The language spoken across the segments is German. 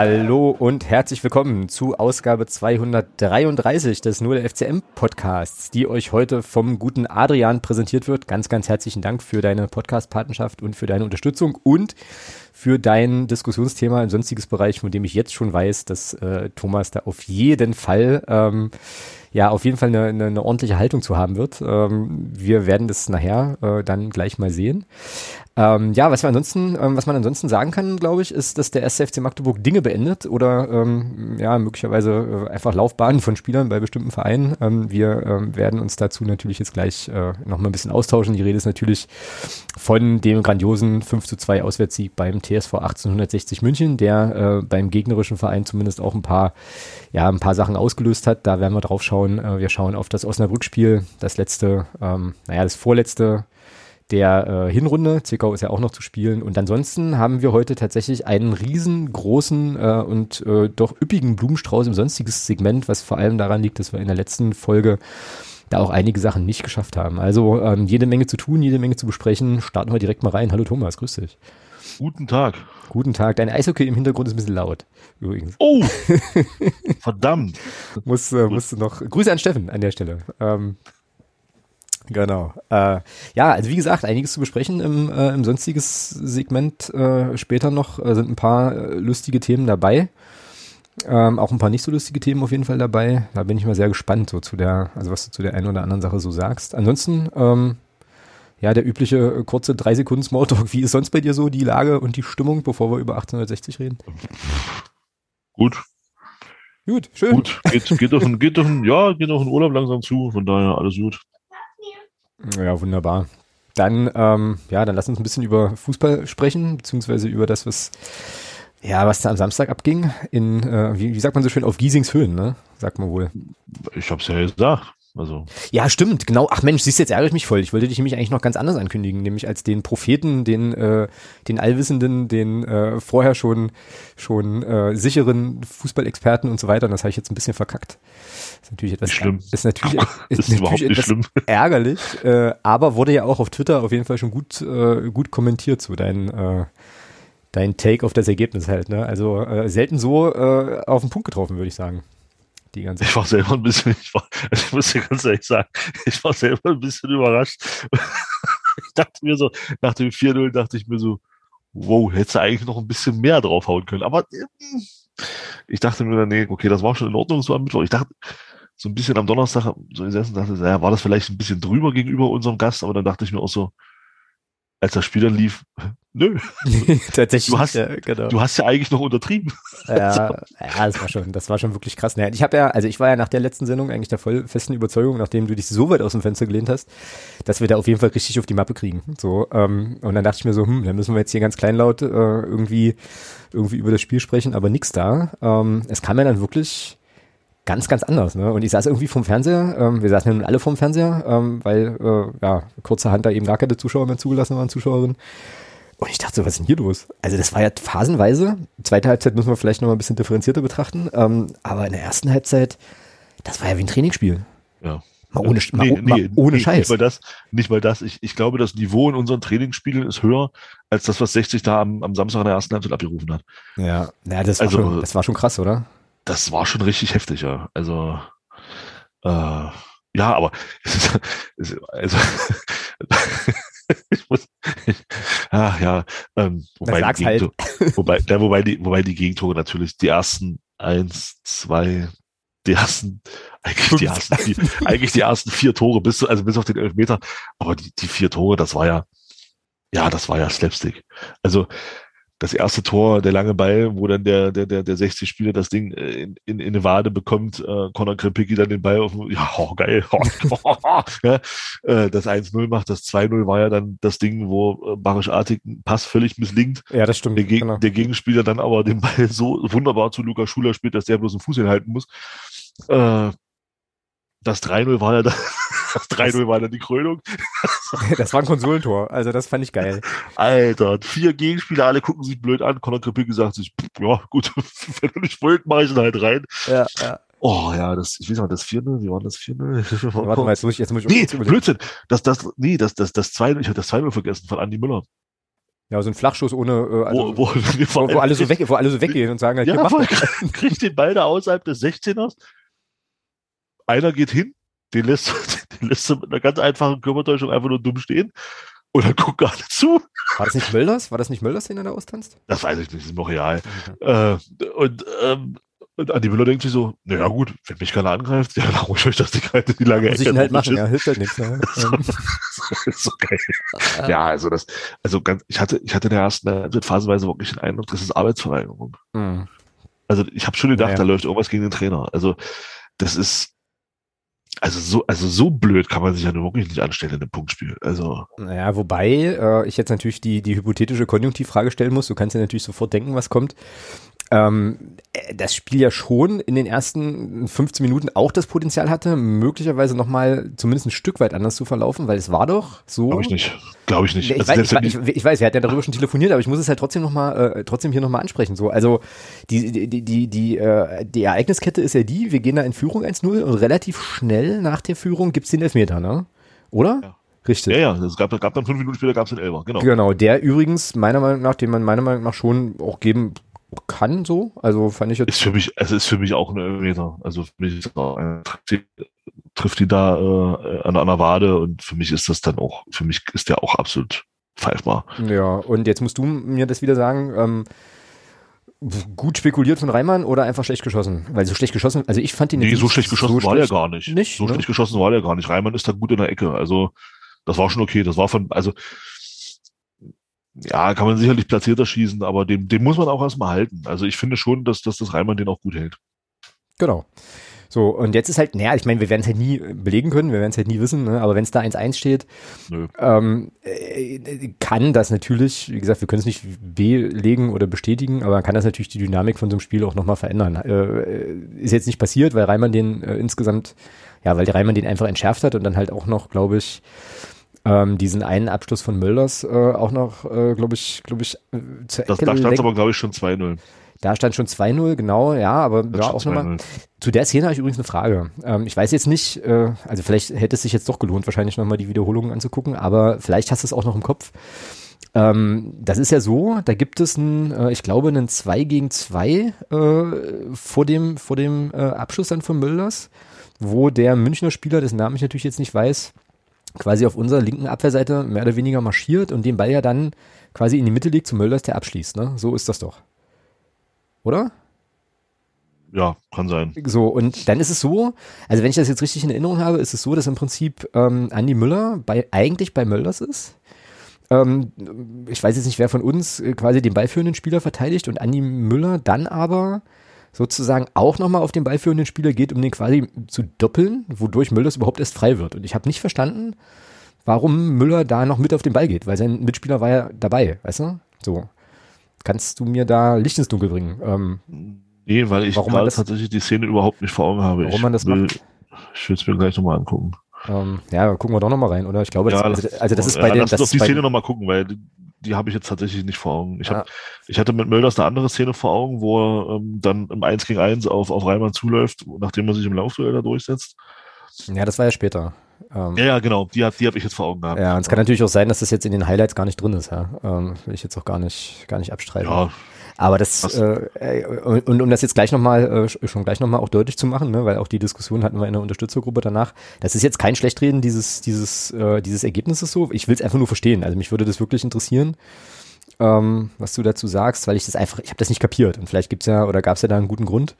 Hallo und herzlich willkommen zu Ausgabe 233 des Nur der FCM Podcasts, die euch heute vom guten Adrian präsentiert wird. Ganz, ganz herzlichen Dank für deine Podcast-Patenschaft und für deine Unterstützung und für dein Diskussionsthema im sonstiges Bereich, von dem ich jetzt schon weiß, dass äh, Thomas da auf jeden Fall ähm, ja auf jeden Fall eine, eine, eine ordentliche Haltung zu haben wird. Ähm, wir werden das nachher äh, dann gleich mal sehen. Ähm, ja, was wir ansonsten, ähm, was man ansonsten sagen kann, glaube ich, ist, dass der SFC Magdeburg Dinge beendet oder ähm, ja möglicherweise äh, einfach Laufbahnen von Spielern bei bestimmten Vereinen. Ähm, wir ähm, werden uns dazu natürlich jetzt gleich äh, noch mal ein bisschen austauschen. Die Rede ist natürlich von dem grandiosen 5 zu 2 Auswärtssieg beim TSV 1860 München, der äh, beim gegnerischen Verein zumindest auch ein paar, ja, ein paar Sachen ausgelöst hat. Da werden wir drauf schauen. Äh, wir schauen auf das Osnabrück-Spiel, das letzte, ähm, naja, das vorletzte der äh, Hinrunde. Zwickau ist ja auch noch zu spielen. Und ansonsten haben wir heute tatsächlich einen riesengroßen äh, und äh, doch üppigen Blumenstrauß im sonstiges Segment, was vor allem daran liegt, dass wir in der letzten Folge da auch einige Sachen nicht geschafft haben. Also ähm, jede Menge zu tun, jede Menge zu besprechen. Starten wir direkt mal rein. Hallo Thomas, grüß dich. Guten Tag. Guten Tag. Dein Eishockey im Hintergrund ist ein bisschen laut, übrigens. Oh! Verdammt. muss, äh, musst du noch. Grüße an Steffen an der Stelle. Ähm, Genau. Äh, ja, also wie gesagt, einiges zu besprechen im, äh, im sonstiges Segment äh, später noch. Äh, sind ein paar äh, lustige Themen dabei. Ähm, auch ein paar nicht so lustige Themen auf jeden Fall dabei. Da bin ich mal sehr gespannt, so zu der, also was du zu der einen oder anderen Sache so sagst. Ansonsten, ähm, ja, der übliche äh, kurze drei Sekunden Smalltalk. Wie ist sonst bei dir so die Lage und die Stimmung, bevor wir über 1860 reden? Gut. Gut, schön. Gut, geht, geht, auf, ein, geht, auf, ein, ja, geht auf den Urlaub langsam zu, von daher alles gut. Ja, wunderbar. Dann, ähm, ja, dann lass uns ein bisschen über Fußball sprechen, beziehungsweise über das, was, ja, was da am Samstag abging, in, äh, wie, wie sagt man so schön, auf Giesings Höhen, ne? Sagt man wohl. Ich hab's ja gesagt. Also. Ja, stimmt, genau. Ach Mensch, siehst du, jetzt ärgere ich mich voll. Ich wollte dich nämlich eigentlich noch ganz anders ankündigen, nämlich als den Propheten, den, äh, den Allwissenden, den äh, vorher schon, schon äh, sicheren Fußballexperten und so weiter. Und das habe ich jetzt ein bisschen verkackt. Ist natürlich etwas, schlimm. Ist natürlich, ist, ist natürlich etwas schlimm. ärgerlich, äh, aber wurde ja auch auf Twitter auf jeden Fall schon gut, äh, gut kommentiert, so dein, äh, dein Take auf das Ergebnis halt. Ne? Also äh, selten so äh, auf den Punkt getroffen, würde ich sagen. Die ganze ich war selber ein bisschen, ich, war, also ich muss dir ganz ehrlich sagen, ich war selber ein bisschen überrascht. ich dachte mir so, nach dem 4-0 dachte ich mir so, wow, hättest du eigentlich noch ein bisschen mehr draufhauen können. Aber äh, ich dachte mir dann, nee, okay, das war schon in Ordnung so am Mittwoch. Ich dachte, so ein bisschen am Donnerstag, so gesessen, dachte, naja, war das vielleicht ein bisschen drüber gegenüber unserem Gast, aber dann dachte ich mir auch so, als das Spiel dann lief, nö. Tatsächlich. Du hast, ja, genau. du hast ja eigentlich noch untertrieben. Ja, ja, das war schon, das war schon wirklich krass. Ich habe ja, also ich war ja nach der letzten Sendung eigentlich der voll festen Überzeugung, nachdem du dich so weit aus dem Fenster gelehnt hast, dass wir da auf jeden Fall richtig auf die Mappe kriegen. So, ähm, und dann dachte ich mir so, hm, dann müssen wir jetzt hier ganz kleinlaut äh, irgendwie, irgendwie über das Spiel sprechen, aber nix da. Ähm, es kam ja dann wirklich ganz, ganz anders. Ne? Und ich saß irgendwie vom Fernseher, ähm, wir saßen ja nun alle vom Fernseher, ähm, weil äh, ja, kurzerhand da eben gar keine Zuschauer mehr zugelassen waren, Zuschauerinnen. Und ich dachte so, was ist denn hier los? Also das war ja phasenweise. Zweite Halbzeit müssen wir vielleicht noch mal ein bisschen differenzierter betrachten. Ähm, aber in der ersten Halbzeit, das war ja wie ein Trainingsspiel. Ja. Mal ohne, Nee, mal, nee, mal ohne nee, Scheiß. Nicht mal das, nicht mal das. Ich, ich glaube, das Niveau in unseren Trainingsspielen ist höher als das, was 60 da am, am Samstag in der ersten Halbzeit abgerufen hat. Ja, ja das, Also- war schon, das war schon krass, oder? Das war schon richtig heftig, ja. Also, äh, ja, aber es ist, es also, ich muss, ich, ach ja, ähm, wobei, die halt. Wobei, ja, wobei die, wobei die Gegentore natürlich die ersten eins, zwei, die ersten, eigentlich die ersten, vier, eigentlich die ersten vier Tore bis, also bis auf den Elfmeter, aber die, die vier Tore, das war ja, ja, das war ja Slapstick. Also, das erste Tor, der lange Ball, wo dann der, der, der, der 60 Spieler das Ding äh, in, in, in eine Wade bekommt, äh, Conor Krempicki dann den Ball auf, ja, oh, geil, ja, äh, das 1-0 macht, das 2-0 war ja dann das Ding, wo äh, Barisch Artig einen Pass völlig misslingt, Ja, das stimmt. der, Geg genau. der Gegenspieler dann aber den Ball so wunderbar zu Lukas Schuler spielt, dass der bloß den Fuß hinhalten muss. Äh, das 3-0 war ja dann, das 3-0 war dann die Krönung. Das war ein Konsolentor. Also das fand ich geil. Alter, vier Gegenspieler, alle gucken sich blöd an. Conor Krempicki sagt sich, ja, gut, wenn du nicht wollt, mach ich ihn halt rein. Ja, ja. Oh ja, das, ich weiß nicht, das 4-0, wie war das 4-0? Warte mal, jetzt muss ich, jetzt muss ich Nee. Blödsinn. Das, das, nee, das, das, das 2-0, ich habe das 2-0 vergessen von Andi Müller. Ja, so ein Flachschuss ohne, äh, also, wo, wo, wo, wo alle so weg, wo alle so weggehen und sagen, halt, ja, mach voll, doch. kriegt den Ball da außerhalb des 16ers. Einer geht hin, den lässt, den lässt du mit einer ganz einfachen Körpertäuschung einfach nur dumm stehen. Und dann gucken alle zu. War das nicht Mölders? War das nicht Mölders, den er da austanzt? Das weiß ich nicht, das ist noch real. Okay. Äh, und, ähm, und Andi Müller denkt sich so, naja gut, wenn mich keiner angreift, ja, dann ich euch das die, die lange Muss ich Ecke. ihn halt machen, ja, hilft halt nichts. Ist so geil. Ja, also das, also ganz, ich hatte, ich hatte in der ersten Halbzeit phasenweise wirklich den Eindruck, das ist Arbeitsverweigerung. mh. Also ich habe schon gedacht, Ja. da läuft irgendwas gegen den Trainer. Also das ist, also so, also so blöd kann man sich ja wirklich nicht anstellen in einem Punktspiel. Also Naja, wobei äh, ich jetzt natürlich die, die hypothetische Konjunktivfrage stellen muss. Du kannst ja natürlich sofort denken, was kommt. Ähm, äh, das Spiel ja schon in den ersten 15 Minuten auch das Potenzial hatte, möglicherweise nochmal zumindest ein Stück weit anders zu verlaufen, weil es war doch so. glaube ich nicht, glaube ich nicht. Ich, Also weiß, ich, ich, ich weiß, wir hatten ja darüber schon telefoniert, aber ich muss es halt trotzdem noch mal, äh, trotzdem hier nochmal ansprechen. So, also die, die, die, die, die, äh, die Ereigniskette ist ja die, wir gehen da in Führung 1-0 und relativ schnell nach der Führung gibt's den Elfmeter, ne? Oder? Ja. Richtig. ja, ja, es gab, gab dann fünf Minuten später gab es den Elber, genau. Genau, der übrigens meiner Meinung nach, den man meiner Meinung nach schon auch geben kann, so. Also fand ich jetzt. Ist für mich, es ist für mich auch ein Elfmeter. Also für mich ist auch ein, trifft die- da äh, an, der Wade und für mich ist das dann auch, für mich ist der auch absolut pfeifbar. Ja, und jetzt musst du mir das wieder sagen, ähm, gut spekuliert von Reimann oder einfach schlecht geschossen? Weil so schlecht geschossen, also ich fand ihn Nee, jetzt so nicht schlecht geschossen war der gar nicht. Nicht, so ne? schlecht geschossen war der gar nicht. Reimann ist da gut in der Ecke. Also, das war schon okay. Das war von, also, ja, kann man sicherlich platzierter schießen, aber den, den muss man auch erstmal halten. Also, ich finde schon, dass, dass das Reimann den auch gut hält. Genau. So, und jetzt ist halt, naja, ich meine, wir werden es halt nie belegen können, wir werden es halt nie wissen, ne? aber wenn es da 1-1 steht, ähm, äh, kann das natürlich, wie gesagt, wir können es nicht belegen oder bestätigen, aber kann das natürlich die Dynamik von so einem Spiel auch nochmal verändern. Äh, ist jetzt nicht passiert, weil Reimann den äh, insgesamt, ja, weil der Reimann den einfach entschärft hat und dann halt auch noch, glaube ich, ähm, diesen einen Abschluss von Mölders äh, auch noch, äh, glaube ich, glaube ich, äh, zur Das, Ecke da stand es aber, glaube ich, schon 2-0. Da stand schon 2-0, genau, ja, aber ja, auch nochmal. 2-0. Zu der Szene habe ich übrigens eine Frage. Ähm, ich weiß jetzt nicht, äh, also vielleicht hätte es sich jetzt doch gelohnt, wahrscheinlich nochmal die Wiederholungen anzugucken, aber vielleicht hast du es auch noch im Kopf. Ähm, das ist ja so, da gibt es ein, äh, ich glaube, einen 2 gegen 2 äh, vor dem, vor dem äh, Abschluss dann von Mülders, wo der Münchner Spieler, dessen Namen ich natürlich jetzt nicht weiß, quasi auf unserer linken Abwehrseite mehr oder weniger marschiert und den Ball ja dann quasi in die Mitte legt zu Mülders, der abschließt. Ne? So ist das doch. Oder? Ja, kann sein. So, und dann ist es so, also wenn ich das jetzt richtig in Erinnerung habe, ist es so, dass im Prinzip ähm, Andi Müller bei, eigentlich bei Mölders ist. Ähm, ich weiß jetzt nicht, wer von uns äh, quasi den ballführenden Spieler verteidigt und Andi Müller dann aber sozusagen auch nochmal auf den ballführenden Spieler geht, um den quasi zu doppeln, wodurch Müllers überhaupt erst frei wird. Und ich habe nicht verstanden, warum Müller da noch mit auf den Ball geht, weil sein Mitspieler war ja dabei, weißt du? So. Kannst du mir da Licht ins Dunkel bringen? Ähm, Nee, weil ich Warum man das- tatsächlich die Szene überhaupt nicht vor Augen habe. Warum ich man das will, macht? Ich will es mir gleich nochmal angucken. Ähm, ja, gucken wir doch nochmal rein, oder? Ich glaube, das, Ja, also, also das ist ja, bei den, lass das uns auf ist die Szene nochmal gucken, weil die, habe ich jetzt tatsächlich nicht vor Augen. Ich, hab, Ja. ich hatte mit Mölders eine andere Szene vor Augen, wo er ähm, dann im 1 gegen 1 auf, auf Reimann zuläuft, nachdem er sich im Laufduell da durchsetzt. ja, das war ja später. Ähm, Ja, ja, genau, die, die habe ich jetzt vor Augen gehabt. ja, und es kann natürlich auch sein, dass das jetzt in den Highlights gar nicht drin ist, ja. Ähm, will ich jetzt auch gar nicht, gar nicht abstreiten. Ja, Aber das, äh, äh, und, und um das jetzt gleich nochmal, äh, sch- schon gleich nochmal auch deutlich zu machen, ne, weil auch die Diskussion hatten wir in der Unterstützergruppe danach, das ist jetzt kein Schlechtreden dieses, dieses, äh, dieses Ergebnisses so. Ich will es einfach nur verstehen. Also mich würde das wirklich interessieren, ähm, was du dazu sagst, weil ich das einfach, ich habe das nicht kapiert. Und vielleicht gibt's ja, oder gab's ja da einen guten Grund,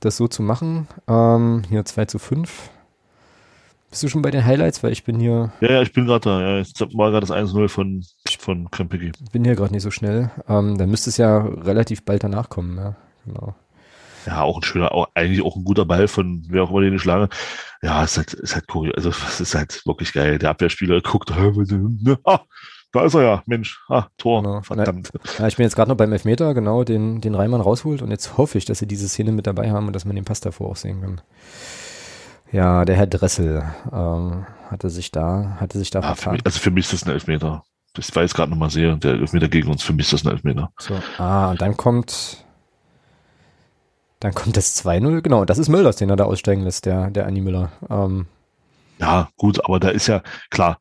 das so zu machen. Ähm, hier 2 zu 5. Bist du schon bei den Highlights? Weil ich bin hier, ja, ja, ich bin gerade da. Ja, jetzt war gerade das 1-0 von, von Krempicki. bin hier gerade nicht so schnell. Ähm, dann müsste es ja relativ bald danach kommen, ja. Genau. Ja, auch ein schöner, auch, eigentlich auch ein guter Ball von wer auch immer den ich lange. Ja, ist halt, ist halt cool. Also, es ist halt wirklich geil. Der Abwehrspieler guckt, "Hä, was denn? Ne? ah, da ist er ja, Mensch, ah, Tor, Genau. verdammt. Ja, ich bin jetzt gerade noch beim Elfmeter, genau, den, den Reimann rausholt und jetzt hoffe ich, dass sie diese Szene mit dabei haben und dass man den Pass davor auch sehen kann. Ja, der Herr Dressel ähm, hatte sich da, hatte sich da Ah, für mich, also für mich ist das ein Elfmeter. War jetzt gerade nochmal sehe, der Elfmeter gegen uns, für mich ist das ein Elfmeter. So, ah, und dann kommt, dann kommt das 2-0, genau, das ist Müllers, den er da aussteigen lässt, der, der Anni Müller. Ähm, Ja, gut, aber da ist ja, klar,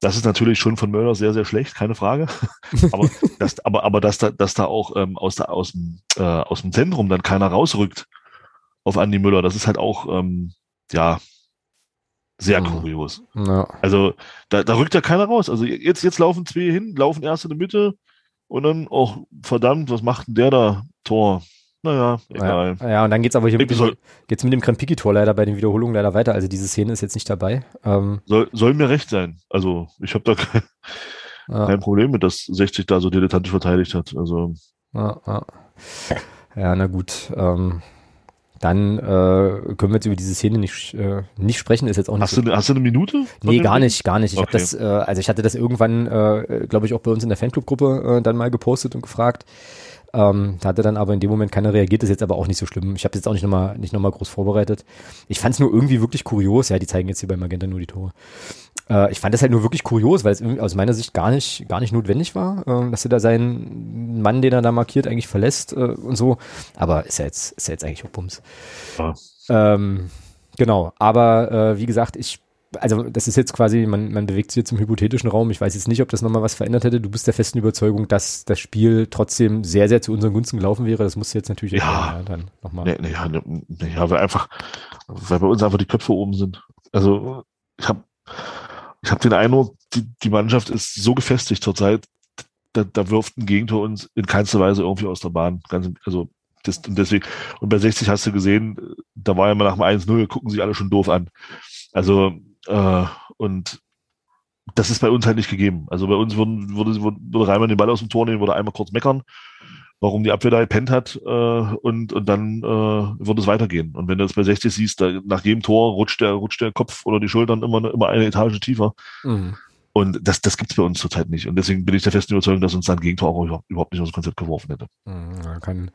das ist natürlich schon von Möller sehr, sehr schlecht, keine Frage. aber, das, aber, aber dass da, dass da auch ähm, aus, der, aus, dem, äh, aus dem Zentrum dann keiner rausrückt auf Andi Müller, das ist halt auch, ähm, ja, sehr mhm. kurios. Ja. Also da, da rückt ja keiner raus. Also jetzt, jetzt laufen zwei hin, laufen erst in der Mitte und dann, oh, verdammt, was macht denn der da? Tor. Naja, egal. Ja, ja und dann geht's aber hier mit dem, geht's mit dem Krempiki-Tor leider bei den Wiederholungen leider weiter. Also diese Szene ist jetzt nicht dabei. Ähm, soll, soll mir recht sein. Also ich habe da kein, ja. kein, Problem mit, dass 60 da so dilettantisch verteidigt hat. Also. Ja, ja. ja na gut. Ähm, dann äh, können wir jetzt über diese Szene nicht, äh, nicht sprechen. Ist jetzt auch nicht hast, so, du, hast du eine Minute? Nee, gar nicht, gar nicht. Ich okay. habe das, äh, also ich hatte das irgendwann, äh, glaube ich, auch bei uns in der Fanclub-Gruppe äh, dann mal gepostet und gefragt. Ähm, da hat er dann aber in dem Moment keiner reagiert, ist jetzt aber auch nicht so schlimm. Ich habe jetzt auch nicht nochmal nicht noch mal groß vorbereitet. Ich fand es nur irgendwie wirklich kurios, ja, die zeigen jetzt hier bei Magenta nur die Tore. Äh, ich fand das halt nur wirklich kurios, weil es aus meiner Sicht gar nicht, gar nicht notwendig war, äh, dass er da seinen Mann, den er da markiert, eigentlich verlässt äh, und so. Aber ist ja jetzt, ist ja jetzt eigentlich auch Bums. Ja. Ähm, genau, aber äh, wie gesagt, ich also das ist jetzt quasi, man, man bewegt sich jetzt im hypothetischen Raum. Ich weiß jetzt nicht, ob das nochmal was verändert hätte. Du bist der festen Überzeugung, dass das Spiel trotzdem sehr, sehr zu unseren Gunsten gelaufen wäre. Das muss jetzt natürlich ja, erklären, dann nochmal. Nee, nee, ja, nee, ja, weil einfach, weil bei uns einfach die Köpfe oben sind. Also ich habe ich hab den Eindruck, die, die Mannschaft ist so gefestigt zurzeit, da, da wirft ein Gegentor uns in keinster Weise irgendwie aus der Bahn. Ganz, also das, und deswegen, und bei 60 hast du gesehen, da war ja mal nach dem 1-0, gucken sich alle schon doof an. Also äh, und das ist bei uns halt nicht gegeben. Also bei uns würde, würde, würde Reimann den Ball aus dem Tor nehmen, würde einmal kurz meckern, warum die Abwehr da gepennt hat äh, und, und dann äh, würde es weitergehen. Und wenn du das bei 60 siehst, da, nach jedem Tor rutscht der, rutscht der Kopf oder die Schultern immer, immer eine Etage tiefer. Mhm. Und das, das gibt's bei uns zurzeit nicht. Und deswegen bin ich der festen Überzeugung, dass uns dann Gegentor auch überhaupt nicht aus dem Konzept geworfen hätte. Mhm, kann,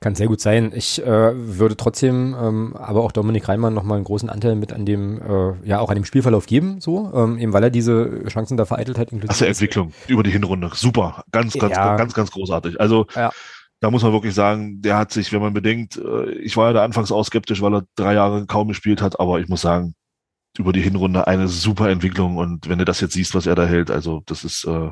kann sehr gut sein. Ich äh, würde trotzdem ähm, aber auch Dominik Reimann nochmal einen großen Anteil mit an dem, äh, ja, auch an dem Spielverlauf geben, so, ähm, eben weil er diese Chancen da vereitelt hat. Inklusive Entwicklung über die Hinrunde. Super. Ganz, ganz, ja. ganz, ganz großartig. Also, ja. da muss man wirklich sagen, der hat sich, wenn man bedenkt, äh, ich war ja da anfangs auch skeptisch, weil er drei Jahre kaum gespielt hat, aber ich muss sagen, über die Hinrunde eine super Entwicklung. Und wenn du das jetzt siehst, was er da hält, also das ist, äh,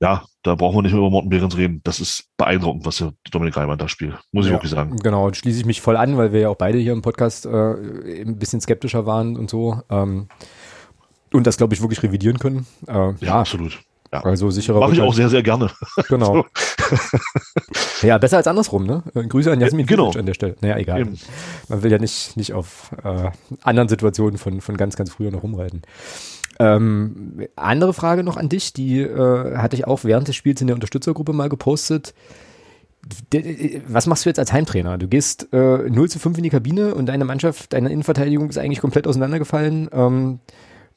ja, da brauchen wir nicht mehr über Morten Behrens reden. Das ist beeindruckend, was der Dominik Reimann da spielt, muss ich ja, wirklich sagen. Genau, und schließe ich mich voll an, weil wir ja auch beide hier im Podcast äh, ein bisschen skeptischer waren und so. Ähm, und das, glaube ich, wirklich revidieren können. Äh, ja, ja, absolut. Ja. Also sicherer. Mache ich auch sehr, sehr gerne. Genau. ja, besser als andersrum, ne? Äh, Grüße an Jasmin genau. an der Stelle. Naja, egal. Eben. Man will ja nicht, nicht auf äh, anderen Situationen von, von ganz, ganz früher noch rumreiten. Ähm, andere Frage noch an dich, die äh, hatte ich auch während des Spiels in der Unterstützergruppe mal gepostet. Was machst du jetzt als Heimtrainer? Du gehst äh, 0 zu 5 in die Kabine und deine Mannschaft, deine Innenverteidigung ist eigentlich komplett auseinandergefallen. Ähm,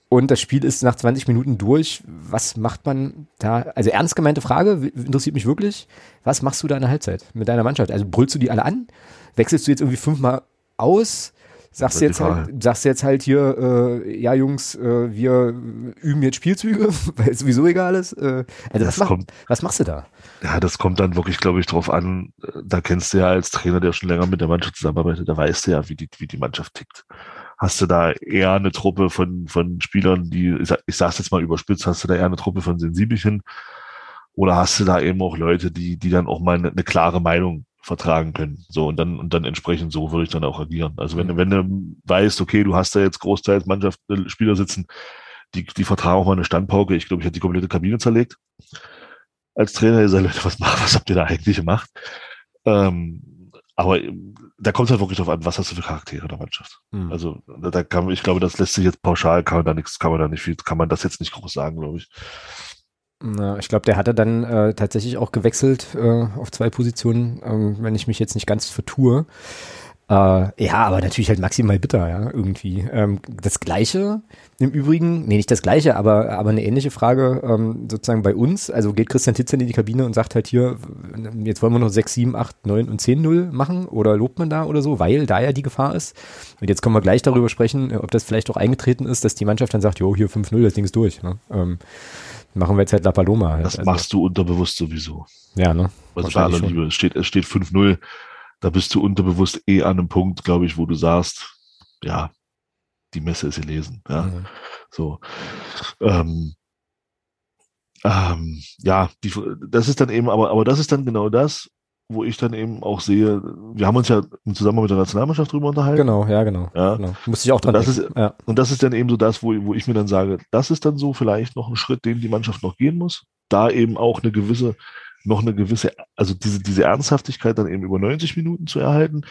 und das Spiel ist nach 20 Minuten durch. Was macht man da? Also ernst gemeinte Frage, interessiert mich wirklich. Was machst du da in der Halbzeit mit deiner Mannschaft? Also brüllst du die alle an? Wechselst du jetzt irgendwie fünfmal aus? Sagst du jetzt halt, sagst jetzt halt hier, äh, ja Jungs, äh, wir üben jetzt Spielzüge, weil es sowieso egal ist. Äh, also was, kommt, was machst du da? Ja, das kommt dann wirklich, glaube ich, drauf an. Da kennst du ja als Trainer, der schon länger mit der Mannschaft zusammenarbeitet, da weißt du ja, wie die, wie die Mannschaft tickt hast du da eher eine Truppe von, von Spielern, die, ich, sag, ich sag's jetzt mal überspitzt, hast du da eher eine Truppe von Sensibelchen oder hast du da eben auch Leute, die, die dann auch mal eine, eine klare Meinung vertragen können. So, und dann, und dann entsprechend so würde ich dann auch agieren. Also wenn, wenn du weißt, okay, du hast da jetzt großteils Mannschaft, äh, Spieler sitzen, die, die vertragen auch mal eine Standpauke. Ich glaube, ich hätte die komplette Kabine zerlegt. Als Trainer, ihr seid Leute, was macht, was habt ihr da eigentlich gemacht? Ähm, aber da kommt es halt wirklich drauf an, was hast du für Charaktere in der Mannschaft. Mhm. Also da kann ich glaube, das lässt sich jetzt pauschal, kann man da nichts, kann man da nicht viel, kann man das jetzt nicht groß sagen, glaube ich. Na, ich glaube, der hatte dann äh, tatsächlich auch gewechselt äh, auf zwei Positionen, ähm, wenn ich mich jetzt nicht ganz vertue. Äh, ja, aber natürlich halt maximal bitter, ja, irgendwie. Ähm, das Gleiche im Übrigen, nee, nicht das Gleiche, aber, aber eine ähnliche Frage ähm, sozusagen bei uns. Also geht Christian Titzen in die Kabine und sagt halt hier, jetzt wollen wir noch 6, 7, 8, 9 und 10 0 machen oder lobt man da oder so, weil da ja die Gefahr ist. Und jetzt können wir gleich darüber sprechen, ob das vielleicht auch eingetreten ist, dass die Mannschaft dann sagt, jo, hier 5-0, das Ding ist durch. Ne? Ähm, machen wir jetzt halt La Paloma. Halt. Das also, machst du unterbewusst sowieso. Ja, ne? Also bei aller Liebe, es steht, es steht 5-0 da bist du unterbewusst eh an einem Punkt, glaube ich, wo du sagst, ja, die Messe ist gelesen. Ja, mhm. so. Ähm, ähm, ja, die, das ist dann eben, aber, aber das ist dann genau das, wo ich dann eben auch sehe, wir haben uns ja im Zusammenhang mit der Nationalmannschaft drüber unterhalten. Genau, ja, genau. Ja. genau. Muss ich auch dran Und das, denken. ist, ja. und das ist dann eben so das, wo, wo ich mir dann sage, das ist dann so vielleicht noch ein Schritt, den die Mannschaft noch gehen muss. Da eben auch eine gewisse, noch eine gewisse, also diese, diese Ernsthaftigkeit dann eben über 90 Minuten zu erhalten.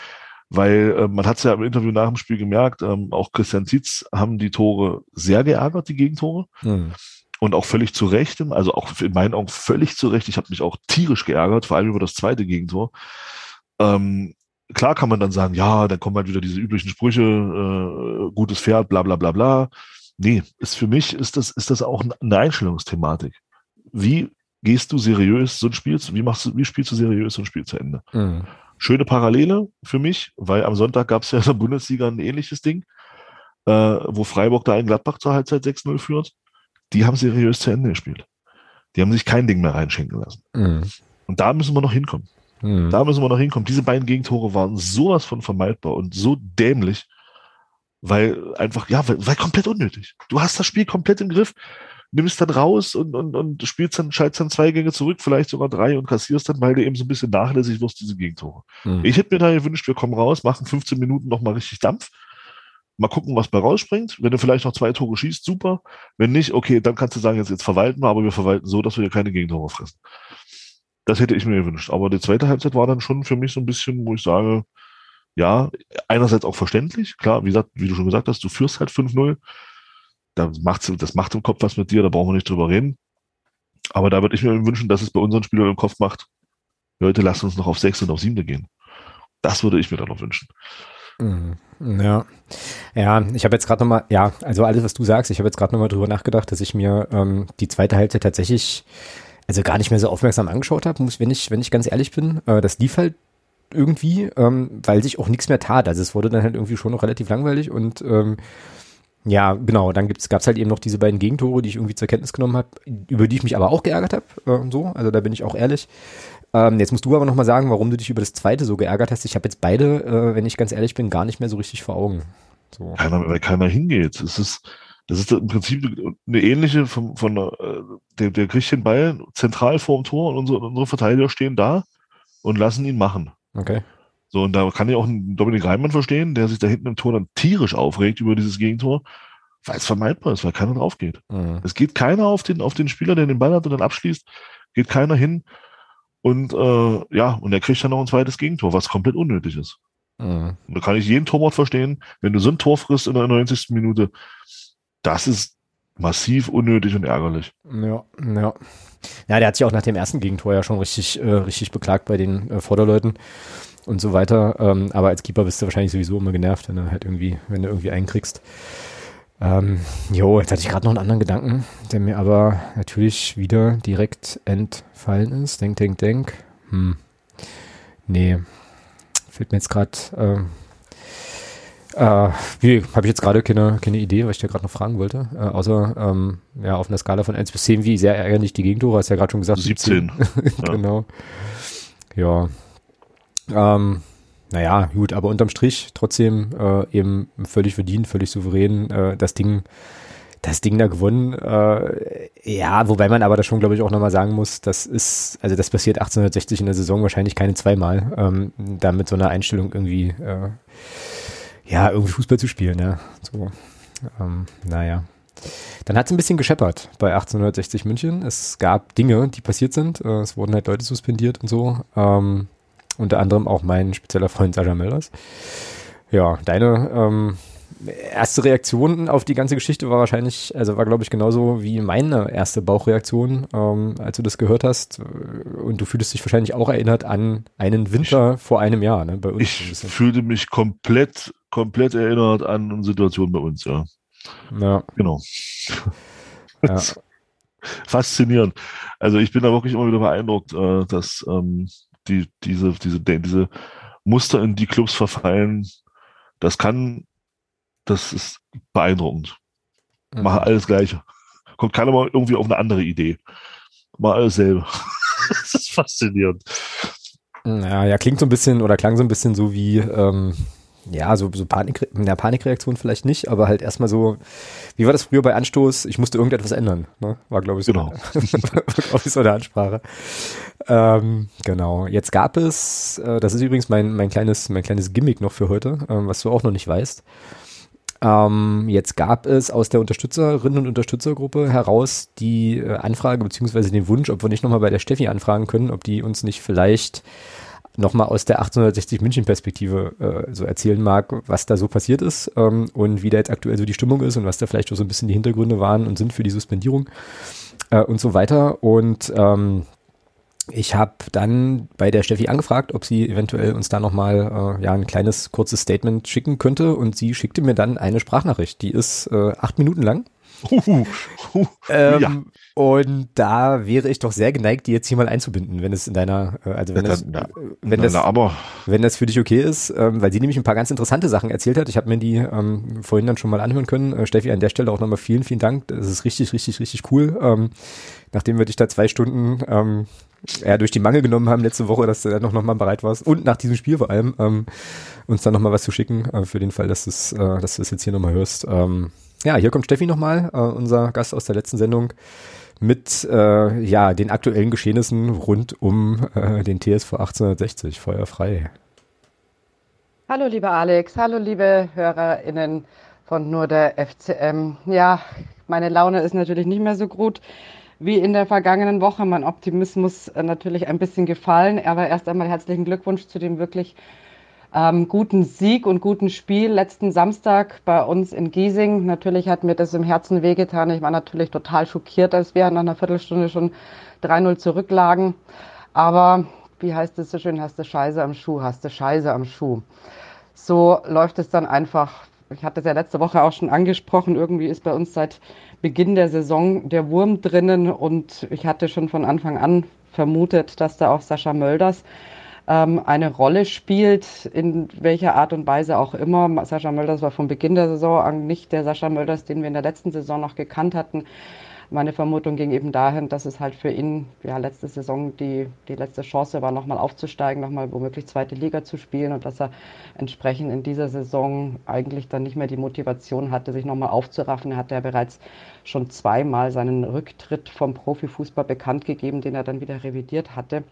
Weil äh, man hat es ja im Interview nach dem Spiel gemerkt, ähm, auch Christian Zietz haben die Tore sehr geärgert, die Gegentore. Hm. Und auch völlig zu Recht, also auch in meinen Augen völlig zu Recht. Ich habe mich auch tierisch geärgert, vor allem über das zweite Gegentor. Ähm, klar kann man dann sagen, ja, dann kommen halt wieder diese üblichen Sprüche, äh, gutes Pferd, bla bla bla bla. Nee, ist für mich ist das, ist das auch eine Einstellungsthematik. Wie gehst du seriös so ein Spiel, wie machst du, wie spielst du seriös so ein Spiel zu Ende? Hm. Schöne Parallele für mich, weil am Sonntag gab es ja in der Bundesliga ein ähnliches Ding, äh, wo Freiburg da in Gladbach zur Halbzeit 6-0 führt. Die haben seriös zu Ende gespielt. Die haben sich kein Ding mehr reinschenken lassen. Hm. Und da müssen wir noch hinkommen. Hm. Da müssen wir noch hinkommen. Diese beiden Gegentore waren sowas von vermeidbar und so dämlich, weil einfach, ja, weil, weil komplett unnötig. Du hast das Spiel komplett im Griff, nimmst dann raus und, und, und spielst dann, schaltest dann zwei Gänge zurück, vielleicht sogar drei und kassierst dann, weil du eben so ein bisschen nachlässig wirst, diese Gegentore. Hm. Ich hätte mir da gewünscht, wir kommen raus, machen 15 Minuten nochmal richtig Dampf. Mal gucken, was bei rausspringt. Wenn du vielleicht noch zwei Tore schießt, super. Wenn nicht, okay, dann kannst du sagen, jetzt, jetzt verwalten wir, aber wir verwalten so, dass wir hier keine Gegentore fressen. Das hätte ich mir gewünscht. Aber die zweite Halbzeit war dann schon für mich so ein bisschen, wo ich sage, ja, einerseits auch verständlich. Klar, wie gesagt, wie du schon gesagt hast, du führst halt 5-0. Da macht's, das macht im Kopf was mit dir, da brauchen wir nicht drüber reden. Aber da würde ich mir wünschen, dass es bei unseren Spielern im Kopf macht, Leute, lasst uns noch auf 6 und auf 7 gehen. Das würde ich mir dann noch wünschen. Mhm. Ja, ja, ich habe jetzt gerade nochmal, ja, also alles, was du sagst, ich habe jetzt gerade nochmal drüber nachgedacht, dass ich mir ähm, die zweite Halbzeit tatsächlich, also gar nicht mehr so aufmerksam angeschaut habe, muss, wenn ich, wenn ich ganz ehrlich bin, äh, das lief halt irgendwie, ähm, weil sich auch nichts mehr tat. Also es wurde dann halt irgendwie schon noch relativ langweilig und ähm, ja, genau, dann gibt's, gab's halt eben noch diese beiden Gegentore, die ich irgendwie zur Kenntnis genommen habe, über die ich mich aber auch geärgert habe, äh, so, also da bin ich auch ehrlich. Ähm, jetzt musst du aber nochmal sagen, warum du dich über das zweite so geärgert hast. Ich habe jetzt beide, äh, wenn ich ganz ehrlich bin, gar nicht mehr so richtig vor Augen. So. Keiner, weil keiner hingeht. Es ist, das ist im Prinzip eine ähnliche von, von äh, der, der kriegt den Ball zentral vorm Tor und unsere, unsere Verteidiger stehen da und lassen ihn machen. Okay. So, und da kann ich auch einen Dominik Reimann verstehen, der sich da hinten im Tor dann tierisch aufregt über dieses Gegentor, weil es vermeidbar ist, weil keiner drauf geht. Mhm. Es geht keiner auf den, auf den Spieler, der den Ball hat und dann abschließt, geht keiner hin. Und äh, ja, und er kriegt dann noch ein zweites Gegentor, was komplett unnötig ist. Mhm. Und da kann ich jeden Torwart verstehen, wenn du so ein Tor frisst in der 90. Minute, das ist massiv unnötig und ärgerlich. Ja, ja. Ja, der hat sich auch nach dem ersten Gegentor ja schon richtig, äh, richtig beklagt bei den äh, Vorderleuten und so weiter. Ähm, aber als Keeper bist du wahrscheinlich sowieso immer genervt, wenn du halt irgendwie, wenn du irgendwie einkriegst. Ähm, jo, jetzt hatte ich gerade noch einen anderen Gedanken, der mir aber natürlich wieder direkt entfallen ist. Denk, denk, denk. Hm. Nee. Fällt mir jetzt gerade, ähm, äh, nee, habe ich jetzt gerade keine, keine Idee, was ich dir gerade noch fragen wollte. Äh, außer, ähm, ja, auf einer Skala von 1 bis 10, wie sehr ärgerlich die Gegentore, hast du ja gerade schon gesagt. 17. Ja. genau. Ja. Ähm, naja, gut, aber unterm Strich trotzdem äh, eben völlig verdient, völlig souverän äh, das Ding, das Ding da gewonnen. Äh, ja, wobei man aber da schon, glaube ich, auch nochmal sagen muss, das ist, also das passiert 1860 in der Saison wahrscheinlich keine zweimal, ähm, da mit so einer Einstellung irgendwie, äh, ja, irgendwie Fußball zu spielen, ja. So, ähm, naja. Dann hat es ein bisschen gescheppert bei 1860 München. Es gab Dinge, die passiert sind. Äh, Es wurden halt Leute suspendiert und so. Ähm, unter anderem auch mein spezieller Freund Sascha Mölders. Ja, deine ähm, erste Reaktion auf die ganze Geschichte war wahrscheinlich, also war glaube ich genauso wie meine erste Bauchreaktion, ähm, als du das gehört hast. Und du fühltest dich wahrscheinlich auch erinnert an einen Winter vor einem Jahr, ne? Bei uns. Ich fühlte mich komplett, komplett erinnert an eine Situation bei uns, ja. Ja, Genau. ja. Faszinierend. Also ich bin da wirklich immer wieder beeindruckt, äh, dass ähm, die, diese, diese, diese Muster, in die Clubs verfallen, das kann, das ist beeindruckend. Machen alles Gleiche. Kommt keiner mal irgendwie auf eine andere Idee. Mal alles selber. das ist faszinierend. Ja, ja, klingt so ein bisschen oder klang so ein bisschen so wie, ähm, Ja, so, so Panik, na, Panikreaktion vielleicht nicht, aber halt erstmal so, wie war das früher bei Anstoß? Ich musste irgendetwas ändern, ne? War, glaube ich, so, Genau. glaub ich, so eine Ansprache. Ähm, genau. Jetzt gab es, äh, das ist übrigens mein, mein kleines, mein kleines Gimmick noch für heute, ähm, was du auch noch nicht weißt. Ähm, jetzt gab es aus der Unterstützerinnen und Unterstützergruppe heraus die äh, Anfrage beziehungsweise den Wunsch, ob wir nicht nochmal bei der Steffi anfragen können, ob die uns nicht vielleicht nochmal aus der 1860 München Perspektive äh, so erzählen mag, was da so passiert ist ähm, und wie da jetzt aktuell so die Stimmung ist und was da vielleicht auch so ein bisschen die Hintergründe waren und sind für die Suspendierung äh, und so weiter. Und ähm, ich habe dann bei der Steffi angefragt, ob sie eventuell uns da nochmal äh, ja, ein kleines, kurzes Statement schicken könnte. Und sie schickte mir dann eine Sprachnachricht. Die ist äh, acht Minuten lang. Ähm, ja. Und da wäre ich doch sehr geneigt, die jetzt hier mal einzubinden, wenn es in deiner, äh, also wenn Ja, das, äh, wenn Na, das, na, wenn das für dich okay ist, ähm, weil sie nämlich ein paar ganz interessante Sachen erzählt hat. Ich habe mir die ähm, vorhin dann schon mal anhören können. Äh, Steffi, an der Stelle auch nochmal vielen, vielen Dank. Das ist richtig, richtig, richtig cool. Ähm, nachdem wir dich da zwei Stunden ähm, ja, durch die Mangel genommen haben letzte Woche, dass du dann noch, noch mal bereit warst und nach diesem Spiel vor allem ähm, uns dann nochmal was zu schicken, äh, für den Fall, dass, äh, dass du es jetzt hier nochmal hörst. Ähm, ja, hier kommt Steffi nochmal, äh, unser Gast aus der letzten Sendung mit äh, ja, den aktuellen Geschehnissen rund um äh, den TSV 1860. Feuer frei. Hallo lieber Alex, hallo liebe HörerInnen von nur der FCM. Ja, meine Laune ist natürlich nicht mehr so gut wie in der vergangenen Woche. Mein Optimismus äh, natürlich ein bisschen gefallen. Aber erst einmal herzlichen Glückwunsch zu dem wirklich ähm, guten Sieg und guten Spiel letzten Samstag bei uns in Giesing. Natürlich hat mir das im Herzen wehgetan. Ich war natürlich total schockiert, als wir nach einer Viertelstunde schon 3-0 zurücklagen. Aber wie heißt es so schön, hast du Scheiße am Schuh, hast du Scheiße am Schuh. So läuft es dann einfach. Ich hatte es ja letzte Woche auch schon angesprochen. Irgendwie ist bei uns seit Beginn der Saison der Wurm drinnen und ich hatte schon von Anfang an vermutet, dass da auch Sascha Mölders ähm, eine Rolle spielt, in welcher Art und Weise auch immer. Sascha Mölders war von Beginn der Saison an nicht der Sascha Mölders, den wir in der letzten Saison noch gekannt hatten. Meine Vermutung ging eben dahin, dass es halt für ihn ja letzte Saison die, die letzte Chance war, nochmal aufzusteigen, nochmal womöglich zweite Liga zu spielen und dass er entsprechend in dieser Saison eigentlich dann nicht mehr die Motivation hatte, sich nochmal aufzuraffen. Er hatte ja bereits schon zweimal seinen Rücktritt vom Profifußball bekannt gegeben, den er dann wieder revidiert hatte.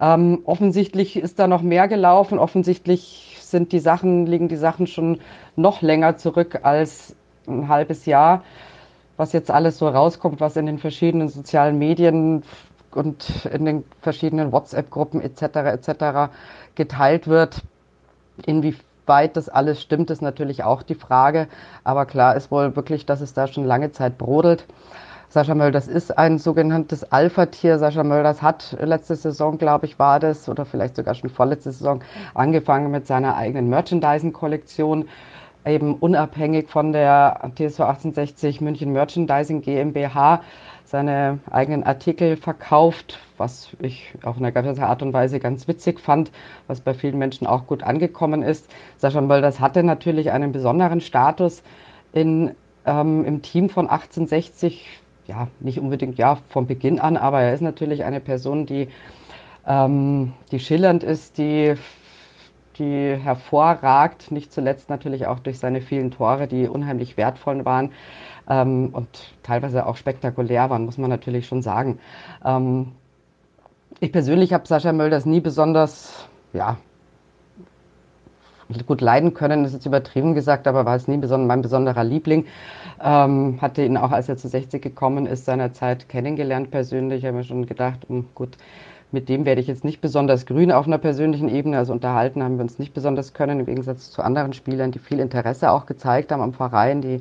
Ähm, offensichtlich ist da noch mehr gelaufen. Offensichtlich sind die Sachen, liegen die Sachen schon noch länger zurück als ein halbes Jahr. Was jetzt alles so rauskommt, was in den verschiedenen sozialen Medien und in den verschiedenen WhatsApp-Gruppen etc. etc. geteilt wird. Inwieweit das alles stimmt, ist natürlich auch die Frage. Aber klar ist wohl wirklich, dass es da schon lange Zeit brodelt. Sascha Mölders ist ein sogenanntes Alpha-Tier. Sascha Mölders hat letzte Saison, glaube ich, war das, oder vielleicht sogar schon vorletzte Saison, angefangen mit seiner eigenen Merchandising-Kollektion, eben unabhängig von der TSV 1860 München Merchandising GmbH seine eigenen Artikel verkauft, was ich auf eine gewisse Art und Weise ganz witzig fand, was bei vielen Menschen auch gut angekommen ist. Sascha Mölders hatte natürlich einen besonderen Status in, ähm, im Team von 1860 ja, nicht unbedingt ja von Beginn an, aber er ist natürlich eine Person, die, ähm, die schillernd ist, die, die hervorragt, nicht zuletzt natürlich auch durch seine vielen Tore, die unheimlich wertvoll waren ähm, und teilweise auch spektakulär waren, muss man natürlich schon sagen. Ähm, ich persönlich habe Sascha Mölders nie besonders, ja, gut leiden können, ist jetzt übertrieben gesagt, aber war es nie beson mein besonderer Liebling. Ähm, hatte ihn auch, als er zu 60 gekommen ist, seinerzeit kennengelernt persönlich. Ich habe mir schon gedacht, um, gut, mit dem werde ich jetzt nicht besonders grün auf einer persönlichen Ebene. Also unterhalten haben wir uns nicht besonders können, im Gegensatz zu anderen Spielern, die viel Interesse auch gezeigt haben am Verein, die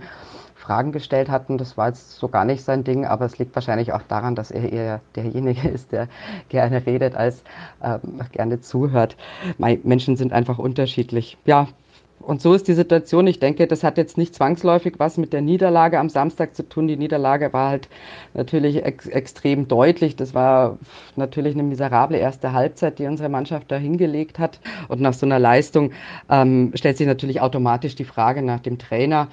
Fragen gestellt hatten. Das war jetzt so gar nicht sein Ding, aber es liegt wahrscheinlich auch daran, dass er eher derjenige ist, der gerne redet, als ähm, gerne zuhört. Menschen sind einfach unterschiedlich. Ja, und so ist die Situation. Ich denke, das hat jetzt nicht zwangsläufig was mit der Niederlage am Samstag zu tun. Die Niederlage war halt natürlich ex extrem deutlich. Das war natürlich eine miserable erste Halbzeit, die unsere Mannschaft da hingelegt hat. Und nach so einer Leistung ähm, stellt sich natürlich automatisch die Frage nach dem Trainer.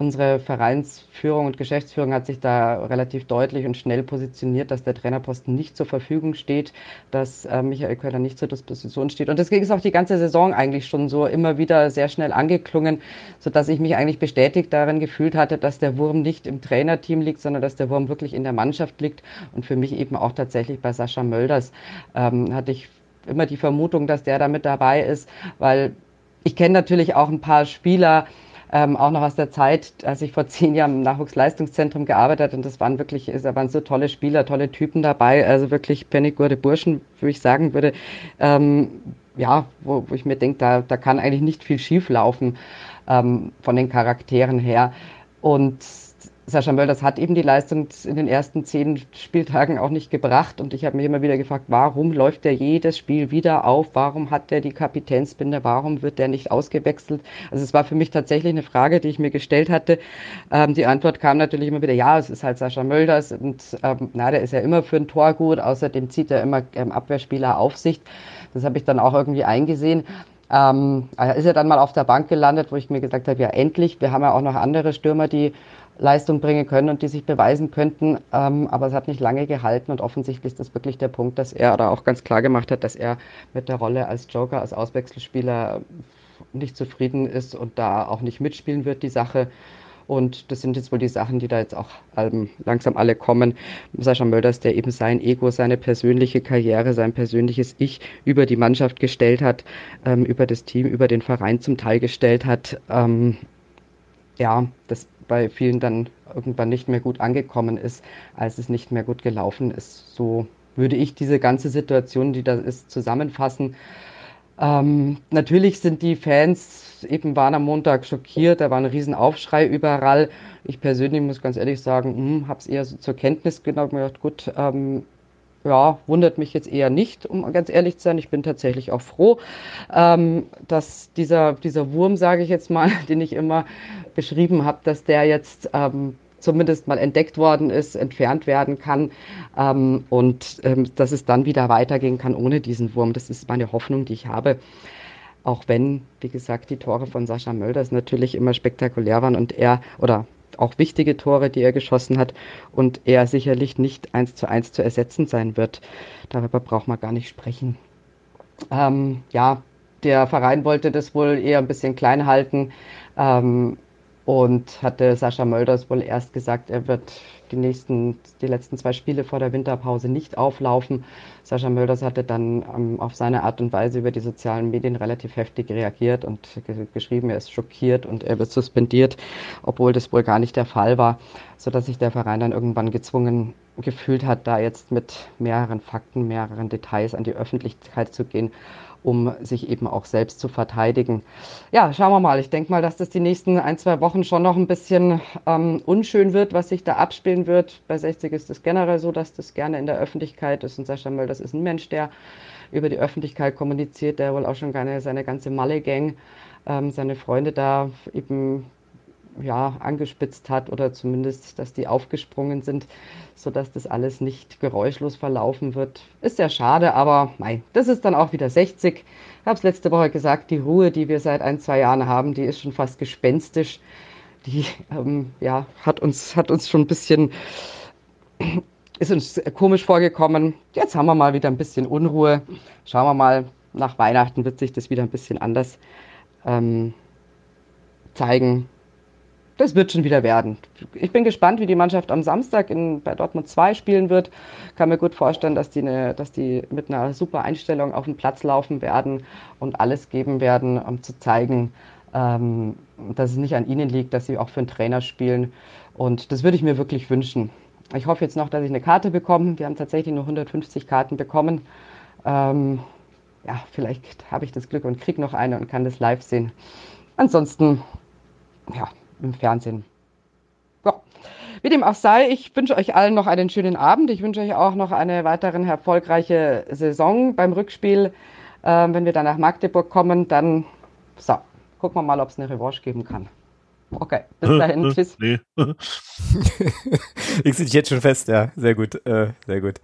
Unsere Vereinsführung und Geschäftsführung hat sich da relativ deutlich und schnell positioniert, dass der Trainerposten nicht zur Verfügung steht, dass äh, Michael Köhler nicht zur Disposition steht. Und deswegen ist auch die ganze Saison eigentlich schon so immer wieder sehr schnell angeklungen, sodass ich mich eigentlich bestätigt darin gefühlt hatte, dass der Wurm nicht im Trainerteam liegt, sondern dass der Wurm wirklich in der Mannschaft liegt und für mich eben auch tatsächlich bei Sascha Mölders ähm, hatte ich immer die Vermutung, dass der da mit dabei ist, weil ich kenne natürlich auch ein paar Spieler, ähm, auch noch aus der Zeit, als ich vor zehn Jahren im Nachwuchsleistungszentrum gearbeitet habe. Und das waren wirklich, da waren so tolle Spieler, tolle Typen dabei. Also wirklich Pennigurde Burschen, würde ich sagen würde. Ähm, ja, wo, wo ich mir denke, da, da kann eigentlich nicht viel schief laufen ähm, von den Charakteren her. Und Sascha Mölders hat eben die Leistung in den ersten zehn Spieltagen auch nicht gebracht. Und ich habe mich immer wieder gefragt, warum läuft er jedes Spiel wieder auf? Warum hat er die Kapitänsbinde? Warum wird der nicht ausgewechselt? Also es war für mich tatsächlich eine Frage, die ich mir gestellt hatte. Ähm, die Antwort kam natürlich immer wieder, ja, es ist halt Sascha Mölders. Und ähm, na, der ist ja immer für ein Tor gut. Außerdem zieht er immer ähm, Abwehrspieler auf sich. Das habe ich dann auch irgendwie eingesehen. Ähm, ist er dann mal auf der Bank gelandet, wo ich mir gesagt habe, ja endlich, wir haben ja auch noch andere Stürmer, die Leistung bringen können und die sich beweisen könnten. Ähm, aber es hat nicht lange gehalten und offensichtlich ist das wirklich der Punkt, dass er oder auch ganz klar gemacht hat, dass er mit der Rolle als Joker, als Auswechselspieler nicht zufrieden ist und da auch nicht mitspielen wird, die Sache. Und das sind jetzt wohl die Sachen, die da jetzt auch ähm, langsam alle kommen. Sascha Mölders, der eben sein Ego, seine persönliche Karriere, sein persönliches Ich über die Mannschaft gestellt hat, ähm, über das Team, über den Verein zum Teil gestellt hat. Ähm, ja, das bei vielen dann irgendwann nicht mehr gut angekommen ist, als es nicht mehr gut gelaufen ist. So würde ich diese ganze Situation, die da ist, zusammenfassen. Ähm, natürlich sind die Fans eben waren am Montag schockiert, da war ein Riesenaufschrei überall. Ich persönlich muss ganz ehrlich sagen, hm, habe es eher so zur Kenntnis genommen, gedacht, gut, ähm, ja, wundert mich jetzt eher nicht, um ganz ehrlich zu sein. Ich bin tatsächlich auch froh, ähm, dass dieser, dieser Wurm, sage ich jetzt mal, den ich immer beschrieben habe, dass der jetzt ähm, zumindest mal entdeckt worden ist, entfernt werden kann ähm, und ähm, dass es dann wieder weitergehen kann ohne diesen Wurm. Das ist meine Hoffnung, die ich habe. Auch wenn, wie gesagt, die Tore von Sascha Mölders natürlich immer spektakulär waren und er oder auch wichtige Tore, die er geschossen hat und er sicherlich nicht eins zu eins zu ersetzen sein wird. Darüber braucht man gar nicht sprechen. Ähm, ja, der Verein wollte das wohl eher ein bisschen klein halten. Ähm, und hatte Sascha Mölders wohl erst gesagt, er wird die nächsten, die letzten zwei Spiele vor der Winterpause nicht auflaufen. Sascha Mölders hatte dann ähm, auf seine Art und Weise über die sozialen Medien relativ heftig reagiert und geschrieben, er ist schockiert und er wird suspendiert, obwohl das wohl gar nicht der Fall war, sodass sich der Verein dann irgendwann gezwungen gefühlt hat, da jetzt mit mehreren Fakten, mehreren Details an die Öffentlichkeit zu gehen um sich eben auch selbst zu verteidigen. Ja, schauen wir mal. Ich denke mal, dass das die nächsten ein, zwei Wochen schon noch ein bisschen ähm, unschön wird, was sich da abspielen wird. Bei 60 ist es generell so, dass das gerne in der Öffentlichkeit ist. Und Sascha Möll, das ist ein Mensch, der über die Öffentlichkeit kommuniziert, der wohl auch schon gerne seine ganze Malle-Gang, ähm, seine Freunde da eben ja, angespitzt hat oder zumindest, dass die aufgesprungen sind, sodass das alles nicht geräuschlos verlaufen wird. Ist sehr schade, aber mei, das ist dann auch wieder 60. Ich habe es letzte Woche gesagt, die Ruhe, die wir seit ein, zwei Jahren haben, die ist schon fast gespenstisch. Die ähm, ja, hat, uns, hat uns schon ein bisschen, ist uns komisch vorgekommen. Jetzt haben wir mal wieder ein bisschen Unruhe. Schauen wir mal, nach Weihnachten wird sich das wieder ein bisschen anders ähm, zeigen das wird schon wieder werden. Ich bin gespannt, wie die Mannschaft am Samstag in, bei Dortmund 2 spielen wird. Kann mir gut vorstellen, dass die, eine, dass die mit einer super Einstellung auf den Platz laufen werden und alles geben werden, um zu zeigen, ähm, dass es nicht an ihnen liegt, dass sie auch für einen Trainer spielen. Und das würde ich mir wirklich wünschen. Ich hoffe jetzt noch, dass ich eine Karte bekomme. Wir haben tatsächlich nur 150 Karten bekommen. Ähm, ja, vielleicht habe ich das Glück und kriege noch eine und kann das live sehen. Ansonsten, ja, im Fernsehen. Ja. Wie dem auch sei, ich wünsche euch allen noch einen schönen Abend. Ich wünsche euch auch noch eine weiteren erfolgreiche Saison beim Rückspiel. Ähm, wenn wir dann nach Magdeburg kommen, dann so, gucken wir mal, ob es eine Revanche geben kann. Okay, bis dahin, tschüss. Nee. ich sitze jetzt schon fest, ja, sehr gut, äh, sehr gut.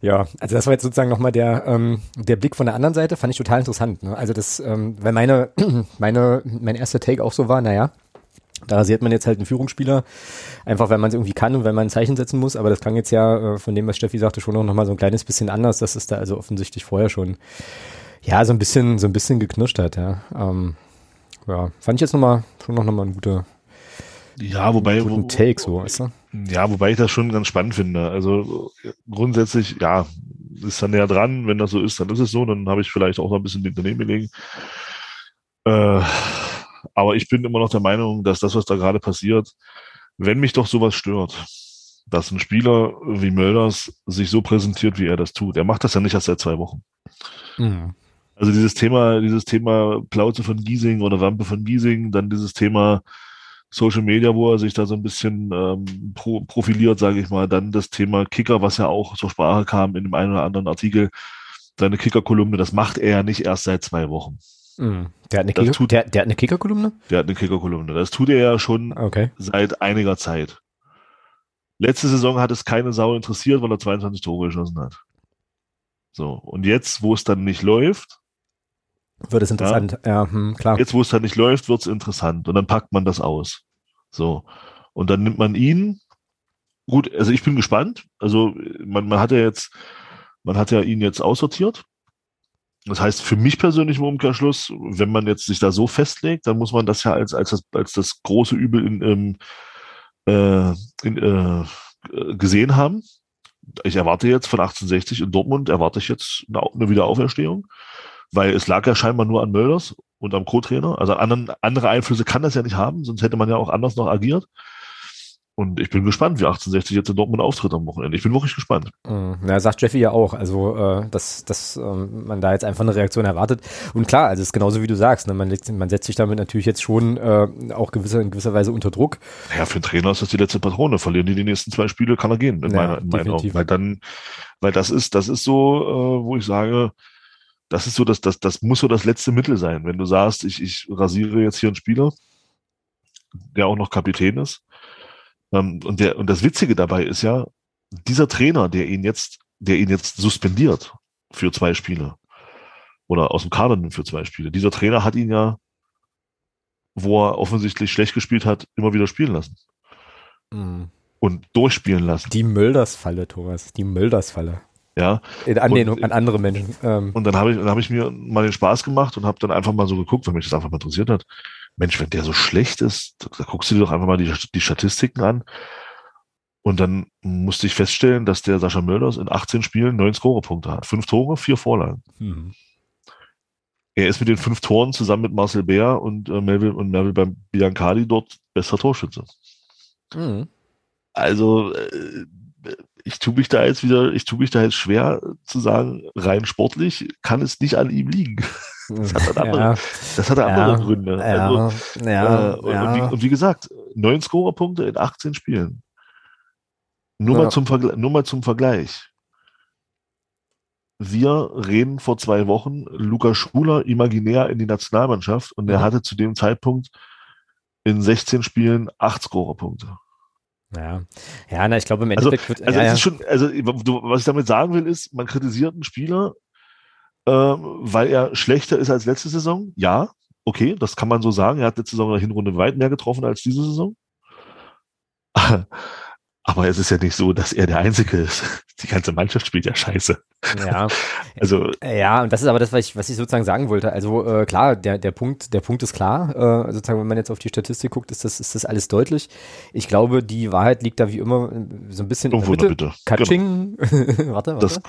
Ja, also das war jetzt sozusagen nochmal der, ähm, der Blick von der anderen Seite, fand ich total interessant. Ne? Also das, ähm, weil meine, meine, mein erster Take auch so war, naja, Da rasiert man jetzt halt einen Führungsspieler, einfach weil man es irgendwie kann und weil man ein Zeichen setzen muss. Aber das klang jetzt ja, äh, von dem, was Steffi sagte, schon noch mal so ein kleines bisschen anders. Das ist da also offensichtlich vorher schon, ja, so ein bisschen, so ein bisschen geknirscht hat, ja. Ähm, ja, fand ich jetzt nochmal, schon noch mal ein guter, ja, wobei, guten Take, so, weißt du? Ja, wobei ich das schon ganz spannend finde. Also grundsätzlich, ja, ist dann näher dran. Wenn das so ist, dann ist es so. Dann habe ich vielleicht auch noch ein bisschen daneben gelegen. Äh, aber ich bin immer noch der Meinung, dass das, was da gerade passiert, wenn mich doch sowas stört, dass ein Spieler wie Mölders sich so präsentiert, wie er das tut. Er macht das ja nicht erst seit zwei Wochen. Mhm. Also dieses Thema, dieses Thema Plauze von Giesing oder Wampe von Giesing, dann dieses Thema Social Media, wo er sich da so ein bisschen ähm, pro, profiliert, sage ich mal. Dann das Thema Kicker, was ja auch zur Sprache kam in dem einen oder anderen Artikel. Seine Kicker-Kolumne, das macht er ja nicht erst seit zwei Wochen. Mm. Der hat eine, Kicker, tut, der, der hat eine Kicker-Kolumne? Der hat eine Kicker-Kolumne. Das tut er ja schon okay. seit einiger Zeit. Letzte Saison hat es keine Sau interessiert, weil er 22 Tore geschossen hat. So, und jetzt, wo es dann nicht läuft, wird es interessant, ja, ja hm, klar. Jetzt, wo es dann nicht läuft, wird es interessant und dann packt man das aus. So. Und dann nimmt man ihn. Gut, also ich bin gespannt. Also man, man hat ja jetzt, man hat ja ihn jetzt aussortiert. Das heißt, für mich persönlich im Umkehrschluss, wenn man jetzt sich da so festlegt, dann muss man das ja als, als, das, als das große Übel in, ähm, äh, in, äh, gesehen haben. Ich erwarte jetzt von 1860 in Dortmund, erwarte ich jetzt eine, eine Wiederauferstehung weil es lag ja scheinbar nur an Mölders und am Co-Trainer. Also anderen, andere Einflüsse kann das ja nicht haben, sonst hätte man ja auch anders noch agiert. Und ich bin gespannt, wie 1860 jetzt in Dortmund auftritt am Wochenende. Ich bin wirklich gespannt. Mhm. Ja, sagt Jeffy ja auch. Also, äh, dass, dass ähm, man da jetzt einfach eine Reaktion erwartet. Und klar, also es ist genauso wie du sagst. Ne? Man, man setzt sich damit natürlich jetzt schon äh, auch gewisser, in gewisser Weise unter Druck. Ja, für den Trainer ist das die letzte Patrone. Verlieren die die nächsten zwei Spiele, kann er gehen, in, ja, meiner, in meinen Augen. Weil dann, weil das ist, das ist so, äh, wo ich sage, das ist so, dass das, das muss so das letzte Mittel sein. Wenn du sagst, ich, ich rasiere jetzt hier einen Spieler, der auch noch Kapitän ist. Ähm, und der, und das Witzige dabei ist ja, dieser Trainer, der ihn jetzt, der ihn jetzt suspendiert für zwei Spiele oder aus dem Kader nimmt für zwei Spiele, dieser Trainer hat ihn ja, wo er offensichtlich schlecht gespielt hat, immer wieder spielen lassen. Mhm. Und durchspielen lassen. Die Mölders-Falle, Thomas, die Mölders-Falle. Ja. In Anlehnung und, an andere Menschen. Ähm. Und dann habe ich, dann habe ich mir mal den Spaß gemacht und habe dann einfach mal so geguckt, weil mich das einfach mal interessiert hat. Mensch, wenn der so schlecht ist, da, guckst du dir doch einfach mal die, die Statistiken an. Und dann musste ich feststellen, dass der Sascha Mölders in 18 Spielen neun Scorerpunkte hat. Fünf Tore, vier Vorlagen. Mhm. Er ist mit den fünf Toren zusammen mit Marcel Bär und äh, Melville und Melville Biancali dort bester Torschütze. Mhm. Also äh, ich tue mich da jetzt wieder, ich tue mich da jetzt schwer zu sagen, rein sportlich kann es nicht an ihm liegen. Das hat dann andere, ja. das hat andere ja. Gründe. Also, ja. Äh, und, wie, und, wie, gesagt, neun Scorerpunkte in 18 Spielen. Nur, mal zum nur mal zum Vergleich. Wir reden vor zwei Wochen Lukas Schuler imaginär in die Nationalmannschaft und er hatte zu dem Zeitpunkt in 16 Spielen acht Scorerpunkte. Ja, ja, na, ich glaube im also, Endeffekt also, wird. Also, ja, ja. schon, also was ich damit sagen will, ist, man kritisiert einen Spieler, ähm, weil er schlechter ist als letzte Saison. Ja, okay, das kann man so sagen. Er hat letzte Saison in der Hinrunde weit mehr getroffen als diese Saison. Aber es ist ja nicht so, dass er der Einzige ist. Die ganze Mannschaft spielt ja scheiße. Ja. Also. Ja, und das ist aber das, was ich, was ich sozusagen sagen wollte. Also äh, klar, der, der Punkt, der Punkt ist klar. Äh, sozusagen, wenn man jetzt auf die Statistik guckt, ist das, ist das alles deutlich. Ich glaube, die Wahrheit liegt da wie immer so ein bisschen Irgendwo in der Mitte. Katsching. Genau. warte, warte.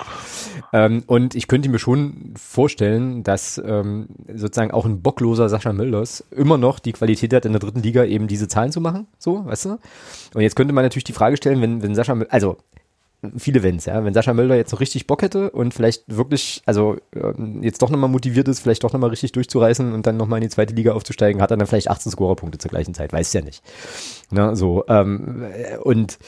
Ähm, und ich könnte mir schon vorstellen, dass ähm, sozusagen auch ein bockloser Sascha Mölders immer noch die Qualität hat, in der dritten Liga eben diese Zahlen zu machen. So, weißt du? Und jetzt könnte man natürlich die Frage stellen, wenn, wenn Sascha, also viele Wenns, ja. Wenn Sascha Mölder jetzt noch richtig Bock hätte und vielleicht wirklich, also ähm, jetzt doch nochmal motiviert ist, vielleicht doch nochmal richtig durchzureißen und dann nochmal in die zweite Liga aufzusteigen, hat er dann vielleicht 18 Scorerpunkte zur gleichen Zeit, weiß ja nicht. Ne, so, ähm, und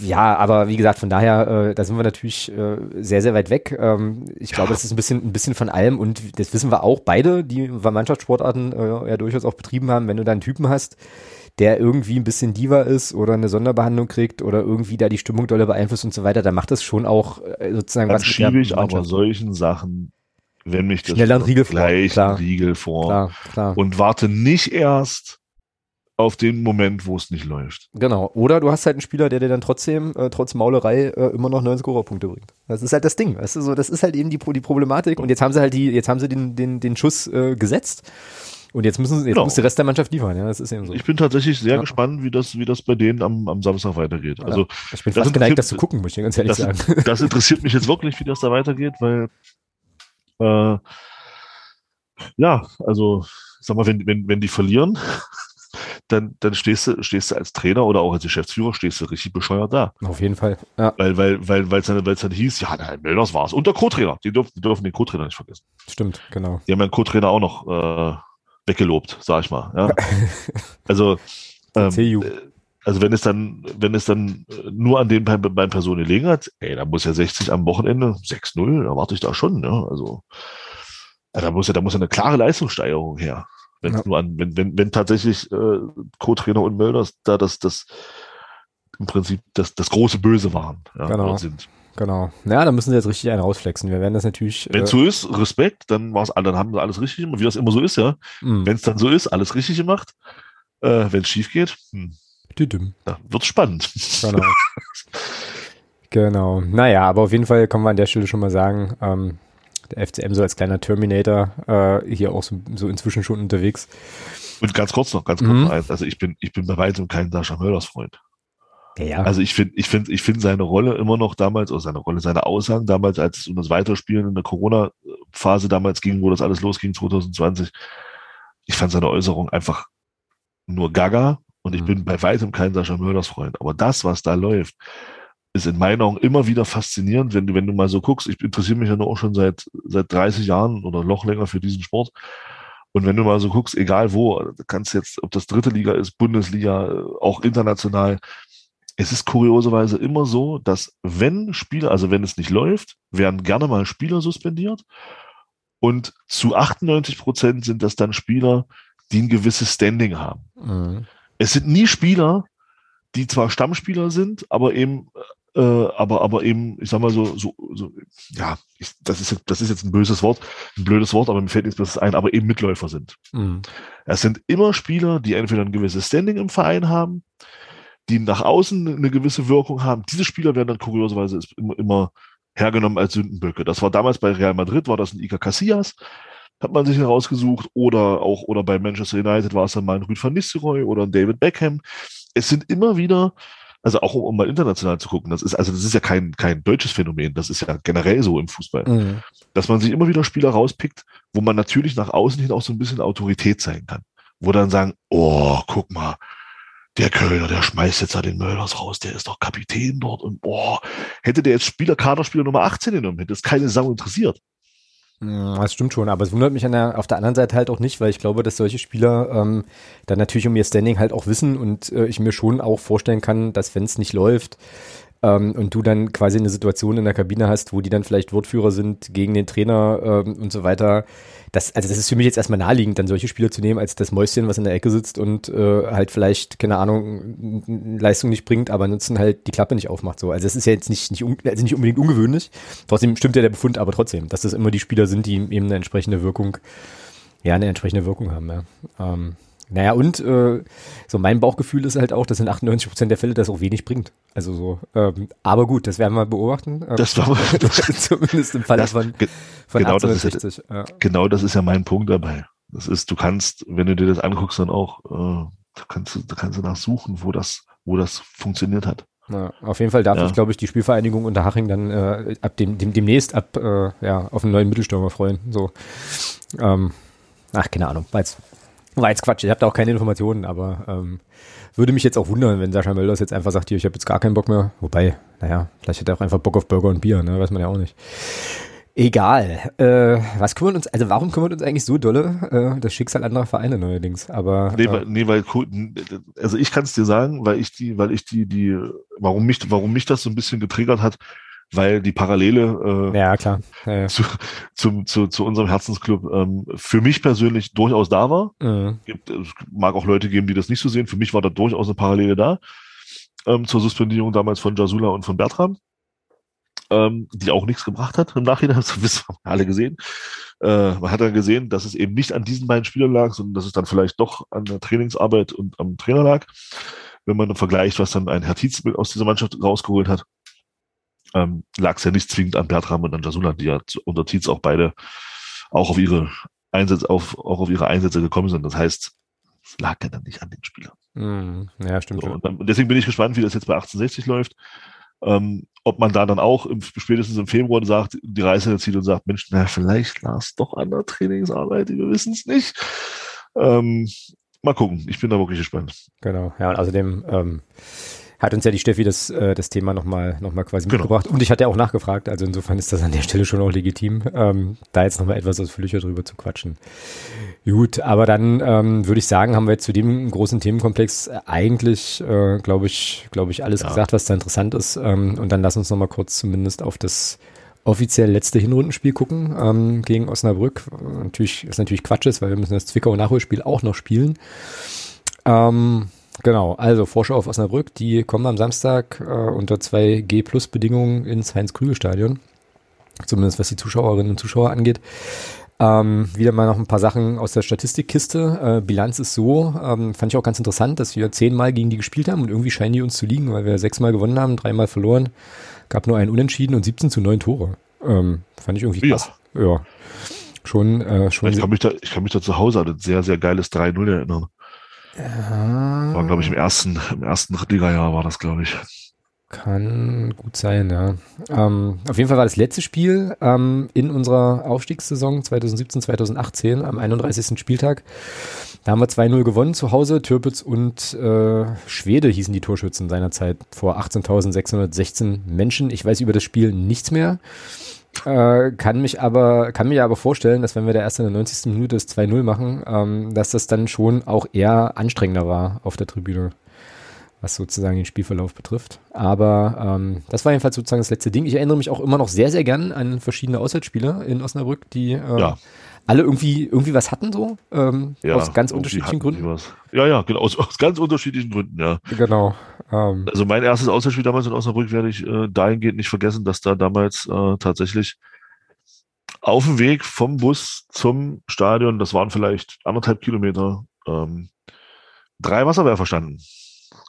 ja, aber wie gesagt, von daher, äh, da sind wir natürlich äh, sehr, sehr weit weg. Ähm, ich ja. glaube, das ist ein bisschen, ein bisschen von allem und das wissen wir auch beide, die Mannschaftssportarten äh, ja durchaus auch betrieben haben. Wenn du da einen Typen hast, der irgendwie ein bisschen Diva ist oder eine Sonderbehandlung kriegt oder irgendwie da die Stimmung dolle beeinflusst und so weiter, dann macht das schon auch äh, sozusagen dann was. Dann schiebe ich aber solchen Sachen, wenn mich das Schneller Riegel gleich vor. Klar. Riegel vor klar, klar. und warte nicht erst auf den Moment, wo es nicht läuft. Genau. Oder du hast halt einen Spieler, der dir dann trotzdem, äh, trotz Maulerei, äh, immer noch neun Scorerpunkte bringt. Das ist halt das Ding. Weißt du, so, das ist halt eben die, die Problematik. Und jetzt haben sie halt die, jetzt haben sie den, den, den Schuss äh, gesetzt. Und jetzt müssen jetzt genau. muss der Rest der Mannschaft liefern, ja, das ist eben so. Ich bin tatsächlich sehr ja. gespannt, wie das, wie das bei denen am, am Samstag weitergeht. Also, ja. ich bin fast geneigt, das zu gucken, muss ich ganz ehrlich das, sagen. Das interessiert mich jetzt wirklich, wie das da weitergeht, weil, äh, ja, also, sag mal, wenn, wenn, wenn die verlieren, dann, dann stehst du, stehst du als Trainer oder auch als Geschäftsführer, stehst du richtig bescheuert da. Auf jeden Fall. Ja. Weil, weil, weil, weil es dann, dann hieß, ja, nein, Mölders war es. Und der Co-Trainer. Die dürfen, die dürfen den Co-Trainer nicht vergessen. Stimmt, genau. Die haben ja einen Co-Trainer auch noch äh, weggelobt, sag ich mal. Ja? also, ähm, äh, also wenn es dann, wenn es dann nur an den beiden Personen gelegen hat, ey, da muss ja 60 am Wochenende, 6-0, da warte ich da schon, ne? Also, ja, da muss ja, da muss ja eine klare Leistungssteigerung her. Wenn, ja. nur an, wenn, wenn, wenn tatsächlich äh, Co-Trainer und Mölders da das, das im Prinzip das, das große Böse waren ja, genau. sind. Genau. Ja, dann müssen sie jetzt richtig einen rausflexen. Wir werden das natürlich. Wenn es äh, so ist, Respekt, dann war's, dann haben sie alles richtig gemacht, wie das immer so ist, ja. Mhm. Wenn es dann so ist, alles richtig gemacht. Äh, Wenn es schief geht, hm, ja, wird spannend. Genau. genau. Naja, aber auf jeden Fall kann man an der Stelle schon mal sagen, ähm, der FCM so als kleiner Terminator äh, hier auch so, so, inzwischen schon unterwegs. Und ganz kurz noch, ganz kurz mhm. noch eins. Also ich bin, ich bin bei weitem kein Sascha Möllers Freund. Ja. Also ich finde, ich finde, ich finde seine Rolle immer noch damals, oder seine Rolle, seine Aussagen damals, als es um das Weiterspielen in der Corona-Phase damals ging, wo das alles losging, 2020. Ich fand seine Äußerung einfach nur gaga und ich mhm. bin bei weitem kein Sascha Mölders Freund. Aber das, was da läuft, ist in meinen Augen immer wieder faszinierend, wenn du, wenn du mal so guckst. Ich interessiere mich ja nur auch schon seit, seit 30 Jahren oder noch länger für diesen Sport. Und wenn du mal so guckst, egal wo, kannst jetzt, ob das dritte Liga ist, Bundesliga, auch international, es ist kurioserweise immer so, dass wenn Spieler, also wenn es nicht läuft, werden gerne mal Spieler suspendiert. Und zu 98 Prozent sind das dann Spieler, die ein gewisses Standing haben. Mhm. Es sind nie Spieler, die zwar Stammspieler sind, aber eben äh, aber, aber eben, ich sag mal so, so, so ja, ich, das, ist, das ist jetzt ein böses Wort, ein blödes Wort, aber mir fällt nichts Besseres ein, aber eben Mitläufer sind. Mhm. Es sind immer Spieler, die entweder ein gewisses Standing im Verein haben, die nach außen eine gewisse Wirkung haben. Diese Spieler werden dann kurioserweise immer, hergenommen als Sündenböcke. Das war damals bei Real Madrid, war das ein Iker Casillas, hat man sich herausgesucht, oder auch, oder bei Manchester United war es dann mal ein Rüd van Nistelrooy oder ein David Beckham. Es sind immer wieder also auch um, um, mal international zu gucken, das ist, also das ist ja kein, kein deutsches Phänomen, das ist ja generell so im Fußball. Mhm. Dass man sich immer wieder Spieler rauspickt, wo man natürlich nach außen hin auch so ein bisschen Autorität zeigen kann. Wo dann sagen, oh, guck mal, der Kölner, der schmeißt jetzt da den Möllers raus, der ist doch Kapitän dort und boah, hätte der jetzt Spieler, Kaderspieler Nummer 18 genommen, hätte es keine Sau interessiert. Das stimmt schon, aber es wundert mich der, auf der anderen Seite halt auch nicht, weil ich glaube, dass solche Spieler ähm, dann natürlich um ihr Standing halt auch wissen und äh, ich mir schon auch vorstellen kann, dass wenn es nicht läuft, ähm, und du dann quasi eine Situation in der Kabine hast, wo die dann vielleicht Wortführer sind gegen den Trainer ähm, und so weiter. Das, also das ist für mich jetzt erstmal naheliegend, dann solche Spieler zu nehmen, als das Mäuschen, was in der Ecke sitzt und äh, halt vielleicht, keine Ahnung, Leistung nicht bringt, aber nutzen halt die Klappe nicht aufmacht. So. Also das ist ja jetzt nicht, nicht, also nicht unbedingt ungewöhnlich. Trotzdem stimmt ja der Befund, aber trotzdem, dass das immer die Spieler sind, die eben eine entsprechende Wirkung, ja, eine entsprechende Wirkung haben. Ja. Ähm, naja, und äh, so mein Bauchgefühl ist halt auch, dass in 98 Prozent der Fälle das auch wenig bringt. Also so, ähm, aber gut, das werden wir beobachten. Ähm, das war zumindest im Fall das, von, von genau 1860. Das ist, ja. Genau das ist ja mein Punkt dabei. Das ist, du kannst, wenn du dir das anguckst, dann auch, äh, da kannst du, da kannst du nachsuchen, wo das, wo das funktioniert hat. Ja, auf jeden Fall darf ja. ich, glaube ich, die Spielvereinigung Unterhaching dann äh, ab dem, dem demnächst ab äh, ja auf einen neuen Mittelstürmer freuen. So, ähm, ach keine Ahnung, war jetzt war jetzt Quatsch, ich habe da auch keine Informationen, aber ähm, würde mich jetzt auch wundern, wenn Sascha Mölders jetzt einfach sagt, hier, ich habe jetzt gar keinen Bock mehr. Wobei, naja, vielleicht hat er auch einfach Bock auf Burger und Bier, ne? weiß man ja auch nicht. Egal. Äh, was kümmert uns, also warum kümmert uns eigentlich so dolle äh, das Schicksal anderer Vereine neuerdings? Aber nee, weil, äh, nee, weil also ich kann es dir sagen, weil ich die, weil ich die, die, warum mich, warum mich das so ein bisschen getriggert hat, weil die Parallele äh, ja, klar. Ja, ja. Zu, zu, zu, zu unserem Herzensclub ähm, für mich persönlich durchaus da war. Mhm. Gibt, es mag auch Leute geben, die das nicht so sehen. Für mich war da durchaus eine Parallele da ähm, zur Suspendierung damals von Jasula und von Bertram. ähm, die auch nichts gebracht hat im Nachhinein, das wir alle gesehen. Äh, man hat dann gesehen, dass es eben nicht an diesen beiden Spielern lag, sondern dass es dann vielleicht doch an der Trainingsarbeit und am Trainer lag. Wenn man dann vergleicht, was dann ein Herr Tietz aus dieser Mannschaft rausgeholt hat, ähm, lag es ja nicht zwingend an Bertram und an Jasula, die ja unter Tietz auch beide auch auf ihre Einsätze, auf, auch auf ihre Einsätze gekommen sind. Das heißt, es lag ja dann nicht an den Spielern. Mm, ja, stimmt. So, und, dann, und deswegen bin ich gespannt, wie das jetzt bei 1860 läuft. Ähm, ob man da dann auch im, spätestens im Februar sagt, die Reise zieht und sagt, Mensch, na, vielleicht lag es doch an der Trainingsarbeit, wir wissen es nicht. Ähm, mal gucken, ich bin da wirklich gespannt. Genau, ja, und außerdem ähm, hat uns ja die Steffi das, äh, das Thema nochmal noch mal quasi genau. mitgebracht. Und ich hatte ja auch nachgefragt, also insofern ist das an der Stelle schon auch legitim, ähm, da jetzt nochmal etwas ausführlicher drüber zu quatschen. Gut, aber dann ähm, würde ich sagen, haben wir jetzt zu dem großen Themenkomplex eigentlich, äh, glaube ich, glaube ich, alles ja. gesagt, was da interessant ist. Ähm, und dann lass uns nochmal kurz zumindest auf das offiziell letzte Hinrundenspiel gucken ähm, gegen Osnabrück. Natürlich ist natürlich Quatsch ist, weil wir müssen das Zwickau Nachholspiel auch noch spielen. Ähm, genau, also Vorschau auf Osnabrück, die kommen am Samstag äh, unter 2G Plus Bedingungen ins Heinz-Krügel-Stadion. Zumindest was die Zuschauerinnen und Zuschauer angeht. Ähm, wieder mal noch ein paar Sachen aus der Statistikkiste. Äh, Bilanz ist so, ähm, fand ich auch ganz interessant, dass wir zehnmal gegen die gespielt haben und irgendwie scheinen die uns zu liegen, weil wir sechsmal gewonnen haben, dreimal verloren. Gab nur einen Unentschieden und 17 zu 9 Tore. Ähm, fand ich irgendwie krass. Ja. ja. Schon, äh, schon. Ich kann, mich da, ich kann mich da zu Hause an ein sehr, sehr geiles 3-0 erinnern. Ja. War, glaube ich, im ersten, im ersten Liga-Jahr war das, glaube ich. Kann gut sein, ja. Ähm, auf jeden Fall war das letzte Spiel ähm, in unserer Aufstiegssaison 2017, 2018 am 31. Spieltag. Da haben wir 2-0 gewonnen zu Hause. Türpitz und äh, Schwede hießen die Torschützen seinerzeit vor 18.616 Menschen. Ich weiß über das Spiel nichts mehr. Äh, kann mich aber, kann mir aber vorstellen, dass wenn wir da erst in der 90. Minute das 2-0 machen, ähm, dass das dann schon auch eher anstrengender war auf der Tribüne was sozusagen den Spielverlauf betrifft. Aber ähm, das war jedenfalls sozusagen das letzte Ding. Ich erinnere mich auch immer noch sehr, sehr gern an verschiedene Auswärtsspieler in Osnabrück, die äh, ja. alle irgendwie, irgendwie was hatten so, ähm, ja, aus ganz unterschiedlichen Gründen. Ja, ja, genau, aus, aus, ganz unterschiedlichen Gründen, ja. Genau. Ähm, also mein erstes Auswärtsspiel damals in Osnabrück werde ich äh, dahingehend nicht vergessen, dass da damals äh, tatsächlich auf dem Weg vom Bus zum Stadion, das waren vielleicht anderthalb Kilometer, ähm, drei Wasserwerfer standen.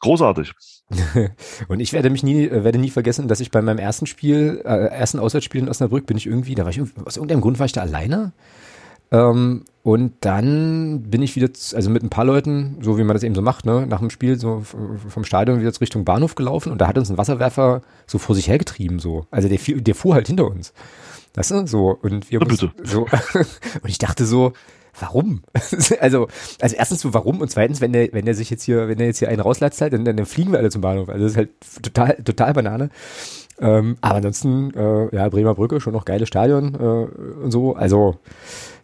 Großartig. und ich werde mich nie, äh, werde nie vergessen, dass ich bei meinem ersten Spiel, äh, ersten Auswärtsspiel in Osnabrück bin ich irgendwie, da war ich aus irgendeinem Grund war ich da alleine. Ähm, und dann bin ich wieder, also mit ein paar Leuten, so wie man das eben so macht, ne, nach dem Spiel so vom Stadion wieder Richtung Bahnhof gelaufen und da hat uns ein Wasserwerfer so vor sich hergetrieben, so. Also der, der fuhr halt hinter uns. Weißt du, so. Und wir, ja, so, und ich dachte so, warum? also, also erstens so, warum? Und zweitens, wenn der, wenn der sich jetzt hier, wenn der jetzt hier einen rauslatzt halt, dann, dann fliegen wir alle zum Bahnhof. Also das ist halt total, total Banane. Ähm, aber ansonsten, äh, ja, Bremer Brücke, schon noch geiles Stadion äh, und so. Also,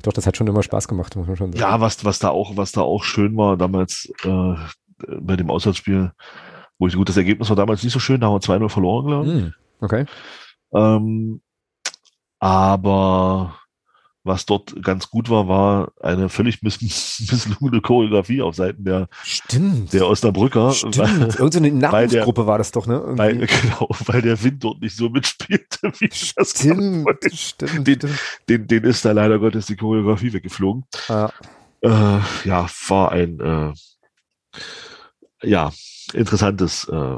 doch, das hat schon immer Spaß gemacht, muss man schon sagen. Ja, was, was da auch, was da auch schön war damals äh, bei dem Auswärtsspiel, wo ich gut, das Ergebnis war damals nicht so schön, da haben wir 2-0 verloren, glaube ich. Hm, okay. Ähm, aber was dort ganz gut war, war eine völlig miss misslungene Choreografie auf Seiten der, stimmt. der Osnabrücker. Stimmt. Irgendeine Nachwuchsgruppe war das doch, ne? Weil, genau, weil der Wind dort nicht so mitspielte, wie stimmt, das stimmt, stimmt, den, den, den ist da leider Gottes die Choreografie weggeflogen. Ja, äh, ja war ein äh, ja, interessantes äh,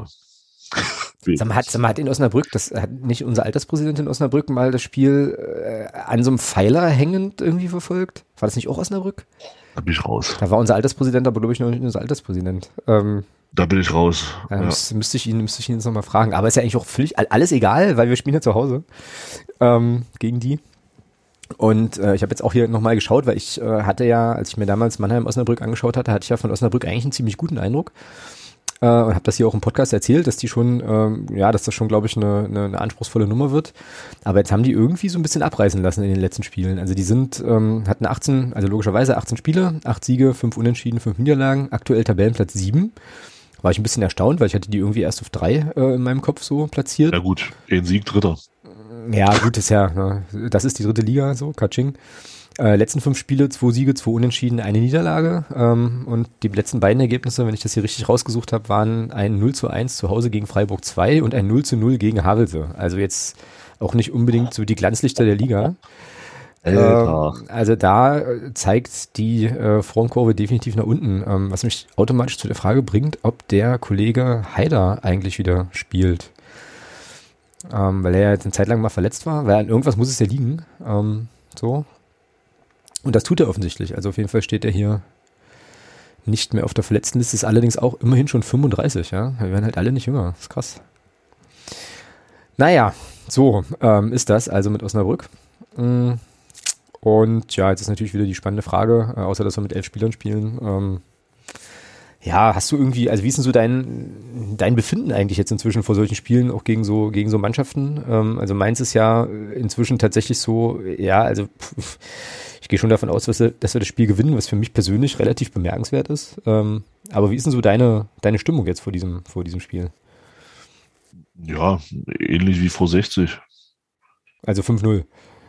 Sag mal, hat, sag mal, hat in Osnabrück, das hat nicht unser Alterspräsident in Osnabrück mal das Spiel äh, an so einem Pfeiler hängend irgendwie verfolgt? War das nicht auch Osnabrück? Da bin ich raus. Da war unser Alterspräsident, aber glaube ich noch nicht unser Alterspräsident. Ähm, da bin ich raus. Ja, ja. Müsste, müsste, ich ihn, müsste ich ihn jetzt nochmal fragen. Aber ist ja eigentlich auch völlig alles egal, weil wir spielen ja zu Hause ähm, gegen die. Und äh, ich habe jetzt auch hier nochmal geschaut, weil ich äh, hatte ja, als ich mir damals Mannheim-Osnabrück angeschaut hatte, hatte ich ja von Osnabrück eigentlich einen ziemlich guten Eindruck äh, und habe das hier auch im Podcast erzählt, dass die schon, ähm, ja, dass das schon, glaube ich, eine, eine, eine anspruchsvolle Nummer wird. Aber jetzt haben die irgendwie so ein bisschen abreißen lassen in den letzten Spielen. Also die sind, ähm, hatten 18, also logischerweise 18 Spiele, 8 Siege, 5 Unentschieden, 5 Niederlagen, aktuell Tabellenplatz 7. War ich ein bisschen erstaunt, weil ich hatte die irgendwie erst auf 3 äh, in meinem Kopf so platziert. Ja gut, den Sieg Dritter. Ja, gut, ist ja, ne, das ist die dritte Liga, so, Katsching. Äh, letzten fünf Spiele, zwei Siege, zwei Unentschieden, eine Niederlage. Ähm, und die letzten beiden Ergebnisse, wenn ich das hier richtig rausgesucht habe, waren ein 0 zu 1 zu Hause gegen Freiburg 2 und ein 0 zu 0 gegen Havelse. Also jetzt auch nicht unbedingt so die Glanzlichter der Liga. Alter. Ähm, also da äh, zeigt die äh, Formkurve definitiv nach unten, ähm, was mich automatisch zu der Frage bringt, ob der Kollege Haider eigentlich wieder spielt. Ähm, weil er ja jetzt eine Zeit lang mal verletzt war, weil an irgendwas muss es ja liegen. Ähm, so. Und das tut er offensichtlich. Also auf jeden Fall steht er hier nicht mehr auf der Verletztenliste, ist allerdings auch immerhin schon 35, ja. Wir werden halt alle nicht jünger. Ist krass. Naja, so ähm, ist das also mit Osnabrück. Mm. Und ja, jetzt ist natürlich wieder die spannende Frage, äh, außer dass wir mit elf Spielern spielen. Ähm, ja, hast du irgendwie, also wie ist denn so dein, dein Befinden eigentlich jetzt inzwischen vor solchen Spielen, auch gegen so, gegen so Mannschaften? Ähm, also meins ist ja inzwischen tatsächlich so, ja, also pff, ich gehe schon davon aus, dass wir, dass wir das Spiel gewinnen, was für mich persönlich relativ bemerkenswert ist. Ähm, aber wie ist denn so deine, deine Stimmung jetzt vor diesem, vor diesem Spiel? Ja, ähnlich wie vor 60. Also 5-0.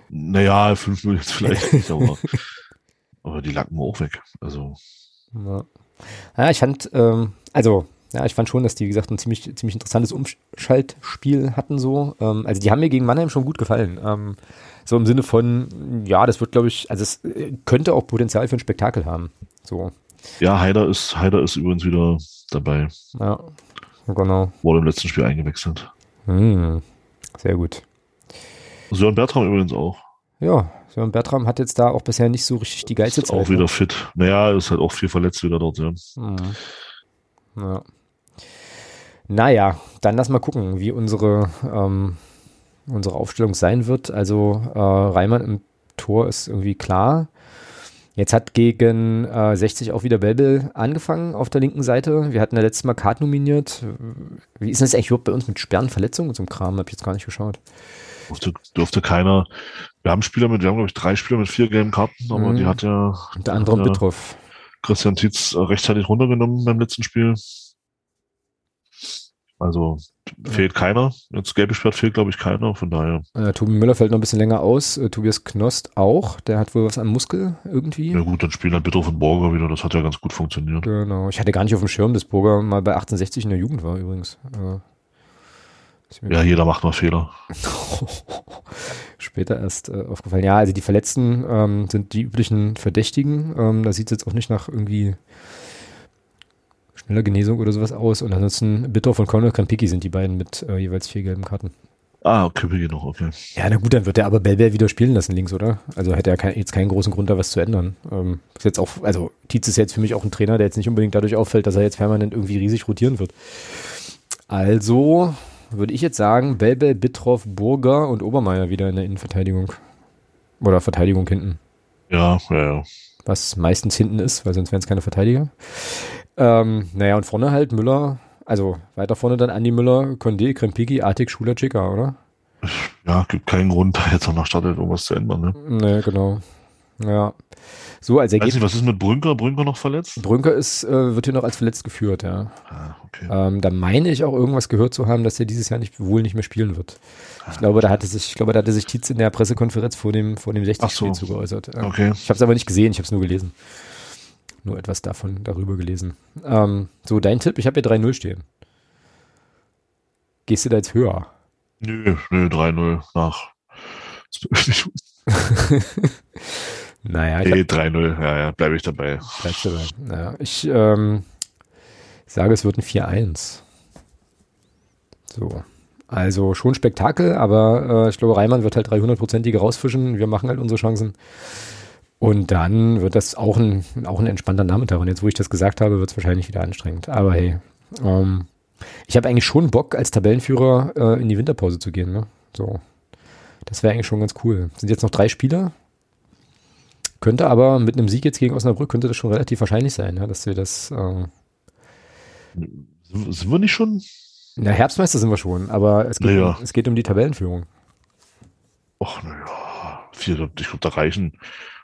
Naja, 5-0 jetzt vielleicht nicht, aber, aber die lacken wir auch weg. Also. Ja. Ja, ich fand, ähm, also, ja, ich fand schon, dass die, wie gesagt, ein ziemlich, ziemlich interessantes Umschaltspiel hatten so. Ähm, also die haben mir gegen Mannheim schon gut gefallen. Ähm, so im Sinne von, ja, das wird, glaube ich, also es äh, könnte auch Potenzial für ein Spektakel haben. So. Ja, Heider ist, Heider ist übrigens wieder dabei. Ja, genau. Wurde im letzten Spiel eingewechselt. Hm, sehr gut. Sören Bertram übrigens auch. Ja, Sören Bertram hat jetzt da auch bisher nicht so richtig die geilste Ist Zeit. auch wieder fit. Naja, ist halt auch viel verletzt wieder dort, ja. Mhm. Ja. Naja, dann lass mal gucken, wie unsere, ähm, unsere Aufstellung sein wird. Also äh, Reimann im Tor ist irgendwie klar. Jetzt hat gegen äh, 60 auch wieder Belbel angefangen auf der linken Seite. Wir hatten ja letztes Mal Kart nominiert. Wie ist das eigentlich überhaupt bei uns mit Sperrenverletzungen und so einem Kram? Hab ich jetzt gar nicht geschaut. Durfte, durfte keiner. Wir haben Spieler mit, wir haben, glaube ich, drei Spieler mit vier gelben Karten, aber Mhm. die hat ja Unter anderem Ja. Bitroff. Christian Tietz äh, rechtzeitig runtergenommen beim letzten Spiel. Also fehlt keiner. Jetzt gelb gesperrt fehlt, glaube ich, keiner. Von daher, Äh, Tobi Müller fällt noch ein bisschen länger aus. Äh, Tobias Knost auch. Der hat wohl was am Muskel irgendwie. ja gut, dann spielen halt Bitter von Borger wieder. Das hat ja ganz gut funktioniert. Genau. Ich hatte gar nicht auf dem Schirm, dass Burger mal bei 1860 in der Jugend war übrigens. Äh, Ja, jeder macht mal Fehler. später erst äh, aufgefallen. Ja, also die Verletzten ähm, sind die üblichen Verdächtigen. Ähm, da sieht es jetzt auch nicht nach irgendwie schneller Genesung oder sowas aus. Und ansonsten Bitter und Conor Krampicki sind die beiden mit äh, jeweils vier gelben Karten. Ah, gehen noch, okay. Ja, na gut, dann wird er aber Belbel wieder spielen lassen links, oder? Also hätte er kein, jetzt keinen großen Grund, da was zu ändern. Ähm, ist jetzt auch, also Tietz ist jetzt für mich auch ein Trainer, der jetzt nicht unbedingt dadurch auffällt, dass er jetzt permanent irgendwie riesig rotieren wird. Also würde ich jetzt sagen, Belbel, Bittroff, Burger und Obermeier wieder in der Innenverteidigung. Oder Verteidigung hinten. Ja, ja, ja. Was meistens hinten ist, weil sonst wären es keine Verteidiger. Ähm, naja, und vorne halt Müller, also weiter vorne dann Andi Müller, Condé, Krempiki, Artik, Schuler, Chica, oder? Ja, gibt keinen Grund, da jetzt noch nach Startelf irgendwas zu ändern, ne? Nee, genau. Ja. So, als Weiß Ergebnis. nicht, was ist mit Brünker? Brünker noch verletzt? Brünker ist, äh, wird hier noch als verletzt geführt, ja. Ah, okay. Ähm, da meine ich auch irgendwas gehört zu haben, dass er dieses Jahr nicht, wohl nicht mehr spielen wird. Ich glaube, da hatte sich, ich glaube, da hatte sich Tietz in der Pressekonferenz vor dem, vor dem 60-Spiel Ach so. zu geäußert. Ja. Okay. Ich habe es aber nicht gesehen, ich habe es nur gelesen. Nur etwas davon, darüber gelesen. Ähm, so, dein Tipp, ich habe hier 3-0 stehen. Gehst du da jetzt höher? Nö, nö, 3-0 nach. Naja, ich Nee, 3-0, ja, ja, bleibe ich dabei. Bleibst du dabei. Naja, ich ähm, sage, es wird ein 4-1. So. Also schon Spektakel, aber äh, ich glaube, Reimann wird halt 300-prozentige rausfischen. Wir machen halt unsere Chancen. Und dann wird das auch ein, auch ein entspannter Nachmittag. Und jetzt, wo ich das gesagt habe, wird es wahrscheinlich wieder anstrengend. Aber hey, ähm, ich habe eigentlich schon Bock, als Tabellenführer äh, in die Winterpause zu gehen. Ne? So. Das wäre eigentlich schon ganz cool. Sind jetzt noch drei Spieler. Könnte aber mit einem Sieg jetzt gegen Osnabrück könnte das schon relativ wahrscheinlich sein, ja, dass wir das. Äh, Sind wir nicht schon? na, Herbstmeister sind wir schon, aber es geht, Ja, ja. um, es geht um die Tabellenführung. Och, naja, ich glaube, da reichen,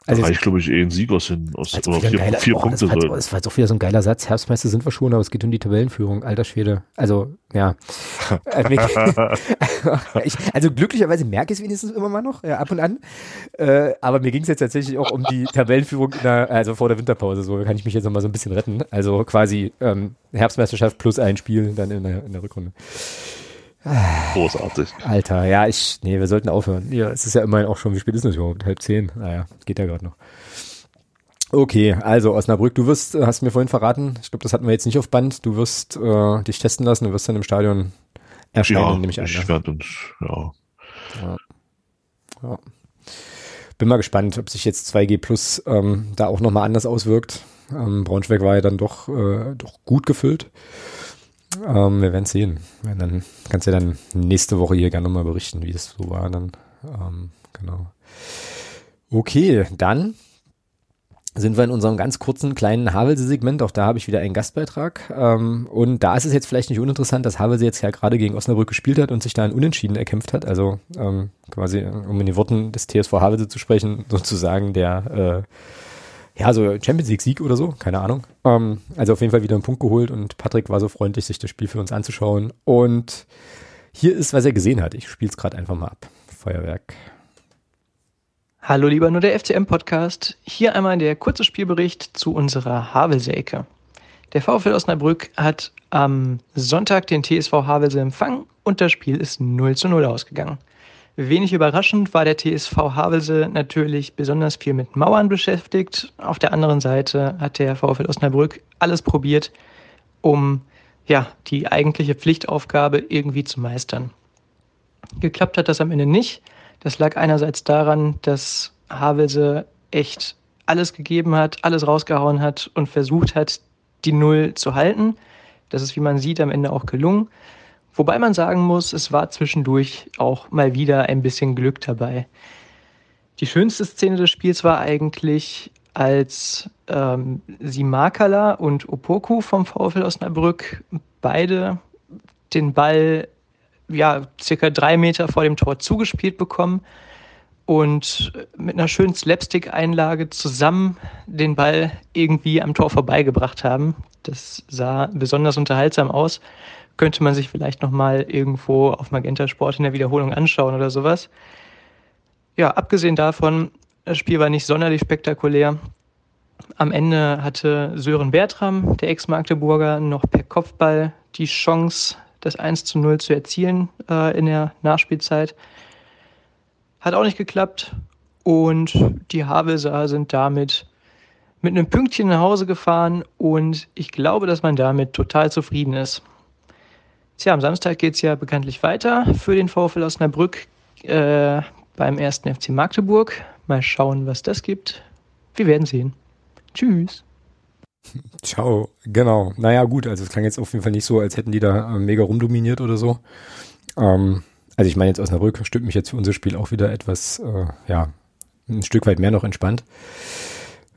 da Also, reicht, glaube ich, eh ein Sieg aus hin, aus, Als oder wieder ein vier, geiler- vier boah, Punkte das, war das war jetzt auch wieder so ein geiler Satz. Herbstmeister sind wir schon, aber es geht um die Tabellenführung. Alter Schwede. Also, ja. Äh, ich, also glücklicherweise merke ich es wenigstens immer mal noch, ja, ab und an. Äh, aber mir ging es jetzt tatsächlich auch um die Tabellenführung, in der, also vor der Winterpause. So kann ich mich jetzt noch mal so ein bisschen retten. Also quasi ähm, Herbstmeisterschaft plus ein Spiel dann in der, in der Rückrunde. Großartig. Alter, ja, ich, nee, wir sollten aufhören. Ja, es ist ja immerhin auch schon, wie spät ist das überhaupt? Halb zehn? Naja, geht ja gerade noch. Okay, also Osnabrück, du wirst, hast mir vorhin verraten, ich glaube, das hatten wir jetzt nicht auf Band, du wirst äh, dich testen lassen, du wirst dann im Stadion erscheinen, Ja, nehme ich an. ich ne? werde uns, ja. Ja. Ja. Bin mal gespannt, ob sich jetzt 2G Plus ähm, da auch nochmal anders auswirkt. Ähm, Braunschweig war ja dann doch, äh, doch gut gefüllt. Ähm, wir werden sehen. Ja, dann kannst du ja dann nächste Woche hier gerne nochmal berichten, wie das so war. Dann, ähm, genau. Okay, dann sind wir in unserem ganz kurzen kleinen Havelse-Segment. Auch da habe ich wieder einen Gastbeitrag. Ähm, und da ist es jetzt vielleicht nicht uninteressant, dass Havelse jetzt ja gerade gegen Osnabrück gespielt hat und sich da ein Unentschieden erkämpft hat. Also ähm, quasi, um in den Worten des TSV Havelse zu sprechen, sozusagen der äh, ja, so Champions League Sieg oder so, keine Ahnung. Ähm, also auf jeden Fall wieder einen Punkt geholt und Patrick war so freundlich, sich das Spiel für uns anzuschauen. Und hier ist, was er gesehen hat. Ich spiele es gerade einfach mal ab. Feuerwerk. Hallo lieber nur der FCM-Podcast. Hier einmal der kurze Spielbericht zu unserer Havelse-Ecke. Der VfL Osnabrück hat am Sonntag den TSV Havelse empfangen und das Spiel ist 0 zu 0 ausgegangen. Wenig überraschend war der TSV Havelse natürlich besonders viel mit Mauern beschäftigt. Auf der anderen Seite hat der VfL Osnabrück alles probiert, um ja, die eigentliche Pflichtaufgabe irgendwie zu meistern. Geklappt hat das am Ende nicht. Das lag einerseits daran, dass Havelse echt alles gegeben hat, alles rausgehauen hat und versucht hat, die Null zu halten. Das ist, wie man sieht, am Ende auch gelungen. Wobei man sagen muss, es war zwischendurch auch mal wieder ein bisschen Glück dabei. Die schönste Szene des Spiels war eigentlich, als ähm, Simakala und Opoku vom VfL Osnabrück beide den Ball ja, circa drei Meter vor dem Tor zugespielt bekommen und mit einer schönen Slapstick-Einlage zusammen den Ball irgendwie am Tor vorbeigebracht haben. Das sah besonders unterhaltsam aus. Könnte man sich vielleicht nochmal irgendwo auf Magenta Sport in der Wiederholung anschauen oder sowas. Ja, abgesehen davon, das Spiel war nicht sonderlich spektakulär. Am Ende hatte Sören Bertram, der Ex-Magdeburger, noch per Kopfball die Chance, das 1 zu 0 zu erzielen äh, in der Nachspielzeit. Hat auch nicht geklappt. Und die Havelser sind damit mit einem Pünktchen nach Hause gefahren und ich glaube, dass man damit total zufrieden ist. Tja, am Samstag geht es ja bekanntlich weiter für den VfL Osnabrück äh, beim ersten FC Magdeburg. Mal schauen, was das gibt. Wir werden sehen. Tschüss. Ciao, genau. Naja, gut, also es klang jetzt auf jeden Fall nicht so, als hätten die da äh, mega rumdominiert oder so. Ähm, also ich meine jetzt Osnabrück stimmt mich jetzt für unser Spiel auch wieder etwas, äh, ja, ein Stück weit mehr noch entspannt.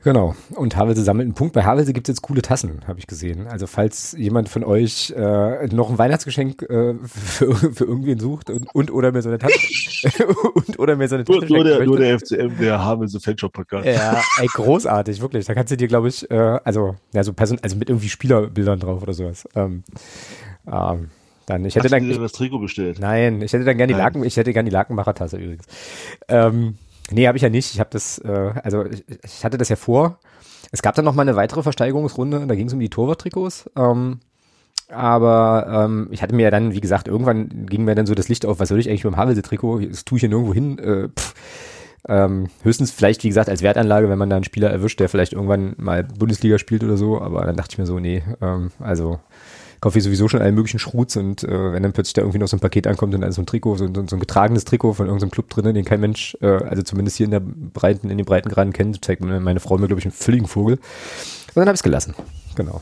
Genau. Und Havelse sammelt einen Punkt. Bei Havelse gibt es jetzt coole Tassen, habe ich gesehen. Also falls jemand von euch äh, noch ein Weihnachtsgeschenk äh, für, für irgendwen sucht und, und oder mir so eine Tasse und oder mir so eine Nur, Tasse nur, der, schenken nur möchte. der FCM, der Havelse Fanshop Podcast. Ja, ey, großartig, wirklich. Da kannst du dir, glaube ich, äh, also, ja, so Person, also mit irgendwie Spielerbildern drauf oder sowas. Ähm, ähm, dann, ich hätte Hast du dann, dir das Trikot bestellt? nein, ich hätte dann gerne die. Laken, ich hätte gerne die Lakenmacher-Tasse übrigens. Ähm, nee, habe ich ja nicht. Ich habe das, äh, also ich, ich hatte das ja vor. Es gab dann noch mal eine weitere Versteigerungsrunde, da ging es um die Torwarttrikots. Ähm, aber ähm, ich hatte mir ja dann, wie gesagt, irgendwann ging mir dann so das Licht auf, was soll ich eigentlich mit dem Havelse-Trikot? Das tue ich hier nirgendwo hin. Äh. Ähm, höchstens vielleicht, wie gesagt, als Wertanlage, wenn man da einen Spieler erwischt, der vielleicht irgendwann mal Bundesliga spielt oder so. Aber dann dachte ich mir so, nee, ähm, also kaufe ich sowieso schon allen möglichen Schruts und äh, wenn dann plötzlich da irgendwie noch so ein Paket ankommt und dann so ein Trikot, so, so, so ein getragenes Trikot von irgendeinem Club drinnen, den kein Mensch, äh, also zumindest hier in der breiten, in den Breitengraden kennt, zeigt meine Frau mir, glaube ich, einen völligen Vogel. Und dann habe ich es gelassen. Genau.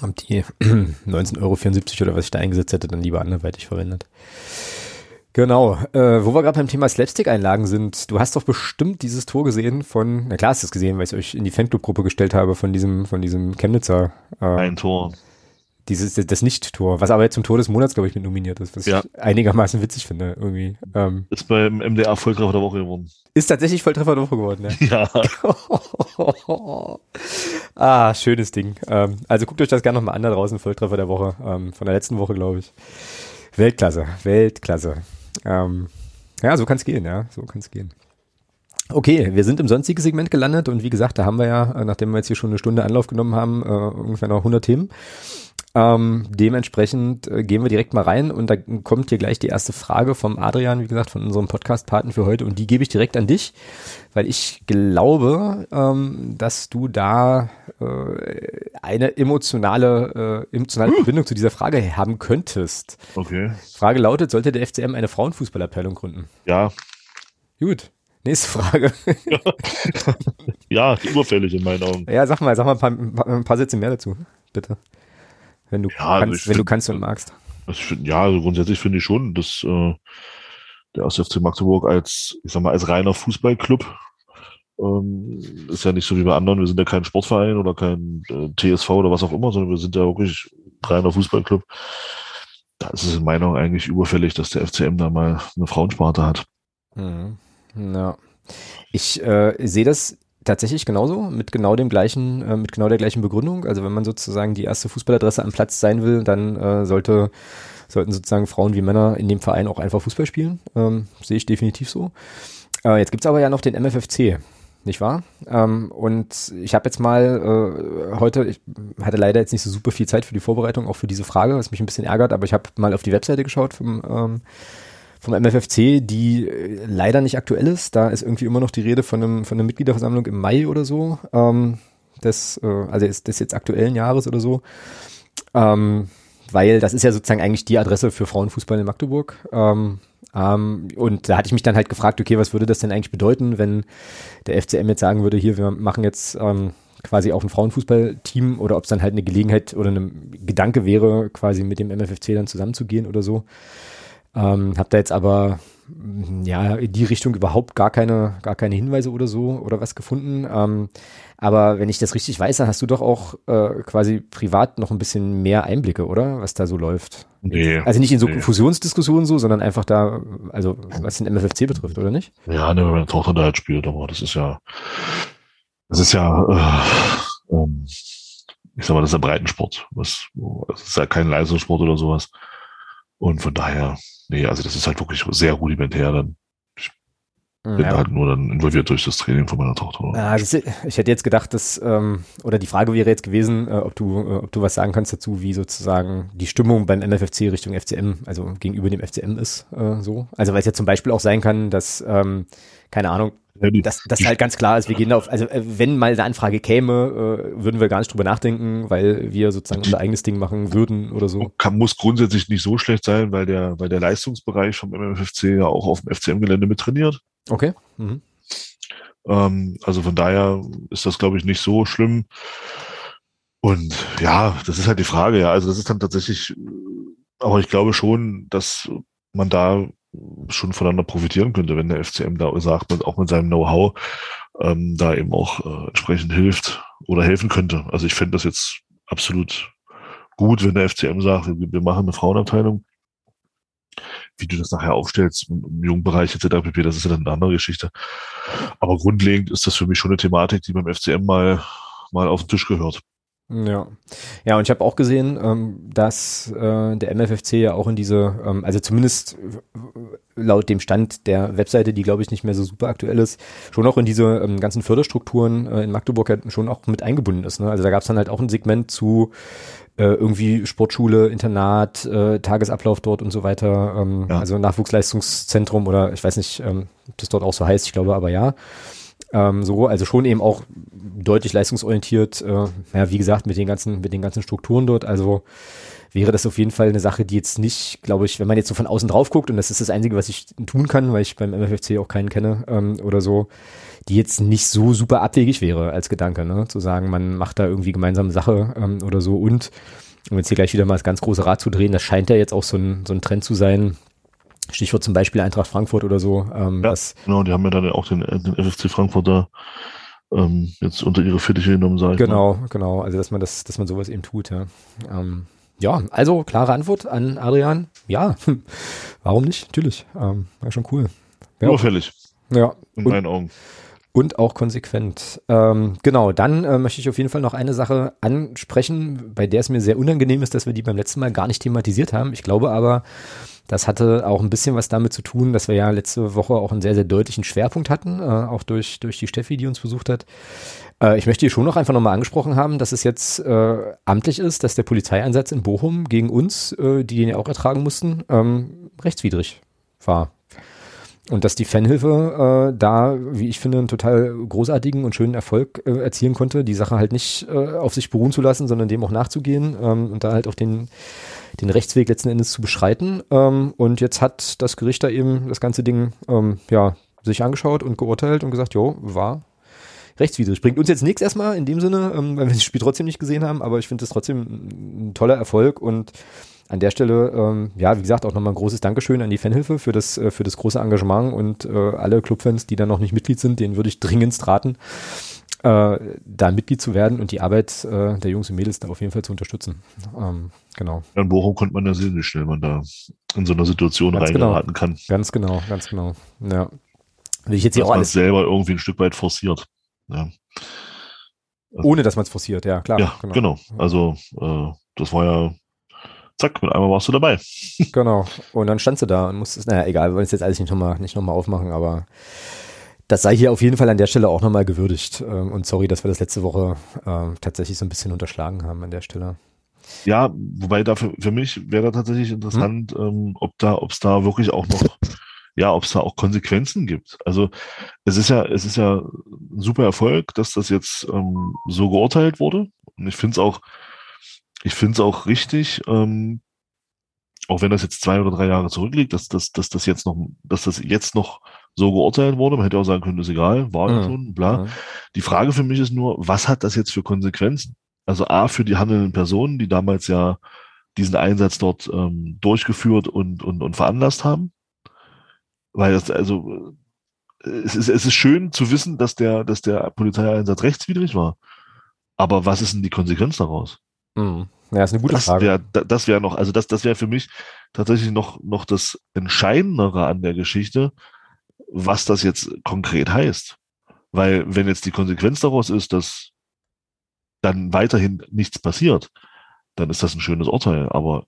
Hab die 19,74 Euro oder was ich da eingesetzt hätte, dann lieber anderweitig verwendet. Genau, äh, wo wir gerade beim Thema Slapstick-Einlagen sind, du hast doch bestimmt dieses Tor gesehen von, na klar hast du es gesehen, weil ich euch in die Fanclub-Gruppe gestellt habe von diesem, von diesem Chemnitzer, äh, Ein Tor. Dieses, das Nicht-Tor, was aber jetzt zum Tor des Monats, glaube ich, mit nominiert ist, was Ja. ich einigermaßen witzig finde, irgendwie. Ähm, Ist beim MDR Volltreffer der Woche geworden. ist tatsächlich Volltreffer der Woche geworden, ja. Ja. ah, schönes Ding. Ähm, also guckt euch das gerne nochmal an da draußen, Volltreffer der Woche, ähm, von der letzten Woche, glaube ich. Weltklasse, Weltklasse. Ähm, ja, so kann es gehen, ja, so kann es gehen. Okay, wir sind im sonstigen Segment gelandet und wie gesagt, da haben wir ja, äh, nachdem wir jetzt hier schon eine Stunde Anlauf genommen haben, äh, ungefähr noch 100 Themen. Ähm, dementsprechend äh, gehen wir direkt mal rein und da kommt hier gleich die erste Frage vom Adrian, wie gesagt, von unserem Podcast-Paten für heute und die gebe ich direkt an dich, weil ich glaube, ähm, dass du da äh, eine emotionale, äh, emotionale hm. Verbindung zu dieser Frage haben könntest. Okay. Frage lautet, sollte der FCM eine Frauenfußballabteilung gründen? Ja. Gut. Nächste Frage. ja, überfällig in meinen Augen. Ja, sag mal, sag mal ein paar, ein paar Sätze mehr dazu, bitte. Wenn du, ja, also kannst, wenn find, du kannst und magst. Also find, ja, also grundsätzlich finde ich schon, dass äh, der FC Magdeburg als, ich sag mal, als reiner Fußballclub ähm, ist ja nicht so wie bei anderen. Wir sind ja kein Sportverein oder kein äh, TSV oder was auch immer, sondern wir sind ja wirklich reiner Fußballclub. Da ist es in meiner Meinung eigentlich überfällig, dass der FCM da mal eine Frauensparte hat. Mhm. Ja. Ich äh, sehe das tatsächlich genauso, mit genau dem gleichen, äh, mit genau der gleichen Begründung. Also wenn man sozusagen die erste Fußballadresse am Platz sein will, dann äh, sollte, sollten sozusagen Frauen wie Männer in dem Verein auch einfach Fußball spielen. Ähm, sehe ich definitiv so. Äh, jetzt gibt's aber ja noch den MFFC, nicht wahr? Ähm, und ich habe jetzt mal äh, heute, ich hatte leider jetzt nicht so super viel Zeit für die Vorbereitung, auch für diese Frage, was mich ein bisschen ärgert, aber ich habe mal auf die Webseite geschaut vom ähm, vom MFFC, die äh, leider nicht aktuell ist. Da ist irgendwie immer noch die Rede von einem von einer Mitgliederversammlung im Mai oder so. Ähm, des, äh, also des, des jetzt aktuellen Jahres oder so. Ähm, weil das ist ja sozusagen eigentlich die Adresse für Frauenfußball in Magdeburg. Ähm, ähm, und da hatte ich mich dann halt gefragt, okay, was würde das denn eigentlich bedeuten, wenn der FCM jetzt sagen würde, hier, wir machen jetzt ähm, quasi auch ein Frauenfußballteam oder ob es dann halt eine Gelegenheit oder ein Gedanke wäre, quasi mit dem MFFC dann zusammenzugehen oder so. Ähm, hab da jetzt aber ja in die Richtung überhaupt gar keine gar keine Hinweise oder so oder was gefunden. Ähm, aber wenn ich das richtig weiß, dann hast du doch auch äh, quasi privat noch ein bisschen mehr Einblicke, oder? Was da so läuft. Nee. Also nicht in so nee. Fusionsdiskussionen so, sondern einfach da, also was den MFFC betrifft, oder nicht? Ja, ne, wenn meine Tochter da halt spielt, aber das ist ja, das ist ja, äh, ähm, ich sag mal, das ist ja Breitensport. Was, das ist ja kein Leistungssport oder sowas. Und von daher, nee, also das ist halt wirklich sehr rudimentär dann. Ich bin ja. halt nur dann involviert durch das Training von meiner Tochter. Ja, ist, ich hätte jetzt gedacht, dass, ähm, oder die Frage wäre jetzt gewesen, äh, ob du, äh, ob du was sagen kannst dazu, wie sozusagen die Stimmung beim MFFC Richtung FCM, also gegenüber dem FCM ist, äh, so. Also weil es ja zum Beispiel auch sein kann, dass, ähm, keine Ahnung, dass das halt ganz klar ist, wir gehen auf, also äh, wenn mal eine Anfrage käme, äh, würden wir gar nicht drüber nachdenken, weil wir sozusagen unser eigenes Ding machen würden oder so. Kann, muss grundsätzlich nicht so schlecht sein, weil der, weil der Leistungsbereich vom MFFC ja auch auf dem FCM-Gelände mit trainiert. Okay. Mhm. Ähm, also von daher ist das, glaube ich, nicht so schlimm. Und ja, das ist halt die Frage, ja. Also das ist dann tatsächlich, aber ich glaube schon, dass man da schon voneinander profitieren könnte, wenn der FCM da sagt, auch mit seinem Know-how ähm, da eben auch äh, entsprechend hilft oder helfen könnte. Also ich fände das jetzt absolut gut, wenn der FCM sagt, wir machen eine Frauenabteilung. Wie du das nachher aufstellst im Jugendbereich etc. pp, das ist ja dann eine andere Geschichte. Aber grundlegend ist das für mich schon eine Thematik, die beim FCM mal, mal auf den Tisch gehört. Ja, ja, und ich habe auch gesehen, ähm, dass äh, der MFFC ja auch in diese, ähm, also zumindest laut dem Stand der Webseite, die glaube ich nicht mehr so super aktuell ist, schon auch in diese ähm, ganzen Förderstrukturen äh, in Magdeburg halt schon auch mit eingebunden ist. Ne? Also da gab es dann halt auch ein Segment zu äh, irgendwie Sportschule, Internat, äh, Tagesablauf dort und so weiter, ähm, ja. also Nachwuchsleistungszentrum oder ich weiß nicht, ähm, ob das dort auch so heißt, ich glaube aber ja. Ähm, so, also schon eben auch deutlich leistungsorientiert, äh, ja, wie gesagt, mit den ganzen, mit den ganzen Strukturen dort. Also wäre das auf jeden Fall eine Sache, die jetzt nicht, glaube ich, wenn man jetzt so von außen drauf guckt, und das ist das Einzige, was ich tun kann, weil ich beim MFFC auch keinen kenne ähm, oder so, die jetzt nicht so super abwegig wäre als Gedanke, ne? Zu sagen, man macht da irgendwie gemeinsame Sache ähm, oder so und um jetzt hier gleich wieder mal das ganz große Rad zu drehen, das scheint ja jetzt auch so ein, so ein Trend zu sein, Stichwort zum Beispiel Eintracht Frankfurt oder so. Ähm, ja, genau, die haben ja dann auch den, den FFC Frankfurt da ähm, jetzt unter ihre Fittiche genommen, sage ich Genau, mal. genau. Also dass man das, dass man sowas eben tut, ja. Ähm, ja, also klare Antwort an Adrian. Ja, warum nicht? Natürlich. Ähm, war schon cool. Ja. Überfällig. Ja. In meinen Augen. Und auch konsequent. Ähm, genau, dann äh, möchte ich auf jeden Fall noch eine Sache ansprechen, bei der es mir sehr unangenehm ist, dass wir die beim letzten Mal gar nicht thematisiert haben. Ich glaube aber, das hatte auch ein bisschen was damit zu tun, dass wir ja letzte Woche auch einen sehr, sehr deutlichen Schwerpunkt hatten, äh, auch durch, durch die Steffi, die uns besucht hat. Äh, ich möchte hier schon noch einfach nochmal angesprochen haben, dass es jetzt äh, amtlich ist, dass der Polizeieinsatz in Bochum gegen uns, äh, die den ja auch ertragen mussten, ähm, rechtswidrig war. Und dass die Fanhilfe äh, da, wie ich finde, einen total großartigen und schönen Erfolg äh, erzielen konnte, die Sache halt nicht äh, auf sich beruhen zu lassen, sondern dem auch nachzugehen ähm, und da halt auch den, den Rechtsweg letzten Endes zu beschreiten. Ähm, und jetzt hat das Gericht da eben das ganze Ding ähm, ja, sich angeschaut und geurteilt und gesagt, jo, war rechtswidrig. Bringt uns jetzt nichts erstmal in dem Sinne, ähm, weil wir das Spiel trotzdem nicht gesehen haben, aber ich finde das trotzdem ein toller Erfolg und an der Stelle, ähm, ja, wie gesagt, auch nochmal ein großes Dankeschön an die Fanhilfe für das, äh, für das große Engagement und äh, alle Clubfans, die da noch nicht Mitglied sind, denen würde ich dringend raten, äh, da Mitglied zu werden und die Arbeit äh, der Jungs und Mädels da auf jeden Fall zu unterstützen. Ähm, genau. In Bochum konnte man ja sehen, wie schnell man da in so einer Situation ganz reingeraten genau. kann. Ganz genau, ganz genau. Ja. Will ich jetzt hier auch alles selber irgendwie ein Stück weit forciert. Ja. Ohne dass man es forciert, ja, klar. Ja, genau. genau. Also äh, das war ja zack, mit einmal warst du dabei. Genau. Und dann standst du da und musstest, naja, egal, wir wollen es jetzt alles nicht nochmal nicht noch mal aufmachen, aber das sei hier auf jeden Fall an der Stelle auch nochmal gewürdigt. Ähm, und sorry, dass wir das letzte Woche äh, tatsächlich so ein bisschen unterschlagen haben an der Stelle. Ja, wobei da für, für mich wäre da tatsächlich interessant, hm? ähm, ob da, ob es da wirklich auch noch, ja, ob es da auch Konsequenzen gibt. Also es ist ja, es ist ja ein super Erfolg, dass das jetzt ähm, so geurteilt wurde. Und ich finde es auch, ich finde es auch richtig, ähm, auch wenn das jetzt zwei oder drei Jahre zurückliegt, dass, dass, dass das jetzt noch, dass das jetzt noch so geurteilt wurde. Man hätte auch sagen können, ist egal, war ja so, bla. Ja. Die Frage für mich ist nur, was hat das jetzt für Konsequenzen? Also A, für die handelnden Personen, die damals ja diesen Einsatz dort ähm, durchgeführt und, und, und veranlasst haben. Weil das, also, äh, es ist, es ist schön zu wissen, dass der, dass der Polizeieinsatz rechtswidrig war. Aber was ist denn die Konsequenz daraus? Mhm. Ja, ist eine gute das Frage. Wär, das wäre noch, also das, das wäre für mich tatsächlich noch, noch das Entscheidendere an der Geschichte, was das jetzt konkret heißt. Weil wenn jetzt die Konsequenz daraus ist, dass dann weiterhin nichts passiert, dann ist das ein schönes Urteil. Aber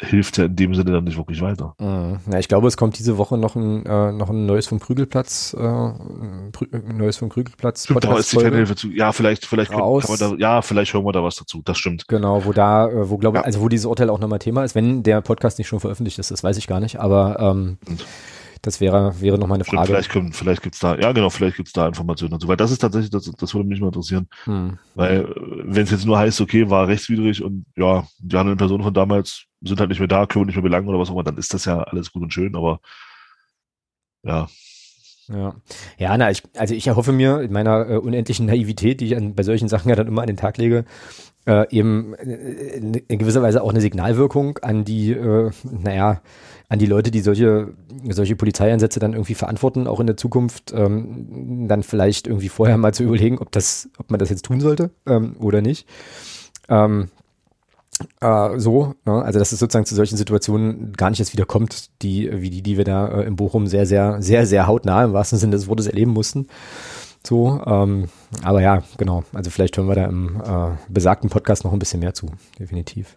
hilft ja in dem Sinne dann nicht wirklich weiter. Mhm. Ja, ich glaube, es kommt diese Woche noch ein, äh, noch ein neues vom Krügelplatz, äh, ein neues vom Krügelplatz. Stimmt, da ist die Fanhilfe zu. Ja, vielleicht, vielleicht kann, kann man da, ja, vielleicht hören wir da was dazu. Das stimmt. Genau, wo da, äh, wo glaube ja. also wo dieses Urteil auch nochmal Thema ist, wenn der Podcast nicht schon veröffentlicht ist, das weiß ich gar nicht, aber ähm, das wäre, wäre nochmal eine Frage. Vielleicht, können, vielleicht gibt's da, ja genau, vielleicht gibt's da Informationen dazu. Weil das ist tatsächlich, das, das würde mich mal interessieren. Hm. Weil, wenn es jetzt nur heißt, okay, war rechtswidrig und ja, die handelnden Personen von damals sind halt nicht mehr da, können nicht mehr belangen oder was auch immer, dann ist das ja alles gut und schön, aber ja. Ja, ja na, ich, also ich erhoffe mir in meiner äh, unendlichen Naivität, die ich an, bei solchen Sachen ja dann immer an den Tag lege, äh, eben äh, in gewisser Weise auch eine Signalwirkung an die, äh, naja, an die Leute, die solche, solche Polizeieinsätze dann irgendwie verantworten, auch in der Zukunft, ähm, dann vielleicht irgendwie vorher mal zu überlegen, ob das, ob man das jetzt tun sollte ähm, oder nicht. Ähm, äh, so, ne? also dass es sozusagen zu solchen Situationen gar nicht jetzt wieder kommt, die, wie die, die wir da äh, in Bochum sehr, sehr, sehr, sehr hautnah im wahrsten Sinne des Wortes erleben mussten. So, ähm, aber ja, genau. Also vielleicht hören wir da im äh, besagten Podcast noch ein bisschen mehr zu, definitiv.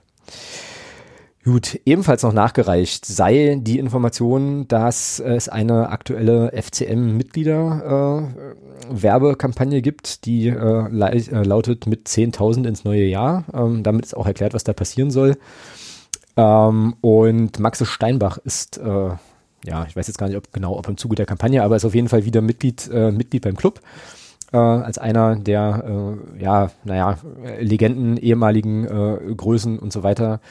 Gut, ebenfalls noch nachgereicht sei die Information, dass es eine aktuelle FCM-Mitglieder-Werbekampagne äh, gibt, die äh, äh, lautet mit 10.000 ins neue Jahr. Ähm, damit ist auch erklärt, was da passieren soll. Ähm, und Maxe Steinbach ist, äh, ja, ich weiß jetzt gar nicht, ob genau, ob im Zuge der Kampagne, aber ist auf jeden Fall wieder Mitglied, äh, Mitglied beim Club. Äh, als einer der, ja, naja, Legenden, ehemaligen Größen und so weiter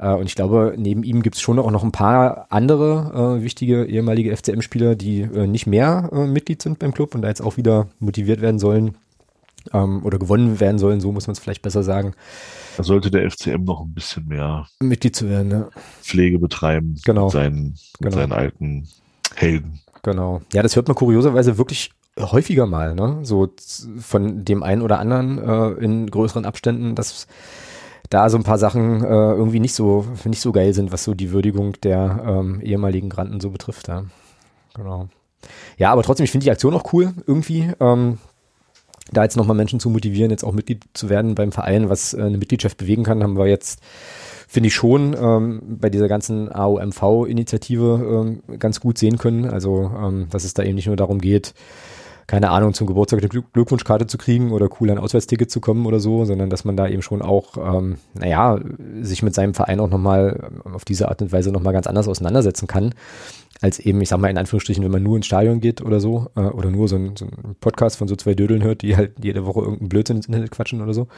äh, und ich glaube, neben ihm gibt es schon auch noch ein paar andere äh, wichtige ehemalige FCM-Spieler, die äh, nicht mehr äh, Mitglied sind beim Club und da jetzt auch wieder motiviert werden sollen ähm, oder gewonnen werden sollen, so muss man es vielleicht besser sagen. Da sollte der FCM noch ein bisschen mehr Mitglied zu werden, ja. Pflege betreiben genau. mit, seinen, mit genau. seinen alten Helden. Genau. Ja, das hört man kurioserweise wirklich häufiger mal, ne? So von dem einen oder anderen äh, in größeren Abständen, dass da so ein paar Sachen äh, irgendwie nicht so, nicht so geil sind, was so die Würdigung der ähm, ehemaligen Granten so betrifft. Ja. Genau. Ja, aber trotzdem, ich finde die Aktion auch cool irgendwie. Ähm, da jetzt nochmal Menschen zu motivieren, jetzt auch Mitglied zu werden beim Verein, was äh, eine Mitgliedschaft bewegen kann, haben wir jetzt, finde ich schon, ähm, bei dieser ganzen AOMV-Initiative ähm, ganz gut sehen können. Also, ähm, dass es da eben nicht nur darum geht, keine Ahnung, zum Geburtstag eine Glückwunschkarte zu kriegen oder cool ein Auswärtsticket zu kommen oder so, sondern dass man da eben schon auch, ähm, naja, sich mit seinem Verein auch nochmal auf diese Art und Weise nochmal ganz anders auseinandersetzen kann, als eben, ich sag mal in Anführungsstrichen, wenn man nur ins Stadion geht oder so, äh, oder nur so ein, so Podcast von so zwei Dödeln hört, die halt jede Woche irgendeinen Blödsinn ins Internet quatschen oder so.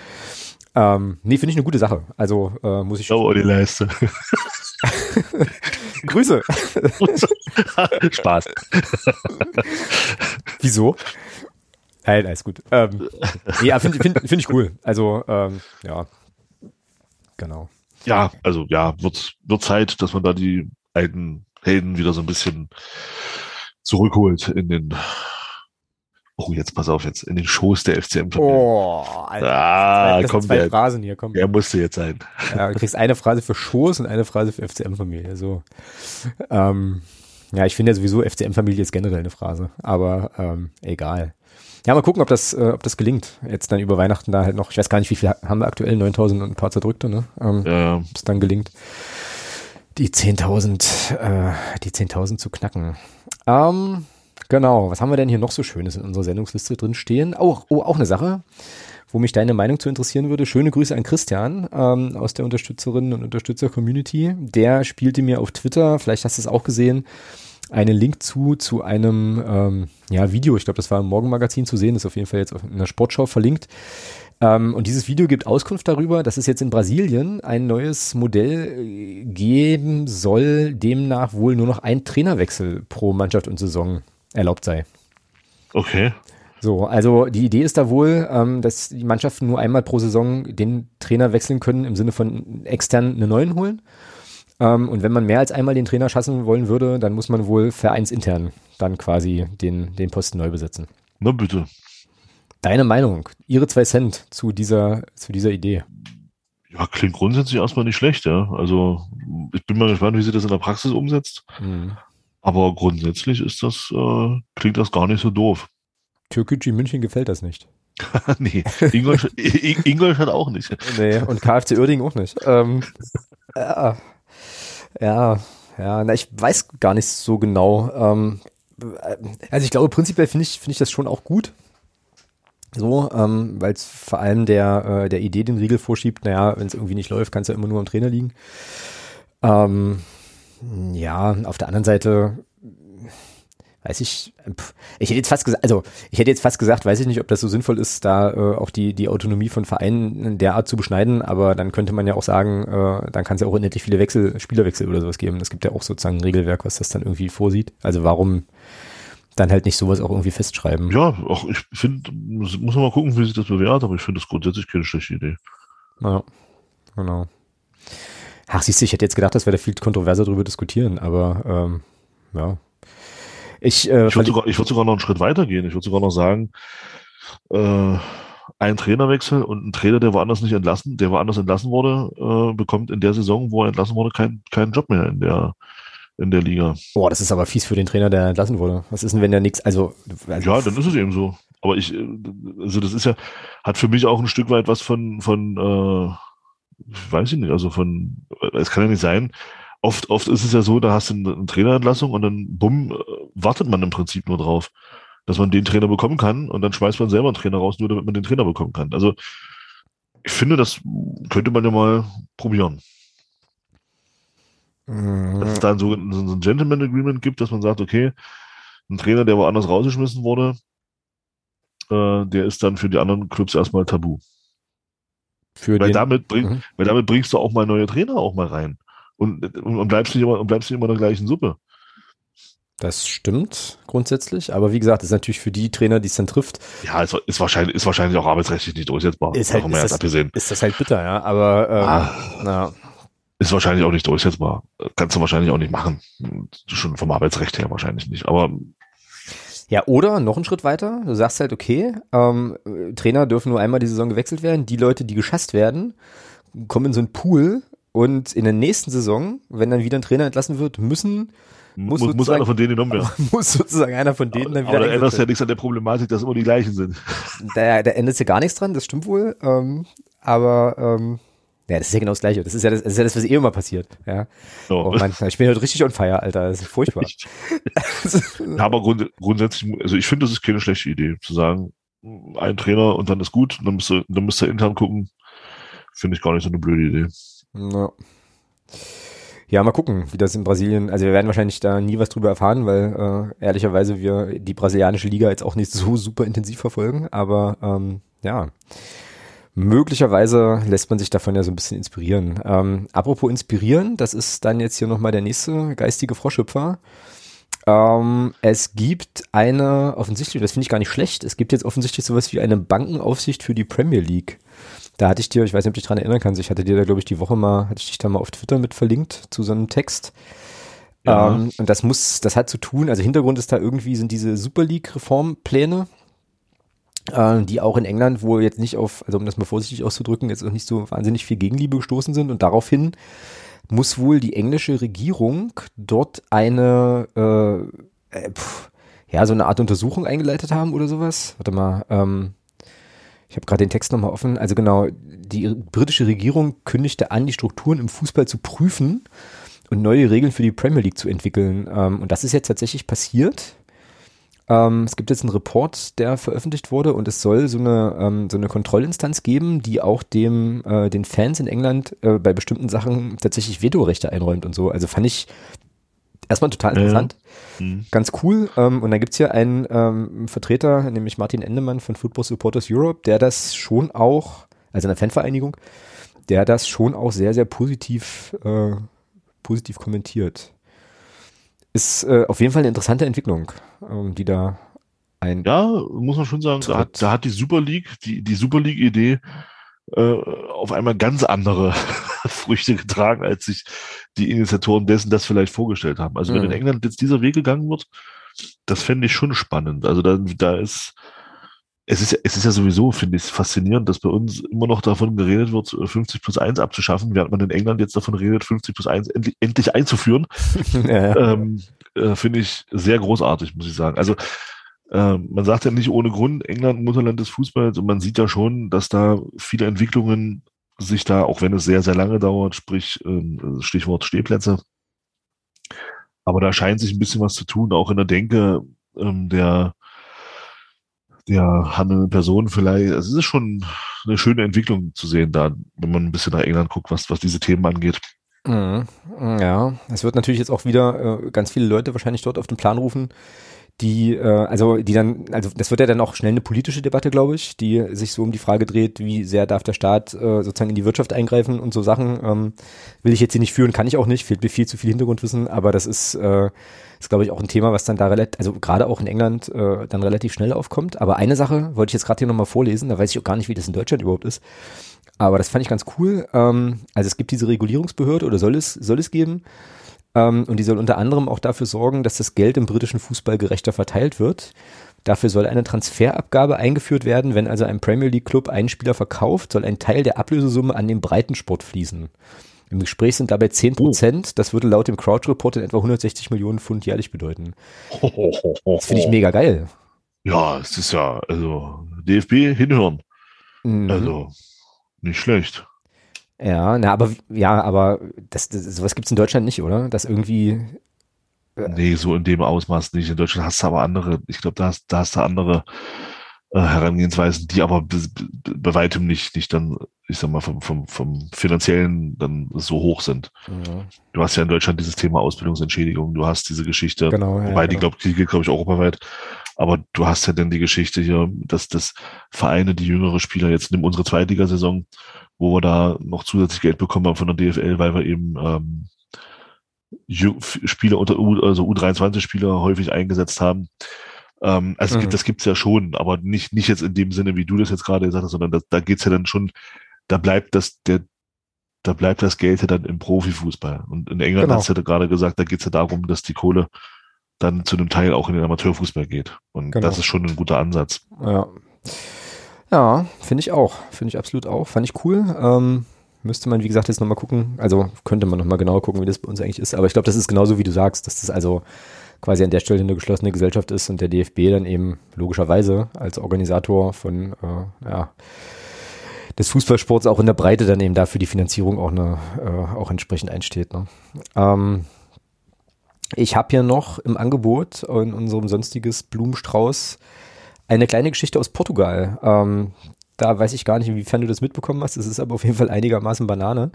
Ähm, nee, finde ich eine gute Sache. Also äh, muss ich. Oh, die Leiste. Grüße. Spaß. Wieso? Nein, alles gut. Ähm, ja, finde find, find ich cool. Also, ähm, ja. Genau. Ja, also ja, wird, wird Zeit, dass man da die alten Helden wieder so ein bisschen zurückholt in den Oh, jetzt pass auf, jetzt in den Schoß der FCM-Familie. Oh, Alter. Ah, das komm, zwei der, Phrasen hier, komm. der musste jetzt sein. Ja, du kriegst eine Phrase für Schoß und eine Phrase für FCM-Familie. So. Ähm, ja, ich finde ja sowieso FCM-Familie ist generell eine Phrase, aber ähm, egal. Ja, mal gucken, ob das, äh, ob das gelingt. Jetzt dann über Weihnachten da halt noch, ich weiß gar nicht, wie viel haben wir aktuell, 9000 und ein paar zerdrückte, ne? Ähm, Ja, Ob es dann gelingt, die 10.000, äh, die 10.000 zu knacken. Ähm, genau, was haben wir denn hier noch so Schönes in unserer Sendungsliste drin stehen? Oh, oh, auch eine Sache, wo mich deine Meinung zu interessieren würde. Schöne Grüße an Christian ähm, aus der Unterstützerinnen und Unterstützer-Community. Der spielte mir auf Twitter, vielleicht hast du es auch gesehen, einen Link zu, zu einem ähm, ja, Video, ich glaube, das war im Morgenmagazin zu sehen, ist auf jeden Fall jetzt in der Sportschau verlinkt. Ähm, und dieses Video gibt Auskunft darüber, dass es jetzt in Brasilien ein neues Modell äh, geben soll, demnach wohl nur noch ein Trainerwechsel pro Mannschaft und Saison erlaubt sei. okay. So, also die Idee ist da wohl, ähm, dass die Mannschaften nur einmal pro Saison den Trainer wechseln können, im Sinne von extern einen neuen holen. Ähm, und wenn man mehr als einmal den Trainer schaffen wollen würde, dann muss man wohl vereinsintern dann quasi den, den Posten neu besetzen. Na bitte. Deine Meinung, Ihre zwei Cent zu dieser, zu dieser Idee. Ja, klingt grundsätzlich erstmal nicht schlecht, ja. Also ich bin mal gespannt, wie sie das in der Praxis umsetzt. Mhm. Aber grundsätzlich ist das, äh, klingt das gar nicht so doof. Türkgücü München gefällt das nicht. nee, Ingolstadt, Ingolstadt auch nicht. Nee, und KFC Uerdingen auch nicht. Ähm, ja, ja, ja, na, ich weiß gar nicht so genau. Ähm, also ich glaube, prinzipiell finde ich, finde ich das schon auch gut. So, ähm, weil es vor allem der, äh, der Idee den Riegel vorschiebt, naja, wenn es irgendwie nicht läuft, kann es ja immer nur am Trainer liegen. Ähm, ja, auf der anderen Seite weiß ich, ich hätte jetzt fast gesagt, also ich hätte jetzt fast gesagt, weiß ich nicht, ob das so sinnvoll ist, da äh, auch die, die Autonomie von Vereinen derart zu beschneiden, aber dann könnte man ja auch sagen, äh, dann kann es ja auch unendlich viele Wechsel, Spielerwechsel oder sowas geben. Es gibt ja auch sozusagen ein Regelwerk, was das dann irgendwie vorsieht. Also warum dann halt nicht sowas auch irgendwie festschreiben? Ja, auch ich finde, muss, muss man mal gucken, wie sich das bewährt, aber ich finde das grundsätzlich keine schlechte Idee. Ja, genau. Ach, siehst du, ich hätte jetzt gedacht, dass wir da viel kontroverser drüber diskutieren, aber ähm, ja. Ich, äh, Ich würde sogar, ich würde sogar noch einen Schritt weiter gehen. Ich würde sogar noch sagen, äh, ein Trainerwechsel und ein Trainer, der woanders nicht entlassen, der woanders entlassen wurde, äh, bekommt in der Saison, wo er entlassen wurde, keinen keinen Job mehr in der in der Liga. Boah, das ist aber fies für den Trainer, der entlassen wurde. Was ist denn, wenn der nichts, also, also Ja, dann ist es eben so. Aber ich, äh, also das ist ja, hat für mich auch ein Stück weit was von, von, äh, weiß ich nicht, also von, es kann ja nicht sein. Oft, oft ist es ja so, da hast du eine, Trainerentlassung und dann, bumm, wartet man im Prinzip nur drauf, dass man den Trainer bekommen kann und dann schmeißt man selber einen Trainer raus, nur damit man den Trainer bekommen kann. Also, ich finde, das könnte man ja mal probieren. Dass es da so, so ein Gentleman Agreement gibt, dass man sagt, okay, ein Trainer, der woanders rausgeschmissen wurde, äh, der ist dann für die anderen Clubs erstmal tabu. Für Weil den, damit, bring, Mhm. weil damit bringst du auch mal neue Trainer auch mal rein. Und, und, und bleibst nicht immer, und bleibst nicht immer in der gleichen Suppe. Das stimmt grundsätzlich, aber wie gesagt, das ist natürlich für die Trainer, die es dann trifft, Ja, ist, ist, wahrscheinlich, ist wahrscheinlich auch arbeitsrechtlich nicht durchsetzbar. ist halt, ist das, abgesehen. ist das halt bitter, ja, aber ähm, Ah, na, ist wahrscheinlich auch nicht durchsetzbar. Kannst du wahrscheinlich auch nicht machen. Schon vom Arbeitsrecht her wahrscheinlich nicht. Aber ja, oder noch einen Schritt weiter, du sagst halt, okay, ähm, äh, Trainer dürfen nur einmal die Saison gewechselt werden, die Leute, die geschasst werden, kommen in so einen Pool und in der nächsten Saison, wenn dann wieder ein Trainer entlassen wird, müssen muss, muss, muss einer von denen genommen werden. Muss sozusagen einer von denen dann wieder. Aber da ändert ja nichts an der Problematik, dass immer die gleichen sind. Da, da ändert ja gar nichts dran, das stimmt wohl. Ähm, aber ähm, ja, das ist ja genau das Gleiche. Das ist ja das, das, ist ja das was eh immer passiert. Ja. Oh. oh Mann, ich bin heute richtig on fire, Alter. Das ist furchtbar. ja, aber grund, grundsätzlich, also ich finde, das ist keine schlechte Idee, zu sagen, ein Trainer und dann ist gut, dann müsst ihr, dann müsst ihr intern gucken. Finde ich gar nicht so eine blöde Idee. Ja. Ja, mal gucken, wie das in Brasilien, also wir werden wahrscheinlich da nie was drüber erfahren, weil äh, ehrlicherweise wir die brasilianische Liga jetzt auch nicht so super intensiv verfolgen, aber ähm, ja, möglicherweise lässt man sich davon ja so ein bisschen inspirieren. Ähm, apropos inspirieren, das ist dann jetzt hier nochmal der nächste geistige Froschhüpfer. Ähm, es gibt eine, offensichtlich, das finde ich gar nicht schlecht, es gibt jetzt offensichtlich sowas wie eine Bankenaufsicht für die Premier League. Da hatte ich dir, ich weiß nicht, ob du dich dran erinnern kannst, ich hatte dir da, glaube ich, die Woche mal, hatte ich dich da mal auf Twitter mit verlinkt zu so einem Text. Ja. Ähm, und das muss, das hat zu tun, also Hintergrund ist da irgendwie, sind diese Super League-Reformpläne, äh, die auch in England, wo jetzt nicht auf, also um das mal vorsichtig auszudrücken, jetzt auch nicht so wahnsinnig viel Gegenliebe gestoßen sind und daraufhin muss wohl die englische Regierung dort eine, äh, äh, pf, ja, so eine Art Untersuchung eingeleitet haben oder sowas. Warte mal, ähm, ich habe gerade den Text nochmal offen. Also genau, die britische Regierung kündigte an, die Strukturen im Fußball zu prüfen und neue Regeln für die Premier League zu entwickeln. Ähm, und das ist jetzt tatsächlich passiert. Ähm, es gibt jetzt einen Report, der veröffentlicht wurde und es soll so eine, ähm, so eine Kontrollinstanz geben, die auch dem, äh, den Fans in England äh, bei bestimmten Sachen tatsächlich Vetorechte einräumt und so. Also fand ich erstmal total interessant. Ja. Mhm. Ganz cool. Ähm, und dann gibt's hier einen ähm, Vertreter, nämlich Martin Endemann von Football Supporters Europe, der das schon auch, also eine Fanvereinigung, der das schon auch sehr, sehr positiv, äh, positiv kommentiert. Ist äh, auf jeden Fall eine interessante Entwicklung, ähm, die da ein. Ja, muss man schon sagen, da hat, da hat die Super League, die, die Super League-Idee äh, auf einmal ganz andere Früchte getragen, als sich die Initiatoren dessen das vielleicht vorgestellt haben. Also mhm. wenn in England jetzt dieser Weg gegangen wird, das fände ich schon spannend. Also da, da ist, es ist, es ist ja sowieso, finde ich, faszinierend, dass bei uns immer noch davon geredet wird, 50 plus 1 abzuschaffen, während man in England jetzt davon redet, 50 plus 1 endlich, endlich einzuführen. ja. ähm, äh, finde ich sehr großartig, muss ich sagen. Also äh, man sagt ja nicht ohne Grund, England Mutterland des Fußballs und man sieht ja schon, dass da viele Entwicklungen sich da, auch wenn es sehr, sehr lange dauert, sprich ähm, Stichwort Stehplätze, aber da scheint sich ein bisschen was zu tun, auch in der Denke ähm, der, der handelnden Personen vielleicht. Also es ist schon eine schöne Entwicklung zu sehen da, wenn man ein bisschen nach England guckt, was, was diese Themen angeht. Mhm. Ja, es wird natürlich jetzt auch wieder äh, ganz viele Leute wahrscheinlich dort auf den Plan rufen, die, äh, also die dann, also das wird ja dann auch schnell eine politische Debatte, glaube ich, die sich so um die Frage dreht, wie sehr darf der Staat äh, sozusagen in die Wirtschaft eingreifen und so Sachen. Ähm, will ich jetzt hier nicht führen, kann ich auch nicht, fehlt mir viel zu viel Hintergrundwissen, aber das ist, äh, ist glaube ich auch ein Thema, was dann da relativ, also gerade auch in England äh, dann relativ schnell aufkommt. Aber eine Sache wollte ich jetzt gerade hier nochmal vorlesen, da weiß ich auch gar nicht, wie das in Deutschland überhaupt ist. Aber das fand ich ganz cool. Ähm, also es gibt diese Regulierungsbehörde oder soll es, soll es geben. Ähm, und die soll unter anderem auch dafür sorgen, dass das Geld im britischen Fußball gerechter verteilt wird. Dafür soll eine Transferabgabe eingeführt werden. Wenn also ein Premier League Club einen Spieler verkauft, soll ein Teil der Ablösesumme an den Breitensport fließen. Im Gespräch sind dabei 10 Prozent. Oh. Das würde laut dem Crouch Report in etwa 160 Millionen Pfund jährlich bedeuten. Das finde ich mega geil. Ja, es ist ja, also DFB hinhören. Mhm. Also nicht schlecht. Ja, na, aber ja, aber das, das sowas gibt's in Deutschland nicht, oder? Das irgendwie. Äh, nee, so in dem Ausmaß nicht. In Deutschland hast du aber andere, ich glaube, da hast, da hast du andere äh, Herangehensweisen, die aber be, be, bei weitem nicht, nicht dann, ich sag mal, vom, vom, vom finanziellen dann so hoch sind. Mhm. Du hast ja in Deutschland dieses Thema Ausbildungsentschädigung, du hast diese Geschichte, genau, ja, wobei genau. die, glaube glaube ich, europaweit. Aber du hast ja dann die Geschichte hier, dass das Vereine, die jüngere Spieler jetzt nimm unsere Zweitligasaison, wo wir da noch zusätzlich Geld bekommen haben von der DFL, weil wir eben ähm, Spieler unter U, also U23-Spieler häufig eingesetzt haben. Ähm, also mhm. das gibt's ja schon, aber nicht, nicht jetzt in dem Sinne, wie du das jetzt gerade gesagt hast, sondern da, da geht's ja dann schon, da bleibt das, der, da bleibt das Geld ja dann im Profifußball. Und in England genau. hast du ja gerade gesagt, da geht's ja darum, dass die Kohle dann zu einem Teil auch in den Amateurfußball geht. Und genau. das ist schon ein guter Ansatz. Ja. Ja, finde ich auch. Finde ich absolut auch. Fand ich cool. Ähm, müsste man, wie gesagt, jetzt nochmal gucken. Also könnte man nochmal genauer gucken, wie das bei uns eigentlich ist. Aber ich glaube, das ist genauso, wie du sagst, dass das also quasi an der Stelle eine geschlossene Gesellschaft ist und der DFB dann eben logischerweise als Organisator von, äh, ja, des Fußballsports auch in der Breite dann eben dafür die Finanzierung auch, eine, äh, auch entsprechend einsteht. Ne? Ähm, ich habe hier noch im Angebot in unserem sonstiges Blumenstrauß eine kleine Geschichte aus Portugal. Ähm, da weiß ich gar nicht, inwiefern du das mitbekommen hast. Es ist aber auf jeden Fall einigermaßen Banane.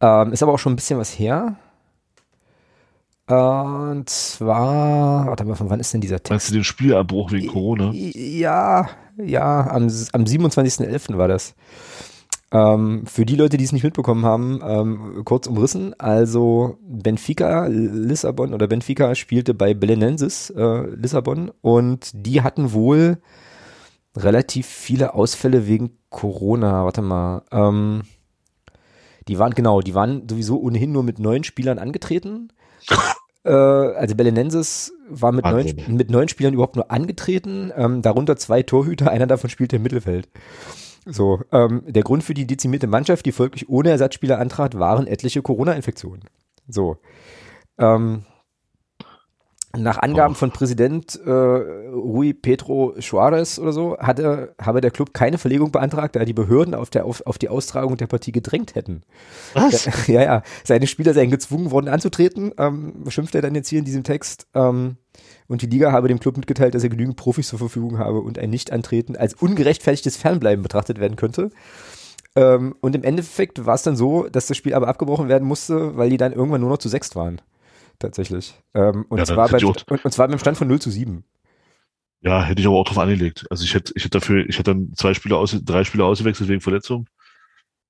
Ähm, ist aber auch schon ein bisschen was her. Und zwar, warte mal, von wann ist denn dieser Text? Meinst du den Spielabbruch wegen Corona? Ja, ja, am, am 27.11. war das. Ähm, für die Leute, die es nicht mitbekommen haben, ähm, kurz umrissen. Also Benfica Lissabon oder Benfica spielte bei Belenenses äh, Lissabon und die hatten wohl relativ viele Ausfälle wegen Corona. Warte mal. Ähm, die waren genau, die waren sowieso ohnehin nur mit neun Spielern angetreten. äh, also Belenenses war mit neun, mit neun Spielern überhaupt nur angetreten, ähm, darunter zwei Torhüter, einer davon spielte im Mittelfeld. So, ähm, der Grund für die dezimierte Mannschaft, die folglich ohne Ersatzspieler antrat, waren etliche Corona-Infektionen. So. Ähm, nach Angaben oh. von Präsident äh, Rui Pedro Suarez oder so hatte, habe der Club keine Verlegung beantragt, da die Behörden auf, der, auf, auf die Austragung der Partie gedrängt hätten. Was? Ja, ja. Seine Spieler seien gezwungen worden anzutreten, ähm, schimpft er dann jetzt hier in diesem Text. Ähm, und die Liga habe dem Club mitgeteilt, dass er genügend Profis zur Verfügung habe und ein Nicht-Antreten als ungerechtfertigtes Fernbleiben betrachtet werden könnte. Ähm, und im Endeffekt war es dann so, dass das Spiel aber abgebrochen werden musste, weil die dann irgendwann nur noch zu sechst waren tatsächlich. Ähm, und, ja, zwar bei, und, und, zwar beim Stand von 0 zu 7. Ja, hätte ich aber auch drauf angelegt. Also ich hätte, ich hätte dafür, ich hätte dann zwei Spiele aus, drei Spiele ausgewechselt wegen Verletzung.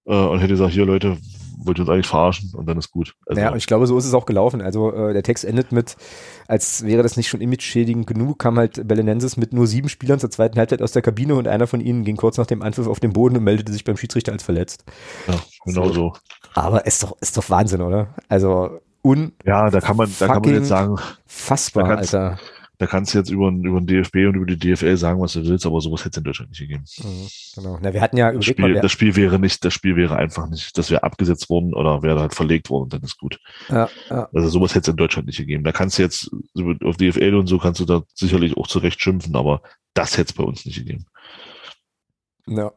Äh, und hätte gesagt, hier Leute, wollt ihr uns eigentlich verarschen und dann ist gut. Also, ja, und ich glaube, so ist es auch gelaufen. Also äh, der Text endet mit, als wäre das nicht schon image-schädigend genug, kam halt Belenenses mit nur sieben Spielern zur zweiten Halbzeit aus der Kabine und einer von ihnen ging kurz nach dem Anpfiff auf den Boden und meldete sich beim Schiedsrichter als verletzt. Ja, genau so. so. Aber ist doch, ist doch Wahnsinn, oder? Also un Ja, da kann man, da kann man jetzt sagen, fassbar, Alter. Da kannst du jetzt über, über den DFB und über die DFL sagen, was du willst, aber sowas hätte es in Deutschland nicht gegeben. Mhm, genau. Na, wir hatten ja das Spiel, mal, das Spiel wäre nicht, das Spiel wäre einfach nicht, das wäre abgesetzt worden oder wäre halt verlegt worden, dann ist gut. Ja, ja. Also sowas hätte es in Deutschland nicht gegeben. Da kannst du jetzt auf DFL und so kannst du da sicherlich auch zurecht schimpfen, aber das hätte es bei uns nicht gegeben. Ja.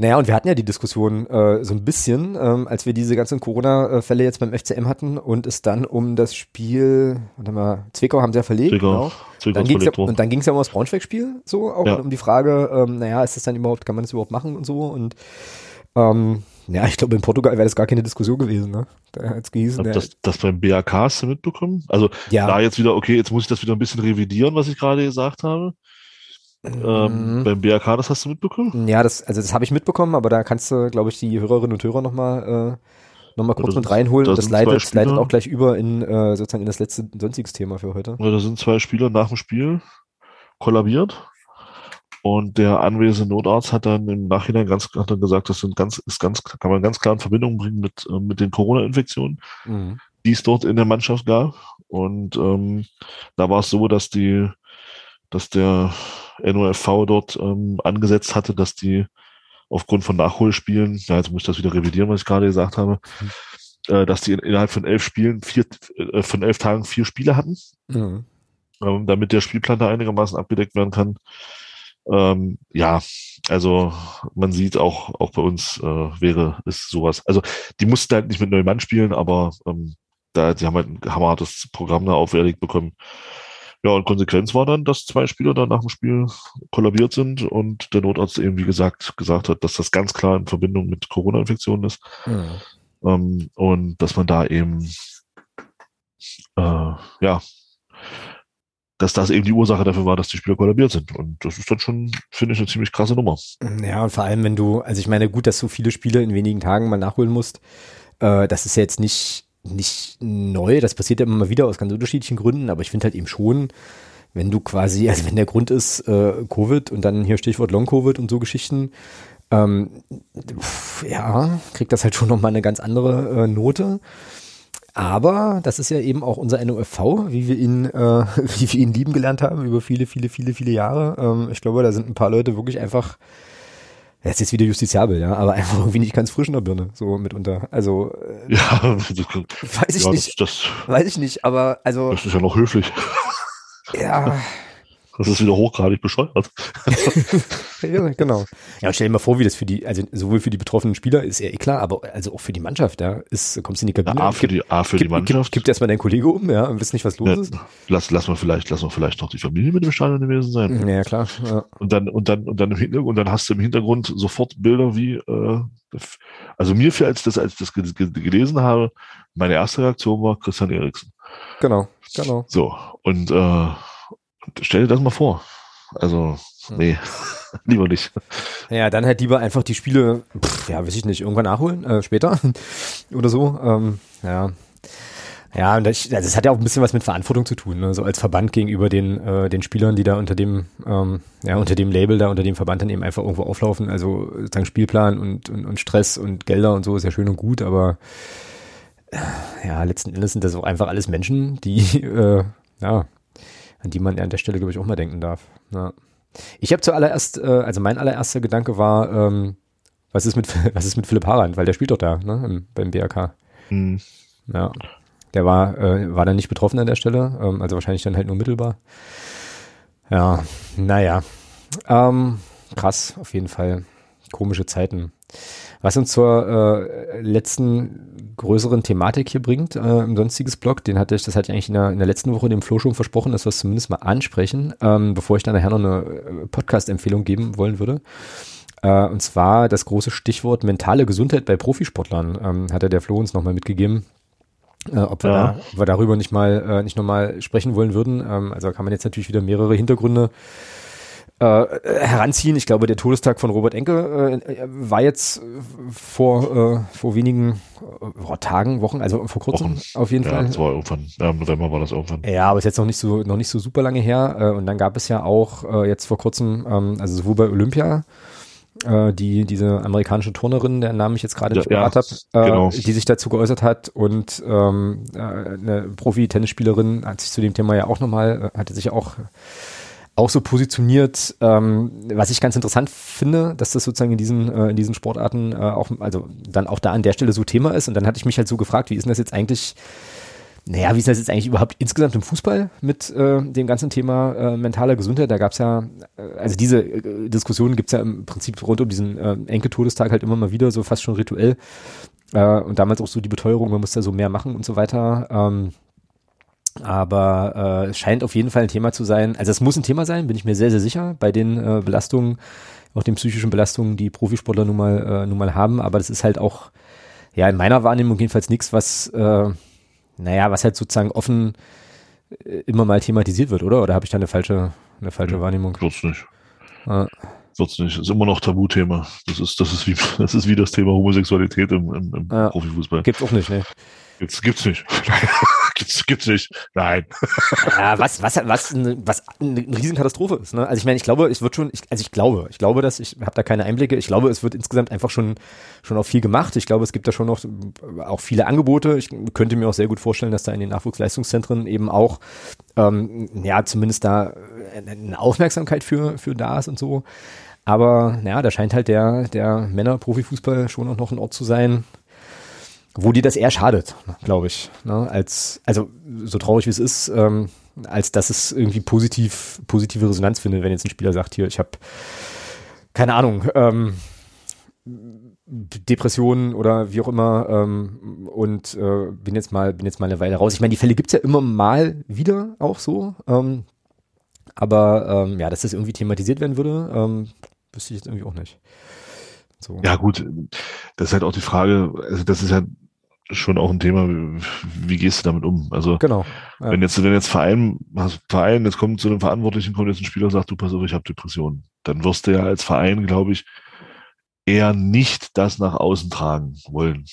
Naja, und wir hatten ja die Diskussion äh, so ein bisschen, ähm, als wir diese ganzen Corona-Fälle jetzt beim FCM hatten und es dann um das Spiel, warte mal, Zwickau haben sie ja verlegt, Zwickau, genau. Zwickau dann ging's ja, und dann ging es ja um das Braunschweig-Spiel, so, auch ja. um die Frage, ähm, naja, ist das dann überhaupt, kann man das überhaupt machen und so und ähm, ja, ich glaube, in Portugal wäre das gar keine Diskussion gewesen, ne? Da hat's gehießen, das, das beim BAK hast du mitbekommen? Also ja. da jetzt wieder, okay, jetzt muss ich das wieder ein bisschen revidieren, was ich gerade gesagt habe. Ähm, mhm. beim BRK, das hast du mitbekommen? Ja, das, also das habe ich mitbekommen, aber da kannst du, glaube ich, die Hörerinnen und Hörer nochmal äh, noch mal kurz mit reinholen. Das, das leitet, leitet auch gleich über in äh, sozusagen in das letzte sonstiges Thema für heute. Ja, da sind zwei Spieler nach dem Spiel kollabiert. Und der anwesende Notarzt hat dann im Nachhinein ganz hat dann gesagt, das sind ganz, ist ganz, kann man ganz klar in Verbindung bringen mit, äh, mit den Corona-Infektionen, mhm. die es dort in der Mannschaft gab. Und ähm, da war es so, dass die, dass der NOFV dort ähm, angesetzt hatte, dass die aufgrund von Nachholspielen, ja, jetzt muss ich das wieder revidieren, was ich gerade gesagt habe, mhm. äh, dass die in, innerhalb von elf Spielen, vier, äh, von elf Tagen vier Spiele hatten, mhm. ähm, damit der Spielplan da einigermaßen abgedeckt werden kann. Ähm, ja, also man sieht auch, auch bei uns äh, wäre es sowas. Also die mussten halt nicht mit neuen Mann spielen, aber ähm, da, die haben halt ein hammerhartes Programm da auferlegt bekommen. Ja, und Konsequenz war dann, dass zwei Spieler dann nach dem Spiel kollabiert sind und der Notarzt eben, wie gesagt, gesagt hat, dass das ganz klar in Verbindung mit Corona-Infektionen ist. Mhm. Ähm, und dass man da eben, äh, ja, dass das eben die Ursache dafür war, dass die Spieler kollabiert sind. Und das ist dann schon, finde ich, eine ziemlich krasse Nummer. Ja, und vor allem, wenn du, also ich meine, gut, dass du viele Spiele in wenigen Tagen mal nachholen musst. Äh, das ist ja jetzt nicht nicht neu, das passiert ja immer mal wieder aus ganz unterschiedlichen Gründen, aber ich finde halt eben schon, wenn du quasi, also wenn der Grund ist äh, Covid und dann hier Stichwort Long-Covid und so Geschichten, ähm, ja, kriegt das halt schon nochmal eine ganz andere äh, Note. Aber das ist ja eben auch unser NOFV, wie wir ihn, äh, wie wir ihn lieben gelernt haben über viele, viele, viele, viele Jahre. Ähm, ich glaube, da sind ein paar Leute wirklich einfach Er ist jetzt wieder justiziabel, ja, aber einfach irgendwie nicht ganz frisch in der Birne, so mitunter. Also, äh, ja, weiß ich ja, nicht. Das, das, weiß ich nicht, aber also. Das ist ja noch höflich. Ja. Das ist wieder hochgradig bescheuert. ja, genau. Ja, und stell dir mal vor, wie das für die, also sowohl für die betroffenen Spieler ist ja eh klar, aber also auch für die Mannschaft, ja, ist, kommst du in die Kabine. Ja, A für die, A für gibt, die Mannschaft. Gibt, erstmal deinen Kollege um, ja, und wisst nicht, was los ja, ist. Lass, lass mal vielleicht, lass mal vielleicht noch die Familie mit dem Stadion gewesen sein. Ja, klar. Ja. Und dann, und dann, und dann im Hintergrund, und dann hast du im Hintergrund sofort Bilder wie, äh, also mir für als das, als ich das gelesen habe, meine erste Reaktion war Christian Eriksen. Genau, genau. So, und, äh, stell dir das mal vor. Also, hm. nee, lieber nicht. Ja, dann halt lieber einfach die Spiele, pff, ja, weiß ich nicht, irgendwann nachholen, äh, später oder so. Ähm, ja. Ja, und das, also das hat ja auch ein bisschen was mit Verantwortung zu tun, ne? so als Verband gegenüber den, äh, den Spielern, die da unter dem, ähm, ja, unter dem Label da, unter dem Verband dann eben einfach irgendwo auflaufen. Also sozusagen Spielplan und, und, und Stress und Gelder und so ist ja schön und gut, aber äh, ja, letzten Endes sind das auch einfach alles Menschen, die, äh, ja, an die man ja an der Stelle, glaube ich, auch mal denken darf. Ja. Ich habe zuallererst, äh, also mein allererster Gedanke war, ähm, was ist mit was ist mit Philipp Harand, weil der spielt doch da, ne, im, beim BRK. Mhm. Ja. Der war, äh, war dann nicht betroffen an der Stelle, ähm, also wahrscheinlich dann halt nur mittelbar. Ja, naja. Ähm, krass, auf jeden Fall. Komische Zeiten. Was uns zur äh, letzten größeren Thematik hier bringt, äh, im sonstiges Blog, den hatte ich, das hatte ich eigentlich in der, in der letzten Woche dem Flo schon versprochen, dass wir es zumindest mal ansprechen, ähm, bevor ich dann nachher noch eine äh, Podcast-Empfehlung geben wollen würde. Äh, und zwar das große Stichwort mentale Gesundheit bei Profisportlern, ähm, hat er der Flo uns nochmal mitgegeben. Äh, ob, wir ja. da, ob wir darüber nicht mal äh, nicht nochmal sprechen wollen würden. Ähm, also kann man jetzt natürlich wieder mehrere Hintergründe heranziehen. Ich glaube, der Todestag von Robert Enke äh, war jetzt vor, äh, vor wenigen äh, Tagen, Wochen, also vor kurzem Wochen. auf jeden ja, Fall. Das war irgendwann, ja, im November war das irgendwann. Ja, aber ist jetzt noch nicht so, noch nicht so super lange her. Äh, und dann gab es ja auch äh, jetzt vor kurzem, ähm, also sowohl bei Olympia, äh, die diese amerikanische Turnerin, deren Namen ich jetzt gerade nicht ja, parat habe, äh, genau. die sich dazu geäußert hat und ähm, äh, eine Profi-Tennisspielerin hat sich zu dem Thema ja auch nochmal, äh, hatte sich auch auch so positioniert, ähm, was ich ganz interessant finde, dass das sozusagen in diesen, äh, in diesen Sportarten äh, auch, also dann auch da an der Stelle so Thema ist. Und dann hatte ich mich halt so gefragt, wie ist denn das jetzt eigentlich, naja, wie ist das jetzt eigentlich überhaupt insgesamt im Fußball mit äh, dem ganzen Thema äh, mentaler Gesundheit? Da gab es ja, äh, also diese äh, Diskussionen gibt es ja im Prinzip rund um diesen äh, Enkeltodestag halt immer mal wieder, so fast schon rituell. Äh, und damals auch so die Beteuerung, man muss da so mehr machen und so weiter. Ähm, aber äh, scheint auf jeden Fall ein Thema zu sein. Also es muss ein Thema sein, bin ich mir sehr, sehr sicher, bei den äh, Belastungen, auch den psychischen Belastungen, die Profisportler nun mal, äh, nun mal haben. Aber das ist halt auch, ja, in meiner Wahrnehmung jedenfalls nichts, was, äh, naja, was halt sozusagen offen äh, immer mal thematisiert wird, oder? Oder habe ich da eine falsche, eine falsche ja, Wahrnehmung? Wird's nicht. Ah. Wird's nicht. Ist immer noch Tabuthema. Das ist, das ist wie, das ist wie das Thema Homosexualität im, im, im ja. Profifußball. Gibt's auch nicht, ne? Gibt's, gibt's nicht. gibt's, gibt's nicht. Nein. Ja, was, was, was, was eine Riesenkatastrophe ist. Ne? Also ich meine, ich glaube, es wird schon, ich, also ich glaube, ich glaube, dass ich habe da keine Einblicke. Ich glaube, es wird insgesamt einfach schon schon auch viel gemacht. Ich glaube, es gibt da schon noch auch viele Angebote. Ich könnte mir auch sehr gut vorstellen, dass da in den Nachwuchsleistungszentren eben auch ähm, ja zumindest da eine Aufmerksamkeit für für da ist und so. Aber ja, da scheint halt der der Männer-Profifußball schon auch noch ein Ort zu sein, wo dir das eher schadet, glaube ich. Ne? Als, also so traurig wie es ist, ähm, als dass es irgendwie positiv, positive Resonanz findet, wenn jetzt ein Spieler sagt, hier, ich habe keine Ahnung, ähm, Depressionen oder wie auch immer ähm, und äh, bin jetzt mal bin jetzt mal eine Weile raus. Ich meine, die Fälle gibt's ja immer mal wieder auch so, ähm, aber ähm, ja, dass das irgendwie thematisiert werden würde, ähm, wüsste ich jetzt irgendwie auch nicht. So. Ja, gut, das ist halt auch die Frage, also das ist ja schon auch ein Thema, wie gehst du damit um? Also, genau. Ja. Wenn jetzt, wenn jetzt Verein, Verein, jetzt kommt zu einem Verantwortlichen, kommt jetzt ein Spieler und sagt, du pass auf, ich habe Depressionen, dann wirst du ja als Verein, glaube ich, eher nicht das nach außen tragen wollen.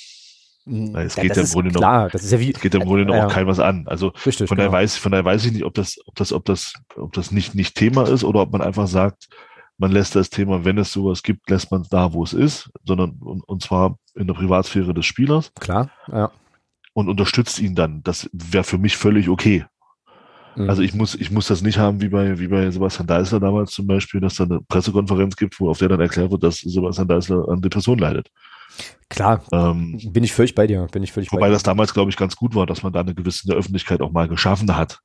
Hm, es ja, geht ja im Grunde noch, klar. das ist ja wie, es geht im Grunde noch auch kein was an. Also Richtig, von daher genau. weiß, von daher weiß ich nicht, ob das, ob das, ob das, ob das nicht, nicht Thema ist oder ob man einfach sagt, man lässt das Thema, wenn es sowas gibt, lässt man es da, wo es ist, sondern und, und zwar in der Privatsphäre des Spielers. Klar, ja. Und unterstützt ihn dann. Das wäre für mich völlig okay. Mhm. Also ich muss, ich muss das nicht haben wie bei, wie bei Sebastian Deißler damals zum Beispiel, dass da eine Pressekonferenz gibt, wo auf der dann erklärt wird, dass Sebastian Deißler an Depression leidet. Klar, ähm, bin ich völlig bei dir, bin ich völlig Wobei das damals, glaube ich, ganz gut war, dass man da eine gewisse Öffentlichkeit auch mal geschaffen hat.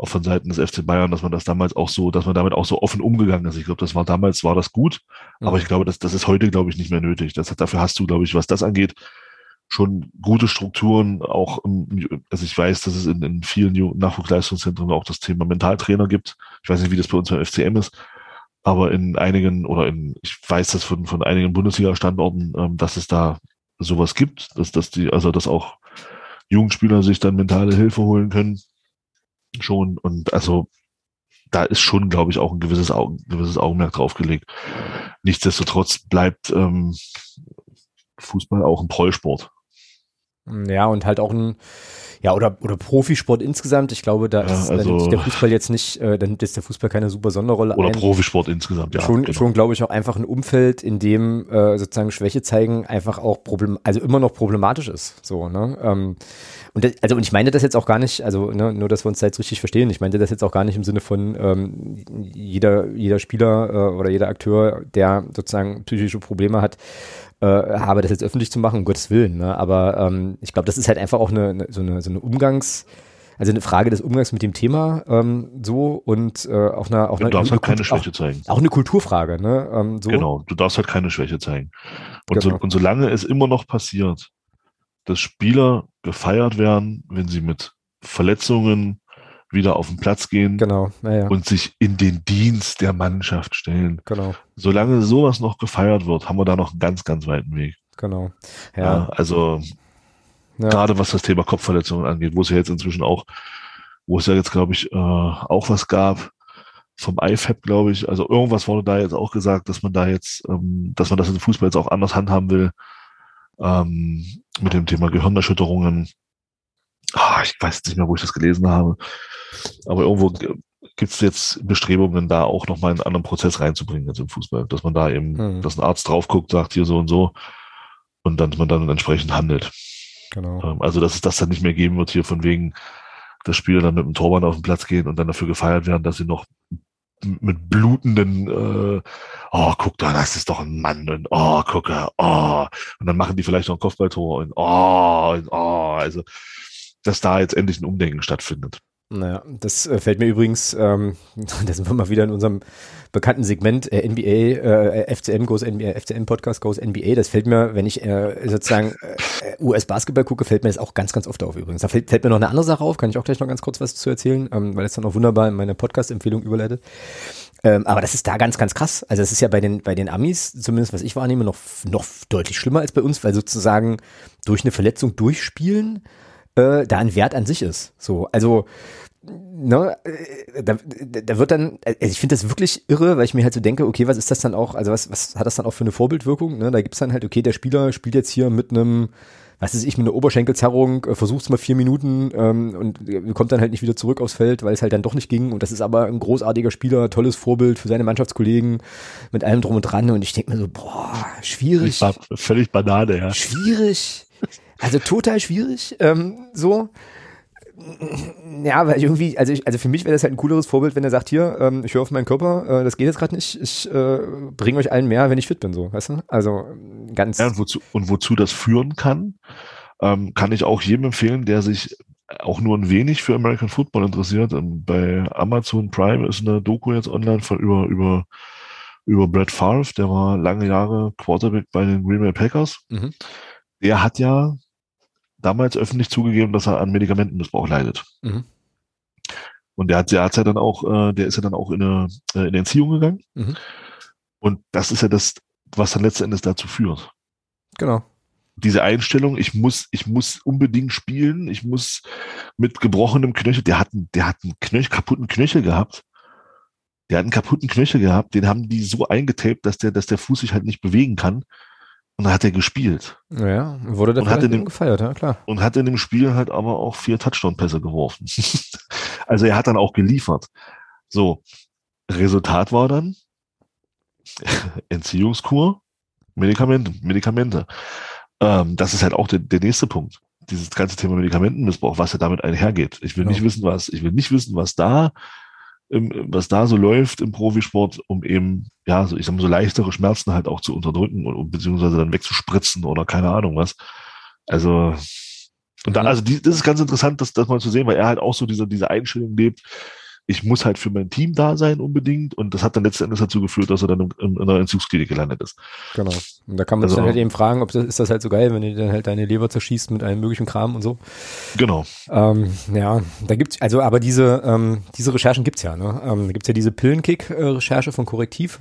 Auch von Seiten des FC Bayern, dass man das damals auch so, dass man damit auch so offen umgegangen ist. Ich glaube, das war damals, war das gut. Mhm. Aber ich glaube, das, das ist heute, glaube ich, nicht mehr nötig. Das, dafür hast du, glaube ich, was das angeht, schon gute Strukturen. Auch, im, also ich weiß, dass es in, in vielen Nachwuchsleistungszentren auch das Thema Mentaltrainer gibt. Ich weiß nicht, wie das bei uns beim FCM ist aber in einigen oder in, ich weiß das von, von einigen Bundesliga-Standorten, ähm, dass es da sowas gibt, dass, dass die, also dass auch Jugendspieler sich dann mentale Hilfe holen können. Schon. Und also da ist schon, glaube ich, auch ein gewisses, Augen, gewisses Augenmerk draufgelegt. Nichtsdestotrotz bleibt ähm, Fußball auch ein Prollsport. Ja, und halt auch ein, ja, oder, oder Profisport insgesamt. Ich glaube, da, ist, ja, also, da der Fußball jetzt nicht, äh, da nimmt jetzt der Fußball keine super Sonderrolle oder ein. Oder Profisport insgesamt, ja. Schon, genau. schon glaube ich, auch einfach ein Umfeld, in dem äh, sozusagen Schwäche zeigen einfach auch problem, also immer noch problematisch ist. So, ne? Ähm, und das, also und ich meine das jetzt auch gar nicht, also ne, nur, dass wir uns da jetzt richtig verstehen. Ich meinte das jetzt auch gar nicht im Sinne von ähm, jeder jeder Spieler äh, oder jeder Akteur, der sozusagen psychische Probleme hat, äh, habe, das jetzt öffentlich zu machen, um Gottes Willen. Ne? Aber ähm, ich glaube, das ist halt einfach auch eine, eine, so, eine, so eine Umgangs- also eine Frage des Umgangs mit dem Thema ähm, so und äh, auch eine auch du darfst halt keine Schwäche zeigen. Auch eine Kulturfrage, ne? Ähm, so. Genau, du darfst halt keine Schwäche zeigen. Und, genau. so, und solange es immer noch passiert, dass Spieler gefeiert werden, wenn sie mit Verletzungen, wieder auf den Platz gehen genau. ja, ja. und sich in den Dienst der Mannschaft stellen. Genau. Solange sowas noch gefeiert wird, haben wir da noch einen ganz, ganz weiten Weg. Genau. Ja. ja also gerade was das Thema Kopfverletzungen angeht, wo es ja jetzt inzwischen auch, wo es ja jetzt, glaube ich, äh, auch was gab vom IFAB, glaube ich. Also irgendwas wurde da jetzt auch gesagt, dass man da jetzt, ähm, dass man das im Fußball jetzt auch anders handhaben will. Ähm, mit dem Thema Gehirnerschütterungen. Ah, ich weiß nicht mehr, wo ich das gelesen habe. Aber irgendwo gibt es jetzt Bestrebungen, da auch nochmal einen anderen Prozess reinzubringen jetzt im Fußball, dass man da eben, mhm. dass ein Arzt drauf guckt, sagt hier so und so und dann man dann entsprechend handelt. Genau. Ähm, also dass es das dann nicht mehr geben wird hier von wegen, dass Spieler dann mit dem Torwart auf den Platz gehen und dann dafür gefeiert werden, dass sie noch mit blutenden, äh, oh, guck da, das ist doch ein Mann und oh, gucke, oh, und dann machen die vielleicht noch ein Kopfballtor und oh, und, oh, also dass da jetzt endlich ein Umdenken stattfindet. Naja, das äh, fällt mir übrigens, ähm, da sind wir mal wieder in unserem bekannten Segment äh, NBA, äh, FCM goes NBA, FCM Podcast goes NBA. Das fällt mir, wenn ich äh, sozusagen äh, US-Basketball gucke, fällt mir das auch ganz, ganz oft auf übrigens. Da fällt, fällt, mir noch eine andere Sache auf, kann ich auch gleich noch ganz kurz was zu erzählen, ähm, weil es dann auch wunderbar in meine Podcast-Empfehlung überleitet. Ähm, aber das ist da ganz, ganz krass. Also es ist ja bei den, bei den Amis, zumindest was ich wahrnehme, noch, noch deutlich schlimmer als bei uns, weil sozusagen durch eine Verletzung durchspielen äh, da ein Wert an sich ist. So, also ne, äh, da, da wird dann, also ich finde das wirklich irre, weil ich mir halt so denke, okay, was ist das dann auch, also was, was hat das dann auch für eine Vorbildwirkung? Ne? Da gibt's dann halt, okay, der Spieler spielt jetzt hier mit einem, was ist ich, mit einer Oberschenkelzerrung, äh, versucht's mal vier Minuten ähm, und kommt dann halt nicht wieder zurück aufs Feld, weil es halt dann doch nicht ging. Und das ist aber ein großartiger Spieler, tolles Vorbild für seine Mannschaftskollegen mit allem drum und dran. Und ich denke mir so, boah, schwierig. Völlig Banane, ja. Schwierig. Also total schwierig. Ähm, so. Ja, weil irgendwie, also ich, also für mich wäre das halt ein cooleres Vorbild, wenn er sagt, hier, ähm, ich höre auf meinen Körper, äh, das geht jetzt gerade nicht, ich äh, bringe euch allen mehr, wenn ich fit bin, so, weißt du? Also ganz. Ja, und wozu, und wozu das führen kann, ähm, kann ich auch jedem empfehlen, der sich auch nur ein wenig für American Football interessiert. Ähm, bei Amazon Prime ist eine Doku jetzt online von über, über, über Brett Favre, der war lange Jahre Quarterback bei den Green Bay Packers. Mhm. Der hat ja damals öffentlich zugegeben, dass er an Medikamentenmissbrauch leidet. Mhm. Und der hat, der hat ja dann auch, äh, der ist ja dann auch in eine, äh, in eine Entziehung gegangen. Mhm. Und das ist ja das, was dann letzten Endes dazu führt. Genau. Diese Einstellung, ich muss, ich muss unbedingt spielen, ich muss mit gebrochenem Knöchel, der hat, der hat einen Knöchel, kaputten Knöchel gehabt. Der hat einen kaputten Knöchel gehabt, den haben die so eingetaped, dass der, dass der Fuß sich halt nicht bewegen kann. Und dann hat er gespielt. Ja, wurde der hat in dem, gefeiert, ja klar. Und hat in dem Spiel halt aber auch vier Touchdown-Pässe geworfen. also er hat dann auch geliefert. So, Resultat war dann Entziehungskur, Medikamente, Medikamente. Ähm, das ist halt auch der, der nächste Punkt. dieses ganze Thema Medikamentenmissbrauch, was ja damit einhergeht. Ich will Genau. nicht wissen, was, ich will nicht wissen, was da, was da so läuft im Profisport, um eben, ja, so, ich sag mal, so leichtere Schmerzen halt auch zu unterdrücken und, und beziehungsweise dann wegzuspritzen oder keine Ahnung was. Also, und dann, also die, das ist ganz interessant, das, das mal zu sehen, weil er halt auch so diese, diese Einstellung lebt, ich muss halt für mein Team da sein unbedingt und das hat dann letzten Endes dazu geführt, dass er dann in, in, in einer Entzugsklinik gelandet ist. Genau. Und da kann man sich Also- dann halt eben fragen, ob das, ist das halt so geil, wenn du dann halt deine Leber zerschießt mit allem möglichen Kram und so. Genau. Ähm, ja, da gibt's, also aber diese, ähm, diese Recherchen gibt's ja, ne? Ähm, da gibt's ja diese Pillenkick-Recherche von Korrektiv.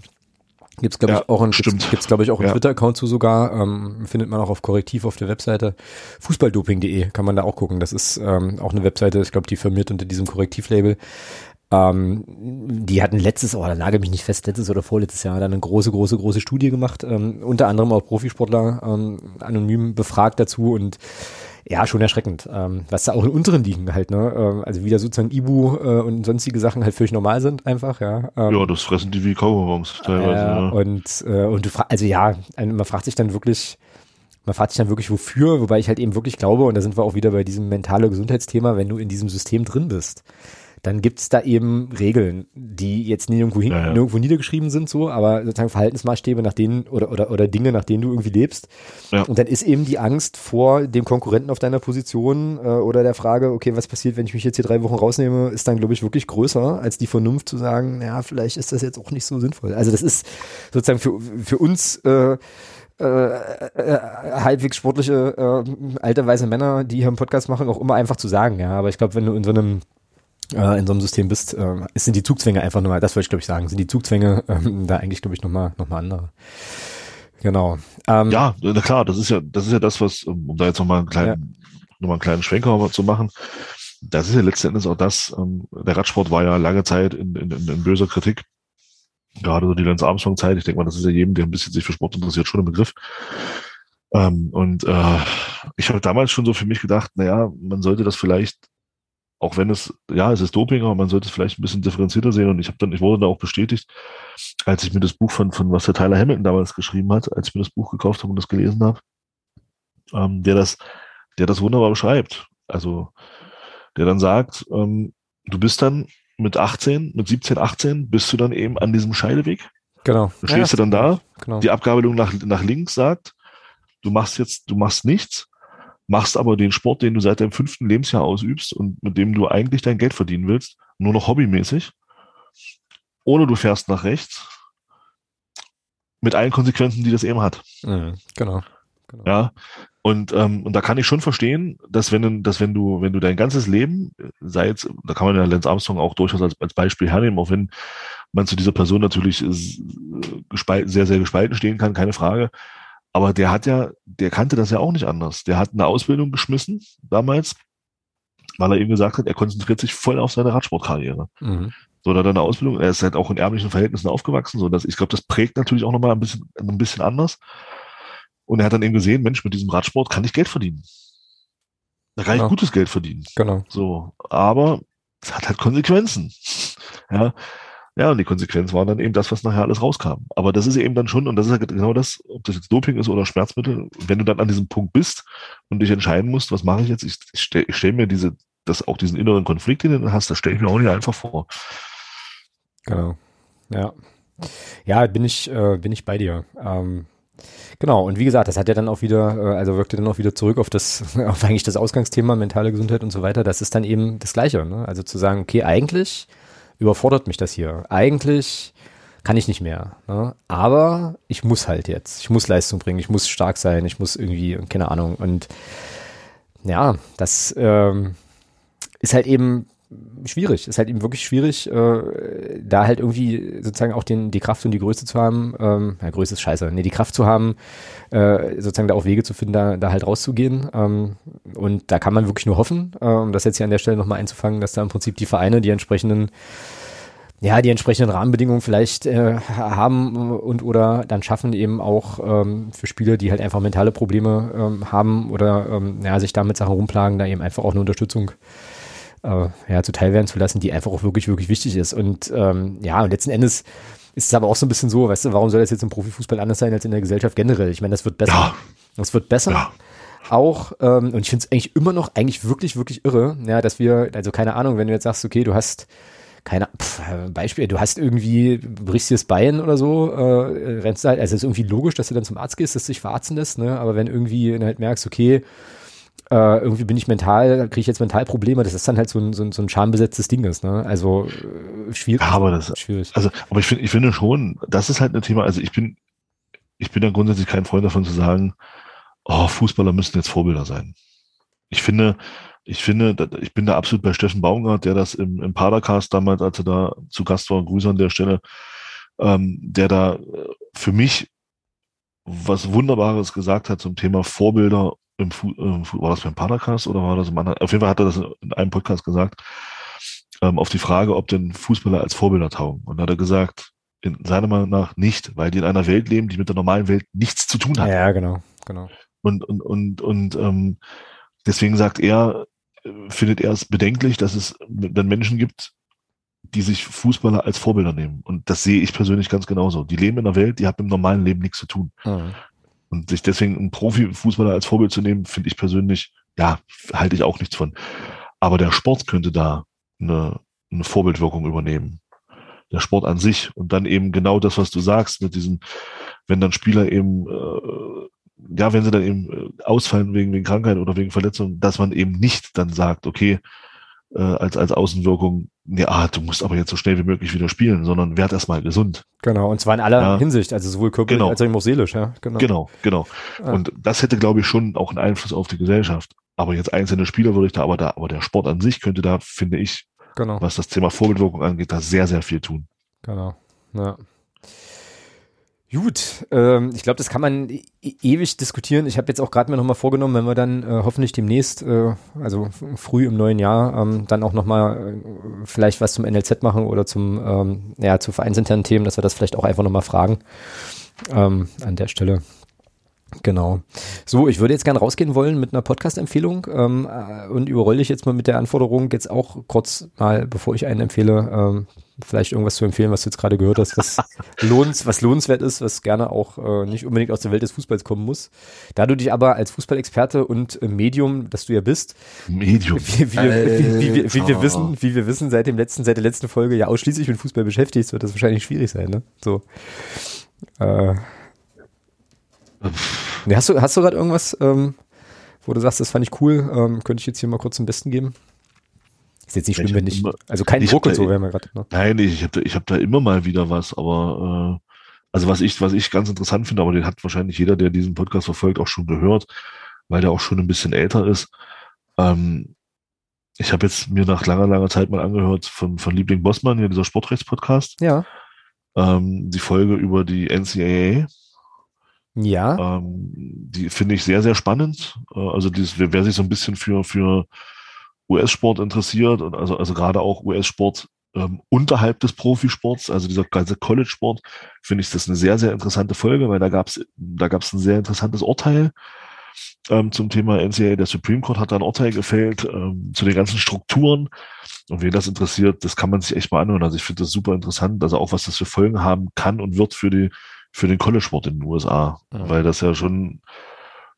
Gibt's, glaube ich, Ja, auch ein, stimmt. gibt's, gibt's glaube ich, auch einen Ja. Twitter-Account zu sogar. Ähm, findet man auch auf Korrektiv auf der Webseite. Fußballdoping.de kann man da auch gucken. Das ist ähm, auch eine Webseite, ich glaube, die firmiert unter diesem Korrektiv-Label. Ähm, die hatten letztes, oh, da nagel mich nicht fest, letztes oder vorletztes Jahr dann eine große, große, große Studie gemacht, ähm, unter anderem auch Profisportler ähm, anonym befragt dazu und ja, schon erschreckend, ähm, was da auch in unteren Ligen halt, ne, ähm, also wieder sozusagen Ibu äh, und sonstige Sachen halt völlig normal sind einfach, ja. Ähm, Ja, das fressen die wie Kaugummis teilweise. äh, ja. Und, äh, und du also ja, man fragt sich dann wirklich, man fragt sich dann wirklich wofür, wobei ich halt eben wirklich glaube, und da sind wir auch wieder bei diesem mentale Gesundheitsthema, wenn du in diesem System drin bist, dann gibt's da eben Regeln, die jetzt nirgendwo, hin, Ja, ja. nirgendwo niedergeschrieben sind, so, aber sozusagen Verhaltensmaßstäbe, nach denen oder, oder, oder Dinge, nach denen du irgendwie lebst. Ja. Und dann ist eben die Angst vor dem Konkurrenten auf deiner Position äh, oder der Frage, okay, was passiert, wenn ich mich jetzt hier drei Wochen rausnehme, ist dann, glaube ich, wirklich größer als die Vernunft zu sagen, ja, vielleicht ist das jetzt auch nicht so sinnvoll. Also das ist sozusagen für, für uns äh, äh, äh, halbwegs sportliche äh, alte weiße Männer, die hier einen Podcast machen, auch immer einfach zu sagen, ja. Aber ich glaube, wenn du in so einem in so einem System bist, äh, sind die Zugzwänge einfach nur, das wollte ich glaube ich sagen, sind die Zugzwänge ähm, da eigentlich glaube ich nochmal noch mal andere. Genau. Ähm, Ja, na klar, das ist ja, das ist ja das, was, um da jetzt nochmal einen kleinen, noch mal einen kleinen Schwenker zu machen. Das ist ja letzten Endes auch das, ähm, der Radsport war ja lange Zeit in, in, in, in böser Kritik. Gerade so die Lance Armstrong Zeit. Ich denke mal, das ist ja jedem, der ein bisschen sich für Sport interessiert, schon ein Begriff. Ähm, und äh, ich habe damals schon so für mich gedacht, naja, man sollte das vielleicht, auch wenn es, ja, es ist Doping, aber man sollte es vielleicht ein bisschen differenzierter sehen. Und ich habe dann, ich wurde da auch bestätigt, als ich mir das Buch von, von was der Tyler Hamilton damals geschrieben hat, als ich mir das Buch gekauft habe und das gelesen habe, ähm, der das, der das wunderbar beschreibt. Also, der dann sagt, ähm, du bist dann mit 18, mit 17, 18, bist du dann eben an diesem Scheideweg. genau. Dann stehst du dann da, Genau. die Abgabelung nach, nach links sagt, du machst jetzt, du machst nichts, machst aber den Sport, den du seit deinem fünften Lebensjahr ausübst und mit dem du eigentlich dein Geld verdienen willst, nur noch hobbymäßig. Oder du fährst nach rechts. Mit allen Konsequenzen, die das eben hat. Mhm, genau. genau. Ja. Und, ähm, und da kann ich schon verstehen, dass wenn, du- dass wenn du, wenn du dein ganzes Leben, sei jetzt, da kann man ja Lance Armstrong auch durchaus als, als Beispiel hernehmen, auch wenn man zu dieser Person natürlich äh, sehr, sehr gespalten stehen kann, keine Frage. Aber der hat ja, der kannte das ja auch nicht anders. Der hat eine Ausbildung geschmissen damals, weil er eben gesagt hat, er konzentriert sich voll auf seine Radsportkarriere. Mhm. So, da hat er eine Ausbildung, er ist halt auch in ärmlichen Verhältnissen aufgewachsen, so dass ich glaube, das prägt natürlich auch nochmal ein bisschen, ein bisschen anders. Und er hat dann eben gesehen, Mensch, mit diesem Radsport kann ich Geld verdienen. Da kann Genau. ich gutes Geld verdienen. Genau. So, aber es hat halt Konsequenzen. Ja. Ja, und die Konsequenz war dann eben das, was nachher alles rauskam. Aber das ist eben dann schon, und das ist halt genau das, ob das jetzt Doping ist oder Schmerzmittel, wenn du dann an diesem Punkt bist und dich entscheiden musst, was mache ich jetzt? Ich, ich stelle stell mir diese, das auch diesen inneren Konflikt, den du hast, das stelle ich mir auch nicht einfach vor. Genau. Ja. Ja, bin ich, äh, bin ich bei dir. Ähm, genau, und wie gesagt, das hat ja dann auch wieder, äh, also wirkte dann auch wieder zurück auf das, auf eigentlich das Ausgangsthema, mentale Gesundheit und so weiter. Das ist dann eben das Gleiche. Ne? Also zu sagen, okay, eigentlich überfordert mich das hier. Eigentlich kann ich nicht mehr. Ne? Aber ich muss halt jetzt. Ich muss Leistung bringen, ich muss stark sein, ich muss irgendwie, keine Ahnung. Und ja, das ähm, ist halt eben schwierig. Ist halt eben wirklich schwierig, äh, da halt irgendwie sozusagen auch den, die Kraft und die Größe zu haben. Ähm, ja, Größe ist scheiße. Nee, die Kraft zu haben, äh, sozusagen da auch Wege zu finden, da, da halt rauszugehen. Ähm, und da kann man wirklich nur hoffen, äh, um das jetzt hier an der Stelle nochmal einzufangen, dass da im Prinzip die Vereine die entsprechenden ja, die entsprechenden Rahmenbedingungen vielleicht äh, haben und oder dann schaffen eben auch ähm, für Spieler, die halt einfach mentale Probleme ähm, haben oder ähm, ja, sich damit Sachen rumplagen, da eben einfach auch eine Unterstützung äh, ja, zuteil werden zu lassen, die einfach auch wirklich, wirklich wichtig ist. Und ähm, ja, und letzten Endes ist es aber auch so ein bisschen so, weißt du, warum soll das jetzt im Profifußball anders sein als in der Gesellschaft generell? Ich meine, das wird besser. Ja. Das wird besser. Ja. auch, ähm, und ich finde es eigentlich immer noch eigentlich wirklich, wirklich irre, ja, dass wir, also keine Ahnung, wenn du jetzt sagst, okay, du hast keine pff, Beispiel, du hast irgendwie, brichst dir das Bein oder so, äh, rennst halt, also es ist irgendwie logisch, dass du dann zum Arzt gehst, dass du dich verarzten lässt, ne? Aber wenn irgendwie halt merkst, okay, äh, irgendwie bin ich mental, kriege ich jetzt Mentalprobleme, das ist dann halt so ein, so ein, so ein schambesetztes Ding ist, ne? Also äh, schwierig. Ja, aber das, schwierig. Also, aber ich finde, ich finde schon, das ist halt ein Thema, also ich bin, ich bin ja grundsätzlich kein Freund davon zu sagen, oh, Fußballer müssen jetzt Vorbilder sein. Ich finde, ich finde, ich bin da absolut bei Steffen Baumgart, der das im, im Padercast damals, als er da zu Gast war, Grüße an der Stelle, ähm, der da äh, für mich was Wunderbares gesagt hat zum Thema Vorbilder im Fu äh, war das beim Padercast oder war das im anderen? Auf jeden Fall hat er das in einem Podcast gesagt, ähm, auf die Frage, ob denn Fußballer als Vorbilder taugen. Und da hat er gesagt, in seiner Meinung nach nicht, weil die in einer Welt leben, die mit der normalen Welt nichts zu tun hat. Ja, genau, genau. Und, und, und, und ähm, deswegen sagt er, findet er es bedenklich, dass es dann Menschen gibt, die sich Fußballer als Vorbilder nehmen. Und das sehe ich persönlich ganz genauso. Die leben in einer Welt, die hat mit dem normalen Leben nichts zu tun. Mhm. Und sich deswegen einen Profifußballer als Vorbild zu nehmen, finde ich persönlich, ja, halte ich auch nichts von. Aber der Sport könnte da eine, eine Vorbildwirkung übernehmen. Der Sport an sich. Und dann eben genau das, was du sagst, mit diesen, wenn dann Spieler eben äh, ja, wenn sie dann eben äh, ausfallen wegen, wegen Krankheit oder wegen Verletzung, dass man eben nicht dann sagt, okay, äh, als, als Außenwirkung, ja, ah, du musst aber jetzt so schnell wie möglich wieder spielen, sondern werd erstmal gesund. Genau, und zwar in aller ja. Hinsicht, also sowohl körperlich genau. als auch seelisch, ja. Genau, genau. genau. Ah. Und das hätte, glaube ich, schon auch einen Einfluss auf die Gesellschaft. Aber jetzt einzelne Spieler würde ich da, aber da, aber der Sport an sich könnte da, finde ich, genau. was das Thema Vorbildwirkung angeht, da sehr, sehr viel tun. Genau, ja. Gut, ähm, ich glaube, das kann man e ewig diskutieren. Ich habe jetzt auch gerade mir nochmal vorgenommen, wenn wir dann äh, hoffentlich demnächst, äh, also früh im neuen Jahr, ähm, dann auch nochmal äh, vielleicht was zum NLZ machen oder zum, ähm, ja, zu vereinsinternen Themen, dass wir das vielleicht auch einfach nochmal fragen ähm, an der Stelle. Genau. So, ich würde jetzt gerne rausgehen wollen mit einer Podcast-Empfehlung ähm, äh, und überrolle dich jetzt mal mit der Anforderung, jetzt auch kurz mal, bevor ich einen empfehle, ähm, vielleicht irgendwas zu empfehlen, was du jetzt gerade gehört hast, was, lohns, was lohnenswert ist, was gerne auch äh, nicht unbedingt aus der Welt des Fußballs kommen muss. Da du dich aber als Fußballexperte und äh, Medium, das du ja bist, Medium, wie, wie, wie, wie, wie, wie wir wissen, wie wir wissen, seit dem letzten, seit der letzten Folge ja ausschließlich mit Fußball beschäftigt, wird das wahrscheinlich schwierig sein, ne? So. Äh, hast du, hast du gerade irgendwas, ähm, wo du sagst, das fand ich cool, ähm, könnte ich jetzt hier mal kurz zum Besten geben? Ist jetzt nicht schlimm, wenn ich, also kein Druck und so wäre mir gerade. Ne? Nein, ich habe da, ich hab da immer mal wieder was, aber äh, also was ich, was ich ganz interessant finde, aber den hat wahrscheinlich jeder, der diesen Podcast verfolgt, auch schon gehört, weil der auch schon ein bisschen älter ist. Ähm, ich habe jetzt mir nach langer, langer Zeit mal angehört von, von Liebling Bossmann, hier dieser Sportrechtspodcast. Ja. Ähm, die Folge über die NCAA. Ja. Ähm, die finde ich sehr, sehr spannend. Äh, also dieses, wer, sich so ein bisschen für, für US-Sport interessiert und also, also gerade auch US-Sport ähm, unterhalb des Profisports, also dieser ganze College-Sport, finde ich das eine sehr, sehr interessante Folge, weil da gab es da gab's ein sehr interessantes Urteil ähm, zum Thema NCAA. Der Supreme Court hat da ein Urteil gefällt ähm, zu den ganzen Strukturen. Und wen das interessiert, das kann man sich echt mal anhören. Also ich finde das super interessant, also auch was das für Folgen haben kann und wird für die für den College-Sport in den USA, mhm. weil das ja schon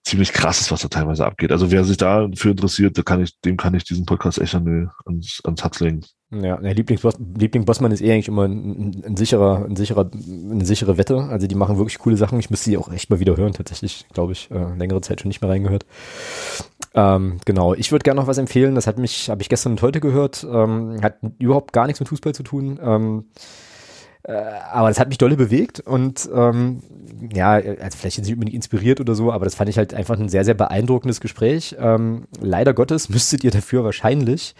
ziemlich krass ist, was da teilweise abgeht. Also wer sich dafür interessiert, da kann ich, dem kann ich diesen Podcast echt an, ans, ans Herz legen. Ja, der Liebling Bossmann ist eh eigentlich immer ein, ein, sicherer, ein sicherer, eine sichere Wette. Also die machen wirklich coole Sachen. Ich müsste sie auch echt mal wieder hören, tatsächlich, glaube ich, äh, längere Zeit schon nicht mehr reingehört. Ähm, genau, ich würde gerne noch was empfehlen. Das hat mich, habe ich gestern und heute gehört. Ähm, hat überhaupt gar nichts mit Fußball zu tun. Ähm, äh, aber das hat mich dolle bewegt und ähm, ja, also vielleicht nicht unbedingt inspiriert oder so, aber das fand ich halt einfach ein sehr, sehr beeindruckendes Gespräch. Ähm, leider Gottes müsstet ihr dafür wahrscheinlich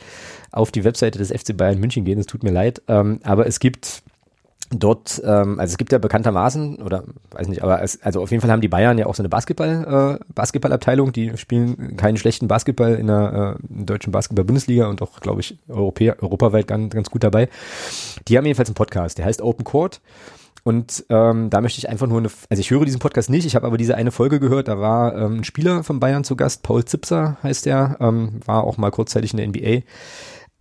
auf die Webseite des FC Bayern München gehen, es tut mir leid, ähm, aber es gibt dort, ähm, also es gibt ja bekanntermaßen, oder weiß nicht, aber es, also auf jeden Fall haben die Bayern ja auch so eine Basketball, äh, Basketballabteilung, die spielen keinen schlechten Basketball in der äh, deutschen Basketball-Bundesliga und auch, glaube ich, Europä europaweit ganz, ganz gut dabei. Die haben jedenfalls einen Podcast, der heißt Open Court. Und ähm, da möchte ich einfach nur eine, also ich höre diesen Podcast nicht, ich habe aber diese eine Folge gehört, da war ähm, ein Spieler von Bayern zu Gast, Paul Zipser heißt der, ähm, war auch mal kurzzeitig in der NBA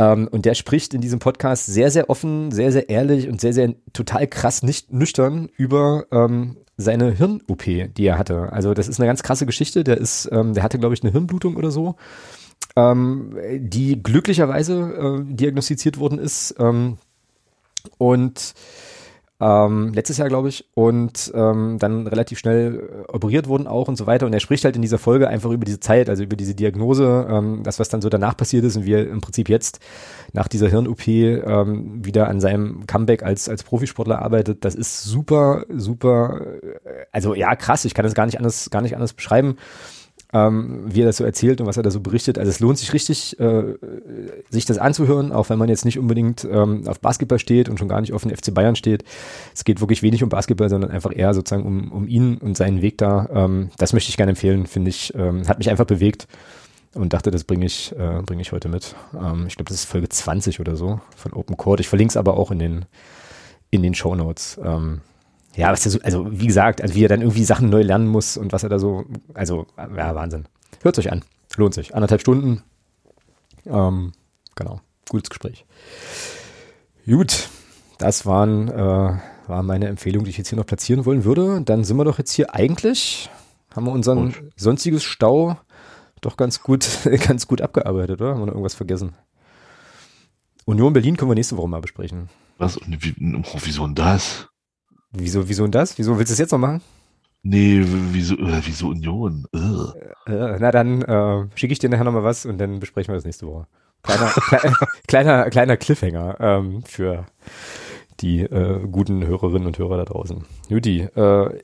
Ähm, und der spricht in diesem Podcast sehr, sehr offen, sehr, sehr ehrlich und sehr, sehr total krass nicht nüchtern über ähm, seine Hirn-OP, die er hatte. Also das ist eine ganz krasse Geschichte. Der ist, ähm, der hatte, glaube ich, eine Hirnblutung oder so, ähm, die glücklicherweise äh, diagnostiziert worden ist. Ähm, und ähm, letztes Jahr, glaube ich, und ähm, dann relativ schnell äh, operiert wurden auch und so weiter. Und er spricht halt in dieser Folge einfach über diese Zeit, also über diese Diagnose, ähm, das, was dann so danach passiert ist und wie er im Prinzip jetzt nach dieser Hirn-OP ähm, wieder an seinem Comeback als, als Profisportler arbeitet. Das ist super, super, äh, also ja, krass, ich kann das gar nicht anders, gar nicht anders beschreiben ähm, wie er das so erzählt und was er da so berichtet. Also es lohnt sich richtig, äh, sich das anzuhören, auch wenn man jetzt nicht unbedingt ähm, auf Basketball steht und schon gar nicht auf den FC Bayern steht. Es geht wirklich wenig um Basketball, sondern einfach eher sozusagen um, um ihn und seinen Weg da. Ähm, das möchte ich gerne empfehlen, finde ich. Ähm, hat mich einfach bewegt und dachte, das bringe ich, äh, bringe ich heute mit. Ähm, ich glaube, das ist Folge 20 oder so von Open Court. Ich verlinke es aber auch in den, in den Show Notes. Ähm, ja, was er so, also wie gesagt, also wie er dann irgendwie Sachen neu lernen muss und was er da so, also ja, Wahnsinn. Hört euch an, lohnt sich. Anderthalb Stunden, ähm, genau, gutes Gespräch. Gut, das waren, äh, war meine Empfehlung, die ich jetzt hier noch platzieren wollen würde. Dann sind wir doch jetzt hier eigentlich, haben wir unseren und? sonstiges Stau doch ganz gut, ganz gut abgearbeitet, oder? Haben wir noch irgendwas vergessen? Union Berlin können wir nächste Woche mal besprechen. Was? Wie, wieso denn das? Wieso, wieso und das? Wieso willst du es jetzt noch machen? Nee, wieso, äh, wieso Union? Äh, äh, na dann äh, schicke ich dir nachher nochmal was und dann besprechen wir das nächste Woche. Kleiner, kle kleiner, kleiner Cliffhanger ähm, für die guten Hörerinnen und Hörer da draußen. Juti,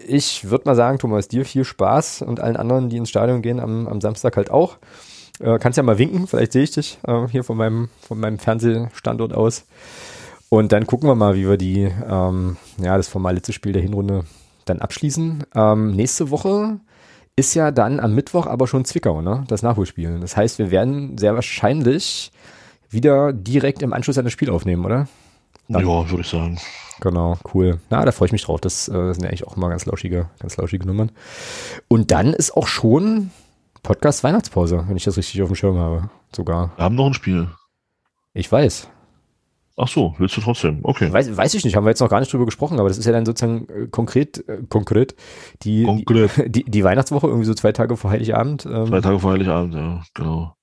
ich würde mal sagen, Thomas, dir viel Spaß und allen anderen, die ins Stadion gehen, am, am Samstag halt auch. Kannst ja mal winken, vielleicht sehe ich dich hier von meinem, von meinem Fernsehstandort aus. Und dann gucken wir mal, wie wir die, ähm, ja, das formale Spiel der Hinrunde dann abschließen. Ähm, nächste Woche ist ja dann am Mittwoch aber schon Zwickau, ne? Das Nachholspiel. Das heißt, wir werden sehr wahrscheinlich wieder direkt im Anschluss an das Spiel aufnehmen, oder? Dann. Ja, würde ich sagen. Genau, cool. Na, da freue ich mich drauf. Das äh, sind ja eigentlich auch immer ganz lauschige, ganz lauschige Nummern. Und dann ist auch schon Podcast Weihnachtspause, wenn ich das richtig auf dem Schirm habe. Sogar. Wir haben noch ein Spiel. Ich weiß. Ach so, willst du trotzdem? Okay. Weiß, weiß ich nicht, haben wir jetzt noch gar nicht drüber gesprochen, aber das ist ja dann sozusagen äh, konkret, äh, konkret, die, konkret. Die, die, die Weihnachtswoche, irgendwie so zwei Tage vor Heiligabend. Ähm, zwei Tage vor Heiligabend, ja, genau.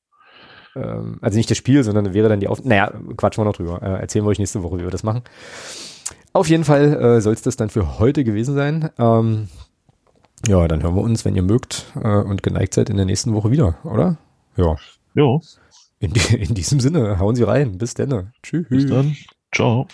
Ähm, also nicht das Spiel, sondern wäre dann die Auf... Naja, quatschen wir noch drüber. Äh, erzählen wir euch nächste Woche, wie wir das machen. Auf jeden Fall äh, soll es das dann für heute gewesen sein. Ähm, ja, dann hören wir uns, wenn ihr mögt äh, und geneigt seid, in der nächsten Woche wieder, oder? Ja. Ja. In, die, in diesem Sinne, hauen Sie rein. Bis dann. Tschüss. Bis dann. Ciao.